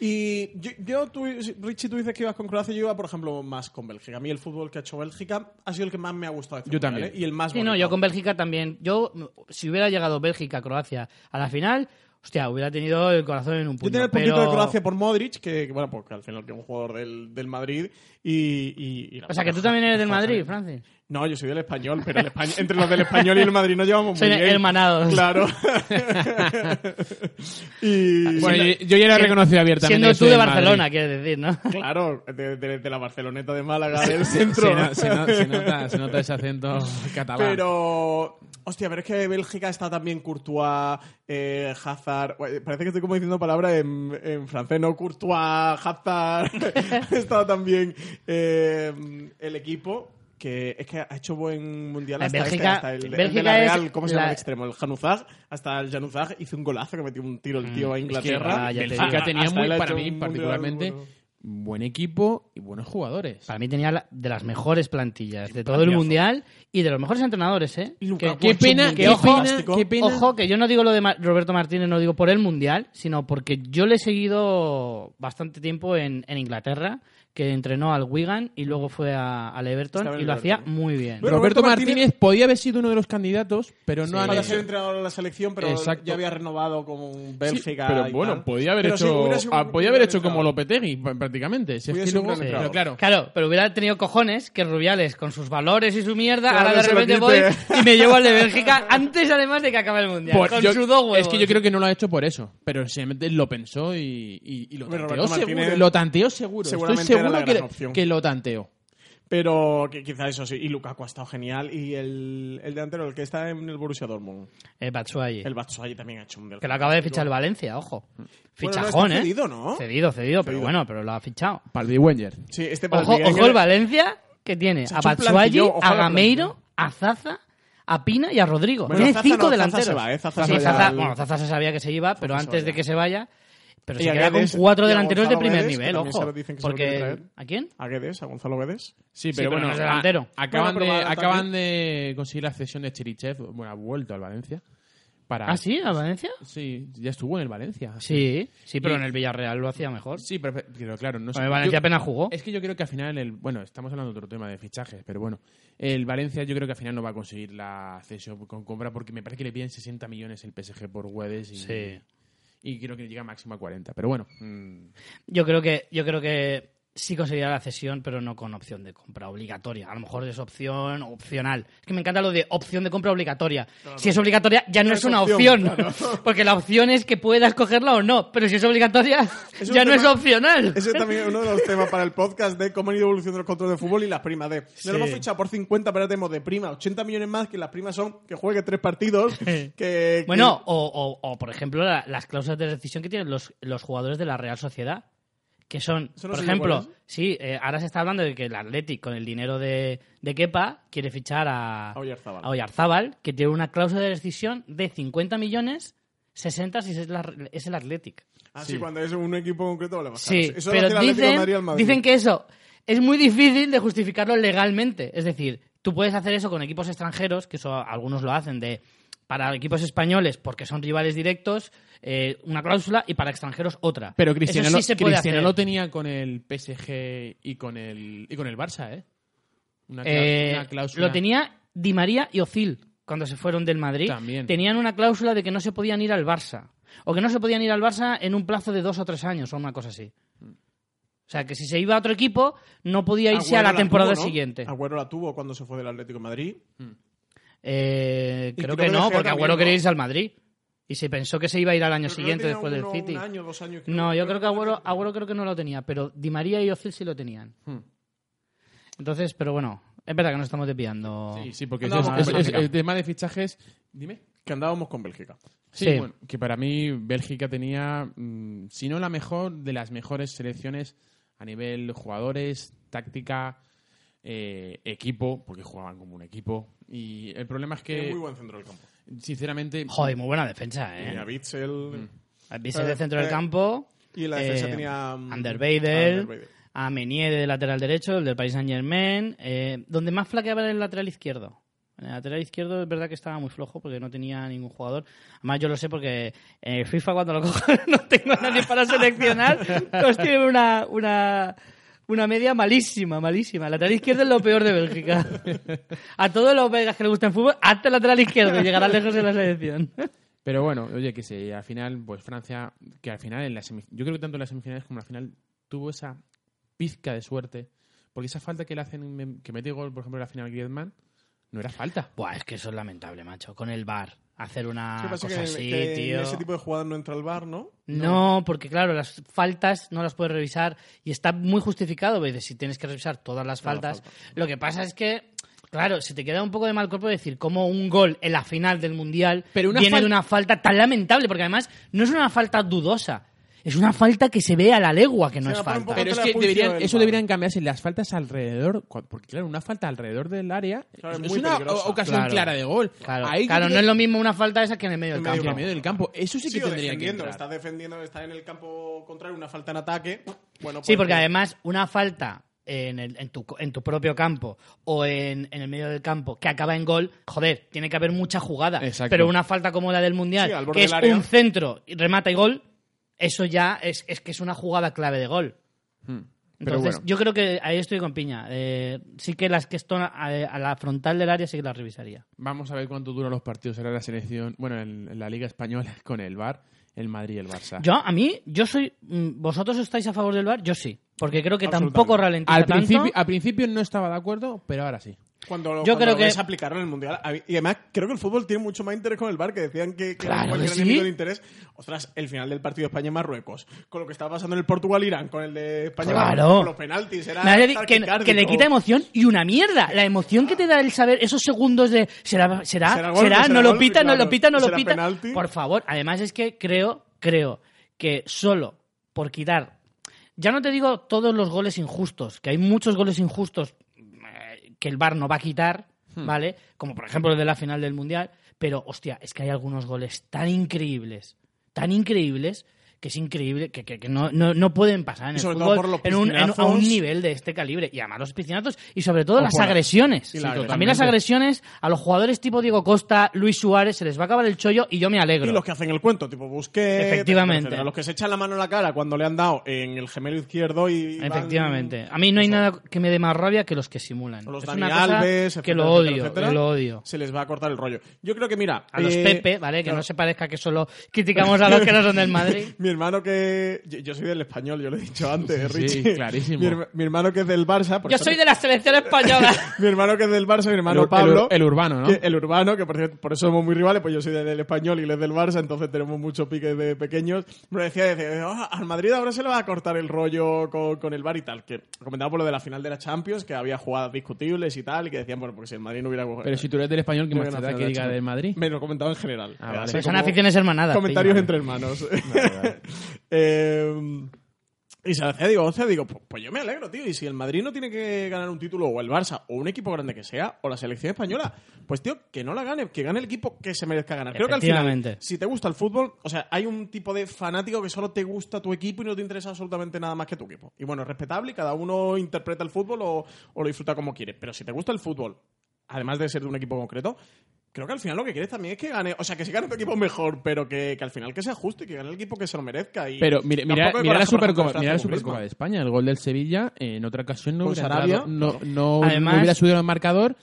Y yo, yo tú, Richie, tú dices que ibas con Croacia, yo iba, por ejemplo, más con Bélgica. A mí el fútbol que ha hecho Bélgica ha sido el que más me ha gustado. este Yo mundial, también. ¿eh? Y el más Sí, no, bonito. yo con Bélgica también. Yo, si hubiera llegado Bélgica, Croacia a la final, hostia, hubiera tenido el corazón en un Yo puño. tenía el puntito pero- de Croacia por Modric, que, bueno, porque al final que es un jugador del, del Madrid. Y, y- O sea, que tú también eres del (laughs) Madrid. Francis. No, yo soy del español, pero el español- entre los del español y el Madrid nos llevamos Soy muy bien. hermanados. Claro. (laughs) y Bueno, yo, yo ya era reconocido abiertamente. Siendo tú de Barcelona, Madrid. quieres decir, ¿no? claro, de, de- de la Barceloneta de Málaga, del centro. Se, no- se no- se nota, se nota ese acento catalán. Pero, hostia, pero es que Bélgica está también Courtois, eh, Hazard. Parece que estoy como diciendo palabras en, en francés, ¿no? Courtois, Hazard. (laughs) está también eh, el equipo. Que es que ha hecho buen mundial este, hasta el, de la Real, es ¿cómo se llama la- el extremo? El Januzaj, hasta el Januzaj hizo un golazo que metió un tiro el tío a Es que Inglaterra. ah, tenía muy, para mí, particularmente, bueno. buen equipo y buenos jugadores. Para mí tenía la- de las mejores plantillas de todo el mundial y de los mejores entrenadores, ¿eh? Qué pena, qué ojo, pena, fantástico. qué pena. Ojo, que yo no digo lo de Ma- Roberto Martínez, no digo por el mundial, sino porque yo le he seguido bastante tiempo en, en Inglaterra, que entrenó al Wigan y luego fue a- al Everton y lo hacía muy bien. Bueno, Roberto, Roberto Martínez, Martínez podía haber sido uno de los candidatos, pero no han para ser entrenador de la selección, pero Exacto. ya había renovado con Bélgica. Sí, pero y bueno, tal. podía haber Pero sí, hecho, ah, podía haber hecho como. Lopetegui, pr- prácticamente. Si es que luego- pero claro, Claro, pero hubiera tenido cojones que Rubiales, con sus valores y su mierda, Claro, ahora de repente voy y me llevo al de Bélgica antes, además de que acabe el mundial. por- con yo- sus dos huevos. es que yo creo que no lo ha hecho por eso, pero simplemente lo pensó y, y- y lo tanteó seguro. Lo tanteó seguro. Seguramente era la que, gran opción. que lo tanteó. Pero que quizás eso sí. Y Lukaku ha estado genial. Y el, el delantero, el que está en el Borussia Dortmund, Eh, Batshuayi. el Batshuayi también ha hecho un del Que lo acaba de fichar el Valencia, ojo. Bueno, Fichajón, no, está ¿eh? cedido, ¿no? Cedido, cedido, pero Cedido. bueno, pero lo ha fichado. Wenger. Sí, este Ojo, ojo el Valencia que tiene a Batshuayi, a Gameiro, a Zaza, a Pina y a Rodrigo. Bueno, tiene Zaza cinco no, Zaza delanteros. se va, ¿eh? Zaza Sí, se va Zaza- al- bueno, Zaza se sabía que se iba, pero Zaza se antes de que se vaya, pero se a queda con cuatro delanteros de primer Guedes, nivel, ojo. lo dicen que se lo quieren Porque traer. ¿a quién? A Guedes, a Gonzalo Guedes. Sí, pero pero, no bueno, es delantero. a- acaban, Bueno, pero de, acaban de conseguir la cesión de Cherichev. Bueno, ha vuelto al Valencia. Para, ¿Ah, sí? ¿A Valencia? Sí, ya estuvo en el Valencia. Sí, sí, pero Y- en el Villarreal lo hacía mejor. Sí, pero, pero claro, no sé. Con el Valencia yo- apenas jugó. Es que yo creo que al final, el, bueno, estamos hablando de otro tema de fichajes, pero bueno, el Valencia yo creo que al final no va a conseguir la cesión con compra porque me parece que le piden 60 millones el PSG por Guedes y, Sí. Y creo que llega máximo a 40. Pero bueno, mm, Yo creo que, yo creo que sí conseguiría la cesión, pero no con opción de compra obligatoria. A lo mejor es opción opcional. Es que me encanta lo de opción de compra obligatoria. Si es obligatoria, ya no No es una opción, opción. (laughs) Porque la opción es que puedas cogerla o no. Pero si es obligatoria, (laughs) Es ya no es opcional. Ese es también uno de los temas para el podcast de cómo han ido evolucionando los controles de fútbol y las primas de. Sí. No lo hemos fichado por 50, pero tenemos de prima 80 millones más, que las primas son que juegue tres partidos. que, (laughs) que- Bueno, o, o- o, por ejemplo, la- las cláusulas de decisión que tienen los, los jugadores de la Real Sociedad. Que son, Eso no por ejemplo, sí, eh, ahora se está hablando de que el Athletic, con el dinero de, de Kepa, quiere fichar a, A Oyarzábal. a Oyarzábal, que tiene una cláusula de decisión de 50 millones, 60 si es, la- es el Athletic. Así cuando es un equipo concreto vale más Sí. Eso lo pero dicen, Madrid al Madrid. dicen que eso es muy difícil de justificarlo legalmente. Es decir, tú puedes hacer eso con equipos extranjeros, que eso algunos lo hacen, de para equipos españoles porque son rivales directos, eh, una cláusula y para extranjeros otra. Pero Cristiano, eso sí lo- se puede Cristiano hacer. lo tenía con el PSG y con el, y con el Barça, ¿eh? Una, Eh, una cláusula. Lo tenía Di María y Ozil cuando se fueron del Madrid. También. Tenían una cláusula de que no se podían ir al Barça. O que no se podían ir al Barça en un plazo de dos o tres años o una cosa así. O sea, que si se iba a otro equipo, no podía irse a Agüero la temporada tuvo, ¿no? siguiente. Agüero la tuvo cuando se fue del Atlético de Madrid. Eh, creo que no, porque Agüero quería irse al Madrid. Y se pensó que se iba a ir al año Pero siguiente después del City. Un año, dos años. creo. No, yo creo que Agüero, Agüero creo que no lo tenía, pero Di María y Ozil sí lo tenían. Hmm. Entonces, pero bueno, es verdad que nos estamos desviando. Sí, sí, porque es, el tema de fichajes. Dime. Que andábamos con Bélgica. Sí, Sí. bueno, que para mí Bélgica tenía, mm, si no la mejor, de las mejores selecciones a nivel jugadores, táctica, eh, equipo, porque jugaban como un equipo. Y el problema es Tiene que, muy buen centro del campo. sinceramente, Joder, muy buena defensa, Tenía ¿eh? Witzel. Viste Eh, de centro del eh, campo. Y en la defensa eh, tenía. mm, Ander a Weidel, Ander Weidel. a Menier de lateral derecho, el del Paris Saint Germain. Eh, donde más flaqueaba era el lateral izquierdo. En el lateral izquierdo es verdad que estaba muy flojo porque no tenía ningún jugador. Además, yo lo sé porque en el FIFA cuando lo (laughs) cojo no tengo a nadie para seleccionar. (laughs) Pues tiene una, una, una media malísima, malísima. El lateral izquierdo es lo peor de Bélgica. (laughs) A todos los belgas que les gusta el fútbol, hazte el lateral izquierdo y llegarás lejos en la selección. Pero bueno, oye, que sí, al final, pues Francia, que al final, en la yo creo que tanto en las semifinales como en la final, tuvo esa pizca de suerte. Porque esa falta que le hacen, que mete gol, por ejemplo, en la final Griezmann, no era falta. Buah, es que eso es lamentable, macho. Con el bar hacer una cosa Que, así, que tío. en ese tipo de jugadas no entra el bar, ¿no? No, porque claro, las faltas no las puedes revisar y está muy justificado, veces si tienes que revisar todas las faltas. Lo que pasa es que, claro, se te queda un poco de mal cuerpo decir cómo un gol en la final del Mundial Pero una viene fal- de una falta tan lamentable, porque además no es una falta dudosa, es una falta que se ve a la legua que no Se es falta. Pero es que deberían, eso deberían cambiarse las faltas alrededor, porque claro, una falta alrededor del área Claro, es una peligrosa. ocasión Claro. clara de gol. Claro, Ahí claro, no es lo mismo una falta esa que en el medio del en campo. medio del campo. Eso sí que Sí, tendría que entrar. está defendiendo, está en el campo contrario, una falta en ataque. Bueno, Sí, pues, porque además una falta en, el- en, tu, en tu propio campo o en, en el medio del campo que acaba en gol, joder, tiene que haber mucha jugada. Exacto. Pero una falta como la del Mundial, Sí, que es área. un centro, y remata y gol, eso ya es, es que es una jugada clave de gol. Hmm. Pero Entonces, bueno. yo creo que ahí estoy con Piña. Eh, sí que las que están a, a la frontal del área sí que las revisaría. Vamos a ver cuánto duran los partidos ahora en la selección, bueno, en, en la Liga Española (laughs) con el VAR, el Madrid y el Barça. Yo, a mí, yo soy. mm, ¿Vosotros estáis a favor del VAR? Yo sí. Porque creo que tampoco ralentiza al, tanto. principio, al principio no estaba de acuerdo, pero ahora sí. Cuando, Yo cuando creo lo que- ves aplicarlo en el Mundial. Y además, creo que el fútbol tiene mucho más interés con el bar que decían que, que Claro era que sí. de interés. Ostras, el final del partido España-Marruecos, con lo que estaba pasando en el Portugal-Irán, con el de España Claro. con los penaltis, era que, le quita emoción y una mierda. La emoción que te da el saber esos segundos de será, será, ¿Será será, gol? ¿Será no lo pita, no lo pita, no lo ¿Será pita. penalti? Por favor, además es que creo, creo que solo por quitar, ya no te digo todos los goles injustos, que hay muchos goles injustos que el VAR no va a quitar, ¿vale? Como por ejemplo el de la final del Mundial, pero hostia, es que hay algunos goles tan increíbles, tan increíbles que es increíble, que, que- que no, no, no pueden pasar en el sobre todo fútbol por los en un, en- a un nivel de este calibre. Y además los piscinazos y sobre todo O las agresiones. la. También las agresiones a los jugadores tipo Diego Costa, Luis Suárez, se les va a acabar el chollo y yo me alegro. Y los que hacen el cuento, tipo Busquets, Efectivamente. etcétera. Los que se echan la mano en la cara cuando le han dado en el gemelo izquierdo y. van- Efectivamente. A mí no hay nada que me dé más rabia que los que simulan. O los es Dani una cosa Alves, que lo odio, etcétera. que lo odio. Se les va a cortar el rollo. Yo creo que, mira. A los eh, Pepe, ¿vale? Que claro. no se parezca que solo criticamos a los que no son del Madrid. (laughs) Mi hermano que... Yo, yo soy del español, yo lo he dicho antes, Sí, Richie. clarísimo. Mi, mi hermano que es del Barça... por Yo soy de la selección española. (laughs) Mi hermano que es del Barça, mi El, hermano ur- Pablo... el el urbano, ¿no? que- el urbano, que por, cierto, por eso somos muy rivales, pues yo soy del español y él es del Barça, entonces tenemos muchos piques de pequeños. Me decía, decía "Ah, al Madrid ahora se le va a cortar el rollo con, con el Bar y tal, que comentaba por lo de la final de la Champions, que había jugadas discutibles y tal, y que decían, bueno, porque si el Madrid no hubiera... Pero si tú eres del español, ¿qué no más te da que diga del Madrid? Me lo comentaba en general. Ah, vale. Son aficiones hermanadas. Comentarios pillo. entre hermanos. (laughs) Eh, y se decía, digo, o sea, digo, pues, pues yo me alegro, tío. Y si el Madrid no tiene que ganar un título, o el Barça, o un equipo grande que sea, o la selección española, pues tío, que no la gane, que gane el equipo que se merezca ganar. Creo que al final, si te gusta el fútbol, o sea, hay un tipo de fanático que solo te gusta tu equipo y no te interesa absolutamente nada más que tu equipo. Y bueno, es respetable y cada uno interpreta el fútbol o, o lo disfruta como quiere. Pero si te gusta el fútbol, además de ser de un equipo concreto, creo que al final lo que quieres también es que gane, o sea, que si gane tu equipo mejor, pero que, que al final que sea justo y que gane el equipo que se lo merezca. Y Pero mira, mira, mira la Supercopa, mira la Supercopa de España. El gol del Sevilla en otra ocasión no hubiera, entrado, no, no, Además- no hubiera subido el marcador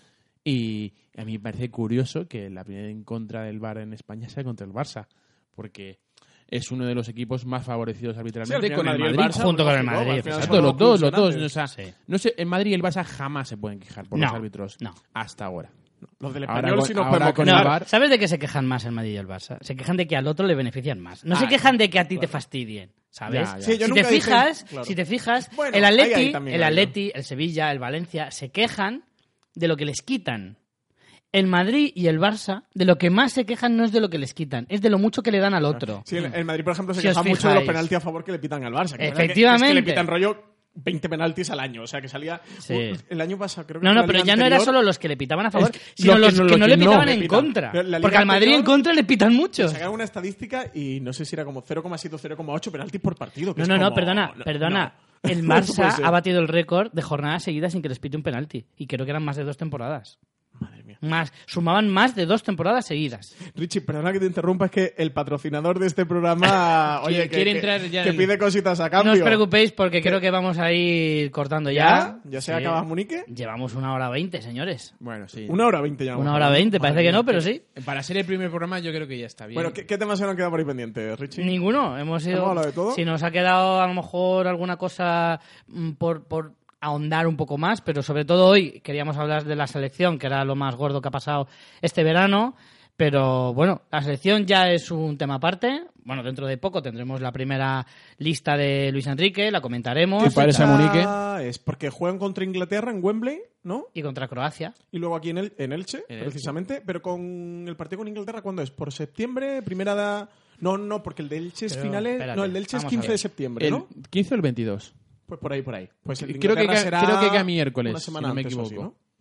y a mí me parece curioso que la primera en contra del Bar en España sea contra el Barça, porque es uno de los equipos más favorecidos Sí, al arbitralmente final con el Madrid. Barça, junto con el Madrid, al Exacto, los dos, los dos. O sea, Sí. no sé, en Madrid y el Barça jamás se pueden quejar por No, los árbitros. no. Hasta ahora. Los del español sí nos ahora podemos con No. VAR. ¿Sabes de qué se quejan más el Madrid y el Barça? Se quejan de que al otro le benefician más. No se Ah, quejan de que a ti te fastidien, ¿sabes? Ya, ya. Sí, yo si, nunca te dije- fijas, claro. si te fijas, Bueno, el Atleti, también el. Atleti, el Sevilla, el Valencia se quejan de lo que les quitan. El Madrid y el Barça de lo que más se quejan no es de lo que les quitan, es de lo mucho que le dan al otro. Sí, el, el Madrid, por ejemplo, se Si queja mucho de los penaltis a favor que le pitan al Barça. que- Efectivamente. Es que le pitan rollo 20 penaltis al año. O sea, que salía... Sí. uh, el año pasado, creo que No, no, pero ya no era solo los que le pitaban a favor, Es que sino que los no- que no le pitaban en pitan. contra. Porque al Madrid en contra le pitan muchos. Sacaron una estadística y no sé si era como 0,7 o 0,8 penaltis por partido. que No, no, no, como- perdona, no, perdona. El (laughs) Barça ha batido el récord de jornadas seguidas sin que les pite un penalti. Y creo que eran más de dos temporadas. Madre mía. Más, sumaban más de dos temporadas seguidas. Richie, perdona que te interrumpa, es que el patrocinador de este programa, (laughs) oye, Quiere- que, quiere que- entrar ya que en- pide cositas a No cambio. os preocupéis porque creo que vamos a ir cortando ya. ¿Ya? ¿Ya se Sí. acaba Munique? Llevamos una hora veinte, señores. Bueno, sí. Una hora veinte ya. Una hora veinte, parece que no, pero sí. Para ser el primer programa yo creo que ya está bien. Bueno, ¿qué, qué temas se nos han quedado por ahí pendientes, Richie? Ninguno. Hemos ido. ¿Hemos hablado de todo? Si nos ha quedado a lo mejor alguna cosa mm, por, por ahondar un poco más, pero sobre todo hoy queríamos hablar de la selección, que era lo más gordo que ha pasado este verano. Pero bueno, la selección ya es un tema aparte. Bueno, dentro de poco tendremos la primera lista de Luis Enrique, la comentaremos. ¿Qué parece a Munique? Ah, Es porque juegan contra Inglaterra en Wembley, ¿no? Y contra Croacia. Y luego aquí en, el, en Elche, En Elche. precisamente. Pero con el partido con Inglaterra, ¿cuándo es? ¿Por septiembre? ¿Primera da...? No, no, porque el de Elche es Pero, finales... espérate, no, el de Elche es vamos a 15 de septiembre, el ¿no? 15 o el 22. Pues por ahí, por ahí. Pues el Creo que será creo que cae miércoles, una si semana no me antes o así, equivoco. ¿no?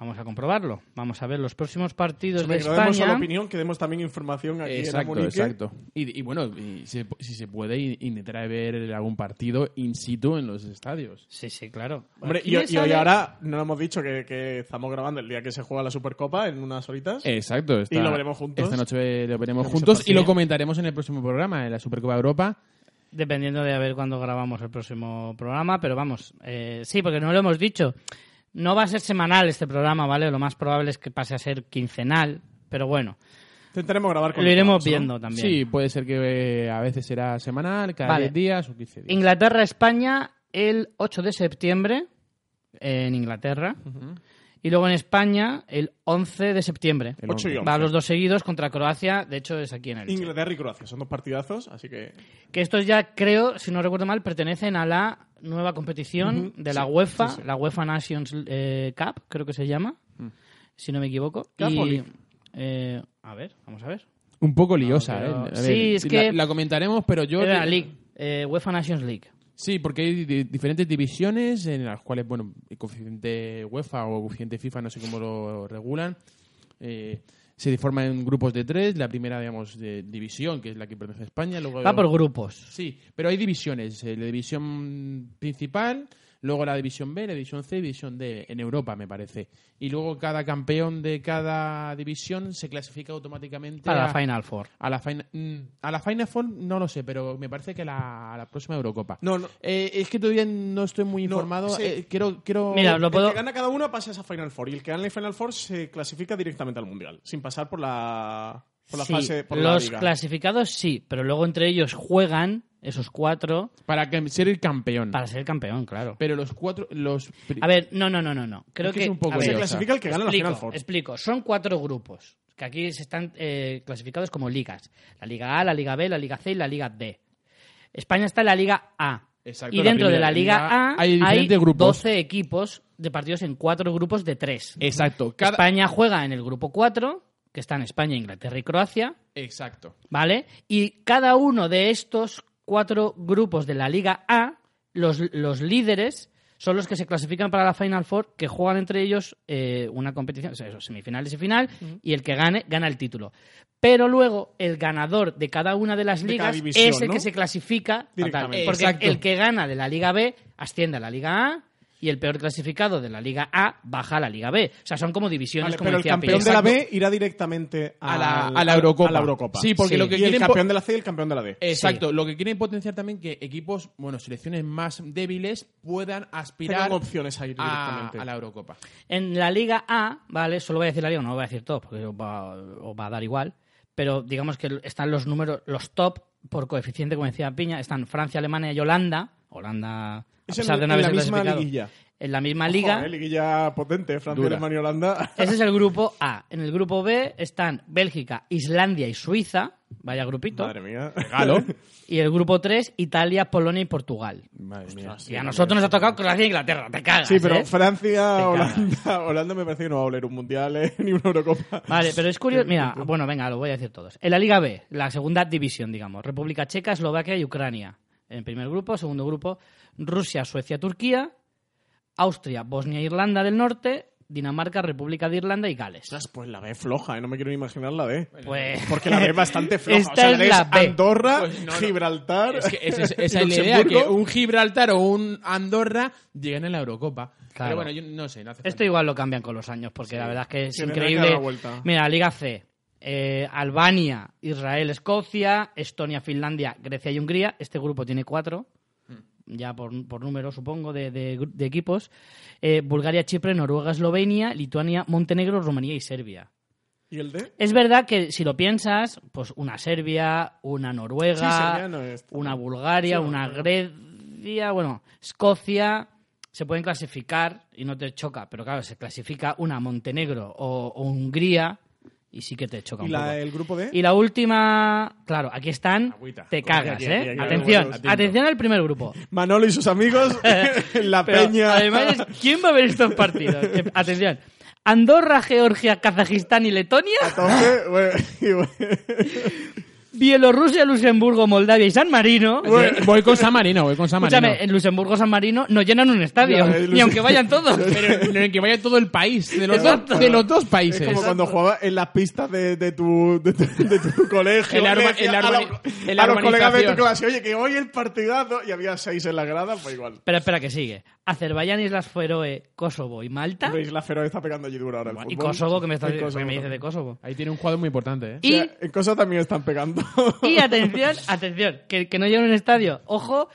Vamos a comprobarlo. Vamos a ver los próximos partidos de que no demos España. opinión, que demos también información aquí en Exacto, Amunique. exacto. Y, y bueno, y si, si se puede, in- intentar ver algún partido in situ en los estadios. Sí, sí, claro. Hombre, y, hoy ahora no hemos dicho que, que estamos grabando el día que se juega la Supercopa en unas horitas. Exacto. esta- Y lo veremos juntos. Esta noche lo veremos juntos y lo comentaremos en el próximo programa, en la Supercopa de Europa. Dependiendo de a ver cuándo grabamos el próximo programa, pero vamos, eh, sí, porque no lo hemos dicho. No va a ser semanal este programa, ¿vale? Lo más probable es que pase a ser quincenal, pero bueno, Intentaremos grabar con lo iremos viendo también. Sí, puede ser que eh, a veces será semanal, cada Vale. 10 días o 15 días. Inglaterra-España el 8 de septiembre en Inglaterra. Y luego en España el 11 de septiembre. El 8 y 11. Va los dos seguidos contra Croacia, de hecho es aquí en el Inglaterra y Croacia, son dos partidazos, así que... Que estos ya creo, si no recuerdo mal, pertenecen a la nueva competición de la sí, UEFA, sí, sí. la UEFA Nations eh, Cup, creo que se llama, si no me equivoco. Y, eh, a ver, vamos a ver. Un poco liosa, pero- ¿eh? A Sí, es la- que- La, comentaremos, pero yo... Era la League, eh, UEFA Nations League. Sí, porque hay di- diferentes divisiones en las cuales, bueno, el coeficiente UEFA o coeficiente FIFA, no sé cómo lo regulan, eh, se forman en grupos de tres. La primera, digamos, de división, que es la que pertenece a España. Luego, Va por grupos. Sí, pero hay divisiones. eh, la división principal, luego la división B, la división C y división D, en Europa, me parece. Y luego cada campeón de cada división se clasifica automáticamente a, la Final Four. a la Final mm, A la Final Four no lo sé, pero me parece que a la, a la próxima Eurocopa. No, no. Eh, es que todavía no estoy muy No, informado. sí. eh, quiero, quiero... Mira, lo El puedo... que gana cada uno pasa a esa Final Four y el que gana la Final Four se clasifica directamente al Mundial, sin pasar por la Por la Sí, fase, por la los liga. clasificados sí, pero luego entre ellos juegan esos cuatro Para que- ser el campeón. para ser campeón, claro. Pero los cuatro. Los A ver, no, no, no, no, no. Creo Es que que, es un poco a Se clasifica el que gana la explico, Final Four. explico. Son cuatro grupos que aquí se están eh, clasificados como ligas: la Liga A, la Liga B, la Liga C y la Liga D. España está en la Liga A. Exacto, y la dentro de la Liga, liga A hay hay, diferentes grupos. 12 equipos de partidos en cuatro grupos de tres. Exacto. Cada... España juega en el grupo 4, que están España, Inglaterra y Croacia, Exacto. ¿vale? Y cada uno de estos cuatro grupos de la Liga A, los, los líderes son los que se clasifican para la Final Four, que juegan entre ellos eh, una competición, o sea, eso, semifinales y final, y el que gane, gana el título. Pero luego, el ganador de cada una de las De ligas división, es el ¿no? que se clasifica total. Porque Exacto. el que gana de la Liga B asciende a la Liga A y el peor clasificado de la Liga A baja a la Liga B. O sea, son como divisiones, Vale, como pero el campeón de la Exacto. B irá directamente A la, al- a la Eurocopa. a la Eurocopa. Sí, porque Sí. lo que y el quieren po- campeón de la C y el campeón de la D. Exacto, Sí. lo que quieren potenciar también que equipos, bueno, selecciones más débiles puedan aspirar Tengan opciones a ir directamente. a la Eurocopa. En la Liga A, ¿vale? Solo voy a decir la Liga, no voy a decir todo, porque os va, os va a dar igual. Pero digamos que están los números, los top por coeficiente, como decía Piña, están Francia, Alemania y Holanda. Holanda, Es pesar en- de no en la misma liguilla. En la misma liga. Joder, liguilla potente, Francia. Alemania y Holanda. (laughs) Ese es el grupo A. En el grupo B están Bélgica, Islandia y Suiza. Vaya grupito. Madre mía. Regalo. (laughs) Y el grupo 3, Italia, Polonia y Portugal. Madre mía. y a nosotros nos ha tocado Croacia e Inglaterra. Te cagas, Sí, pero ¿eh? Francia, Holanda, Holanda me parece que no va a oler un mundial eh, (laughs) ni una Eurocopa. Vale, pero es curioso. Mira, bueno, venga, lo voy a decir todos. En la Liga B, la segunda división, digamos, República Checa, Eslovaquia y Ucrania. En primer grupo, segundo grupo, Rusia, Suecia, Turquía, Austria, Bosnia e Irlanda del Norte, Dinamarca, República de Irlanda y Gales. Ostras, pues la B es floja, ¿eh? no me quiero ni imaginar la D. Pues (laughs) Porque la B es bastante floja. Esta o sea, es la B. Andorra, Pues no, no. Gibraltar. Es que esa es, (laughs) esa y es la idea, que un Gibraltar o un Andorra lleguen a la Eurocopa. Claro. Pero bueno, yo no sé. No hace Esto falta. igual lo cambian con los años, porque la verdad es que es Tienen increíble. Mira, Liga C. eh, Albania, Israel, Escocia, Estonia, Finlandia, Grecia y Hungría. Este grupo tiene cuatro, ya por, por número, supongo, de, de de equipos. Eh, Bulgaria, Chipre, Noruega, Eslovenia, Lituania, Montenegro, Rumanía y Serbia. ¿Y el D? Es verdad que si lo piensas, pues una Serbia, una Noruega, Sí, Serbia no es- una Bulgaria, Sí, no, una Grecia, bueno, Escocia, se pueden clasificar y no te choca, pero claro, se clasifica una Montenegro o, o Hungría y sí que te choca ¿Y un la, poco. el grupo D? Y la última, claro, aquí están, Agüita. te cagas, Aquí, ¿eh? aquí, aquí, atención, aquí, aquí. atención al primer grupo. (laughs) Manolo y sus amigos, (laughs) la Pero, peña. Además, ¿quién va a ver estos partidos? (laughs) Atención. Andorra, Georgia, Kazajistán y Letonia. Entonces, bueno, y bueno. Bielorrusia, Luxemburgo, Moldavia y San Marino. Voy con San Marino, voy con San Marino. Escúchame, en Luxemburgo, San Marino no llenan un estadio, el ni aunque vayan todos. (laughs) Pero en el que vaya todo el país, de los, dos, de los dos Es países. como cuando jugaba en las pistas de, de, tu, de, tu, de tu (laughs) colegio. Urba- decía en la a, los- a colegas de tu clase, oye, que hoy el partidazo, y había seis en la grada, pues igual. Pero espera que sigue. Azerbaiyán, Islas Feroe, Kosovo y Malta. Hombre, Isla Feroe está pegando allí duro ahora el Y fútbol. Kosovo, que me, estás, En Kosovo que me dice de Kosovo. Ahí tiene un jugador muy importante, ¿eh? Y, O sea, en Kosovo también están pegando. y atención, atención, que, que no llenan un estadio. Ojo,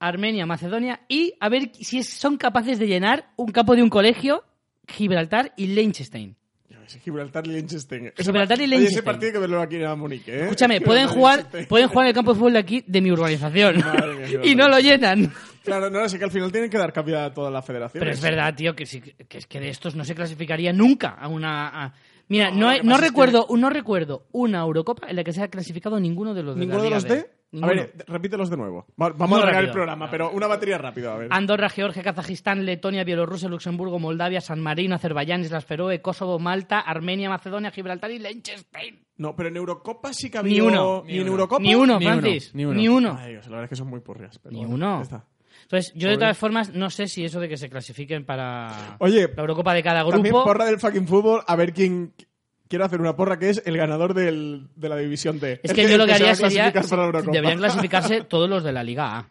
Armenia, Macedonia y a ver si es- son capaces de llenar un campo de un colegio, Gibraltar y Liechtenstein. Gibraltar y Liechtenstein. Ese Gibraltar y Oye, Liechtenstein. ese partido hay que verlo aquí en Munique, ¿eh? Escúchame, (laughs) pueden y (laughs) jugar, pueden jugar en el campo de fútbol de aquí de mi urbanización. Madre mía, Gibraltar. (laughs) y no lo llenan. Claro, no, así que al final tienen que dar cabida a todas las federaciones. Pero es verdad, tío, que, sí- que es que de estos no se clasificaría nunca a una... a- Mira, No, no, hay- recuerdo, no recuerdo una Eurocopa en la que se haya clasificado ninguno de los de la ¿Ninguno de los. D? A ver, repítelos de nuevo. Va- Vamos Muy a alargar el programa, pero una batería rápida, a ver. Andorra, Georgia, Kazajistán, Letonia, Bielorrusia, Luxemburgo, Moldavia, San Marino, Azerbaiyán, Islas Feroe, Kosovo, Malta, Armenia, Macedonia, Gibraltar y Liechtenstein. No, pero en Eurocopa sí que Ni había... uno. Ni, en Eurocopa. Ni uno, Ni Francis. ni uno. Ni uno. Ay, Dios, la verdad es que son muy purrias. pero Ni bueno, uno. está. Entonces, yo de todas formas no sé si eso de que se clasifiquen para Oye, la Eurocopa de cada También grupo. porra del fucking fútbol, a ver quién... Quiero hacer una porra que es el ganador del, de la división D. Es El que yo lo que haría sería. clasificar para la Eurocopa. Deberían clasificarse todos los de la Liga A.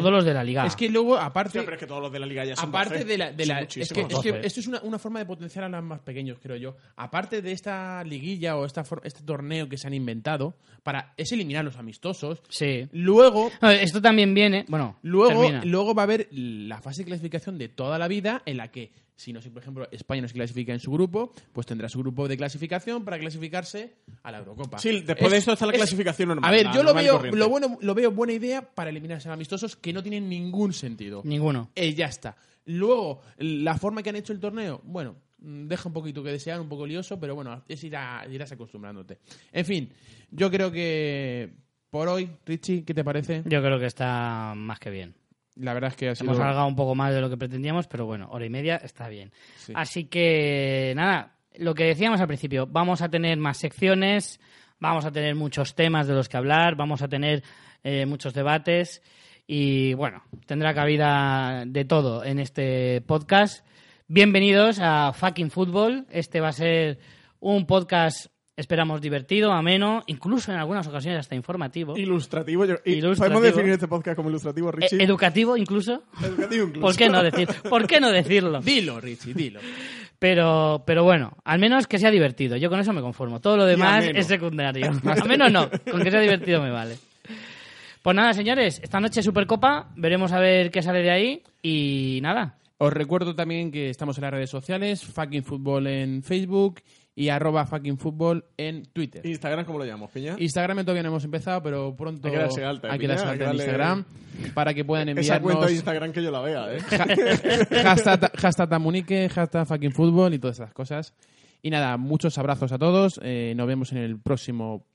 Todos los de la Liga. Es que luego, aparte... Hostia, pero es que todos los de la liga ya son Aparte 12. de la, de la- es, que, muchísimos. es que 12. esto es una, una forma de potenciar a los más pequeños, creo yo. Aparte de esta liguilla o esta for- este torneo que se han inventado, para es eliminar los amistosos. Sí. Luego, No, Esto también viene. Bueno, luego, termina. luego va a haber la fase de clasificación de toda la vida en la que Si no, si por ejemplo España no se clasifica en su grupo, pues tendrá su grupo de clasificación para clasificarse a la Eurocopa. Sí, después de esto está la clasificación normal, A ver, yo lo veo, lo bueno, lo veo buena idea para eliminarse a amistosos que no tienen ningún sentido. Ninguno. Eh, ya está. Luego, la forma que han hecho el torneo, bueno, mm, deja un poquito que desear, un poco lioso, pero bueno, es ir a- irás acostumbrándote. En fin, yo creo que por hoy, Richie, ¿qué te parece? Yo creo que está más que bien. La verdad es que ha sido... Hemos alargado un poco más de lo que pretendíamos, pero bueno, hora y media está bien. Sí. Así que, nada, lo que decíamos al principio, vamos a tener más secciones, vamos a tener muchos temas de los que hablar, vamos a tener eh, muchos debates y, bueno, tendrá cabida de todo en este podcast. Bienvenidos a Fucking Football. Este va a ser un podcast, esperamos, divertido, ameno, incluso en algunas ocasiones hasta informativo. Ilustrativo. yo- Ilustrativo. ¿Podemos definir este podcast como ilustrativo, Eh, Richie? educativo incluso. Educativo incluso. ¿Por qué no decir? ¿Por qué no decirlo? Dilo, Richie, dilo. Pero, pero bueno, al menos que sea divertido. Yo con eso me conformo. Todo lo demás es secundario. (laughs) Al menos no. Con que sea divertido me vale. Pues nada, señores. Esta noche Supercopa. Veremos a ver qué sale de ahí. Y nada. Os recuerdo también que estamos en las redes sociales, Fucking Fútbol en Facebook y arroba Fucking Fútbol en Twitter. Instagram, ¿cómo lo llamamos, Piña? Instagram todavía no hemos empezado, pero pronto Hay que darse alta, hay que hay en Instagram para que puedan Esa enviarnos cuenta de Instagram que yo la vea, ¿eh? (laughs) hashtag, hashtag Tamunique, hashtag Fucking Fútbol y todas esas cosas. Y nada, muchos abrazos a todos. eh, nos vemos en el próximo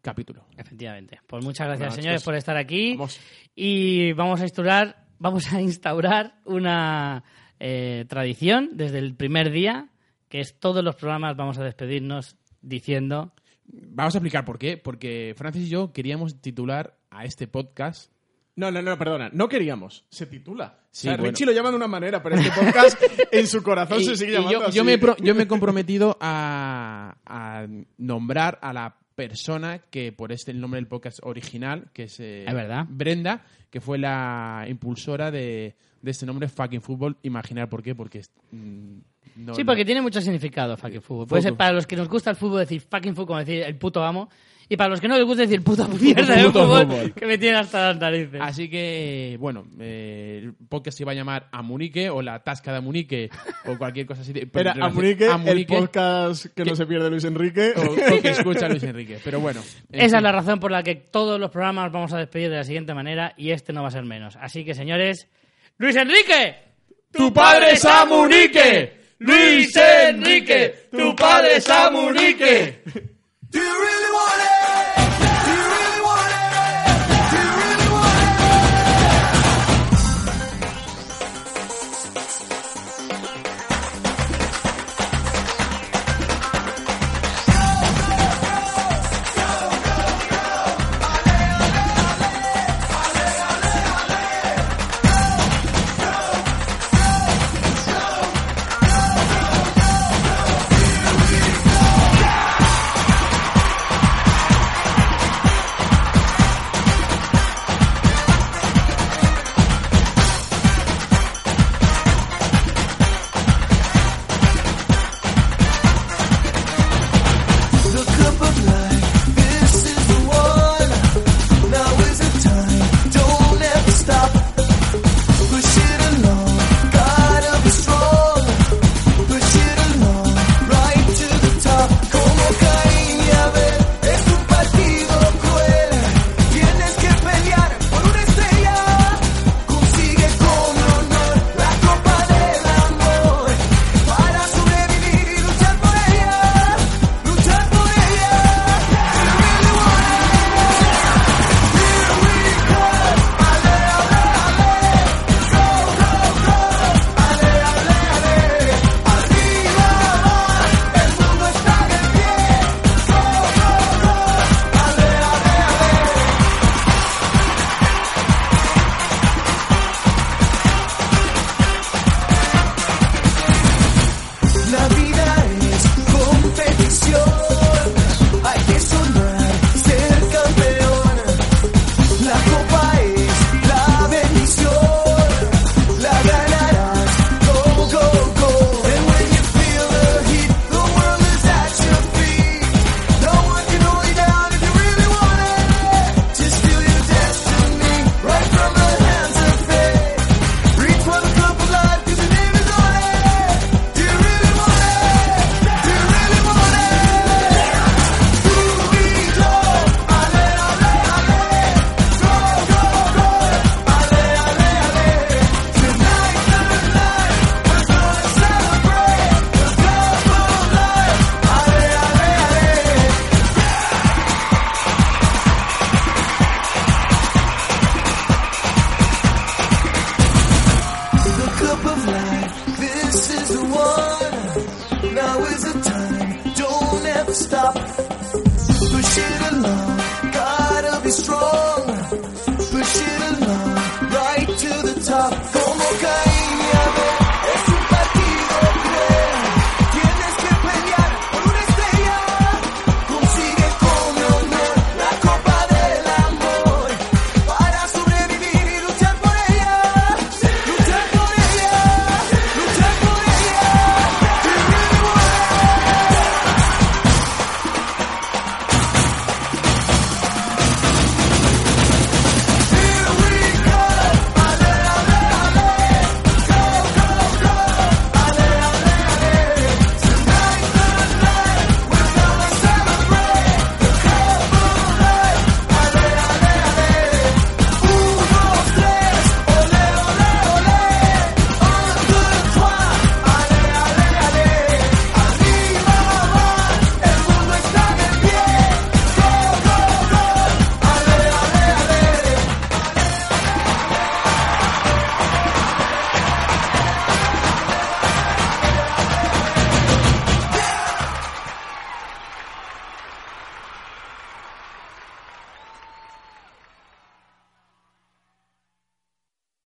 capítulo. Efectivamente. Pues muchas gracias, Bueno, señores, chicos, por estar aquí. vamos. Y vamos a instaurar, vamos a instaurar una eh, tradición desde el primer día, que es todos los programas vamos a despedirnos diciendo Vamos a explicar por qué. Porque Francis y yo queríamos titular a este podcast. No, no, no, perdona. No queríamos. Se titula. Sí, o sea, bueno. Richie lo llama de una manera, pero este podcast (laughs) en su corazón Y- se sigue y llamando yo, así. yo me, pro- yo me he comprometido a, a nombrar a la persona que por este el nombre del podcast original, que es, eh, Es verdad. Brenda, que fue la impulsora de, de este nombre Fucking Fútbol. Imaginar por qué, porque es, mm, no- sí, porque tiene mucho significado fucking fútbol. Puede ser para los que nos gusta el fútbol decir fucking fútbol, como decir el puto amo. Y para los que no les gusta decir puta (laughs) mierda Puto fútbol, fútbol. que me tiene hasta las narices. Así que, bueno, eh, el podcast se iba a llamar Amunique o La Tasca de Amunique o cualquier cosa así. de- Era Amunique, el Amunique podcast que no se pierde Luis Enrique. o, o que escucha Luis Enrique. Pero bueno. en Esa fin. es la razón por la que todos los programas vamos a despedir de la siguiente manera y este no va a ser menos. Así que, señores, ¡Luis Enrique! ¡Tu padre es Amunique! ¡Luis Enrique! ¡Tu padre es Amunique! Do you really want it?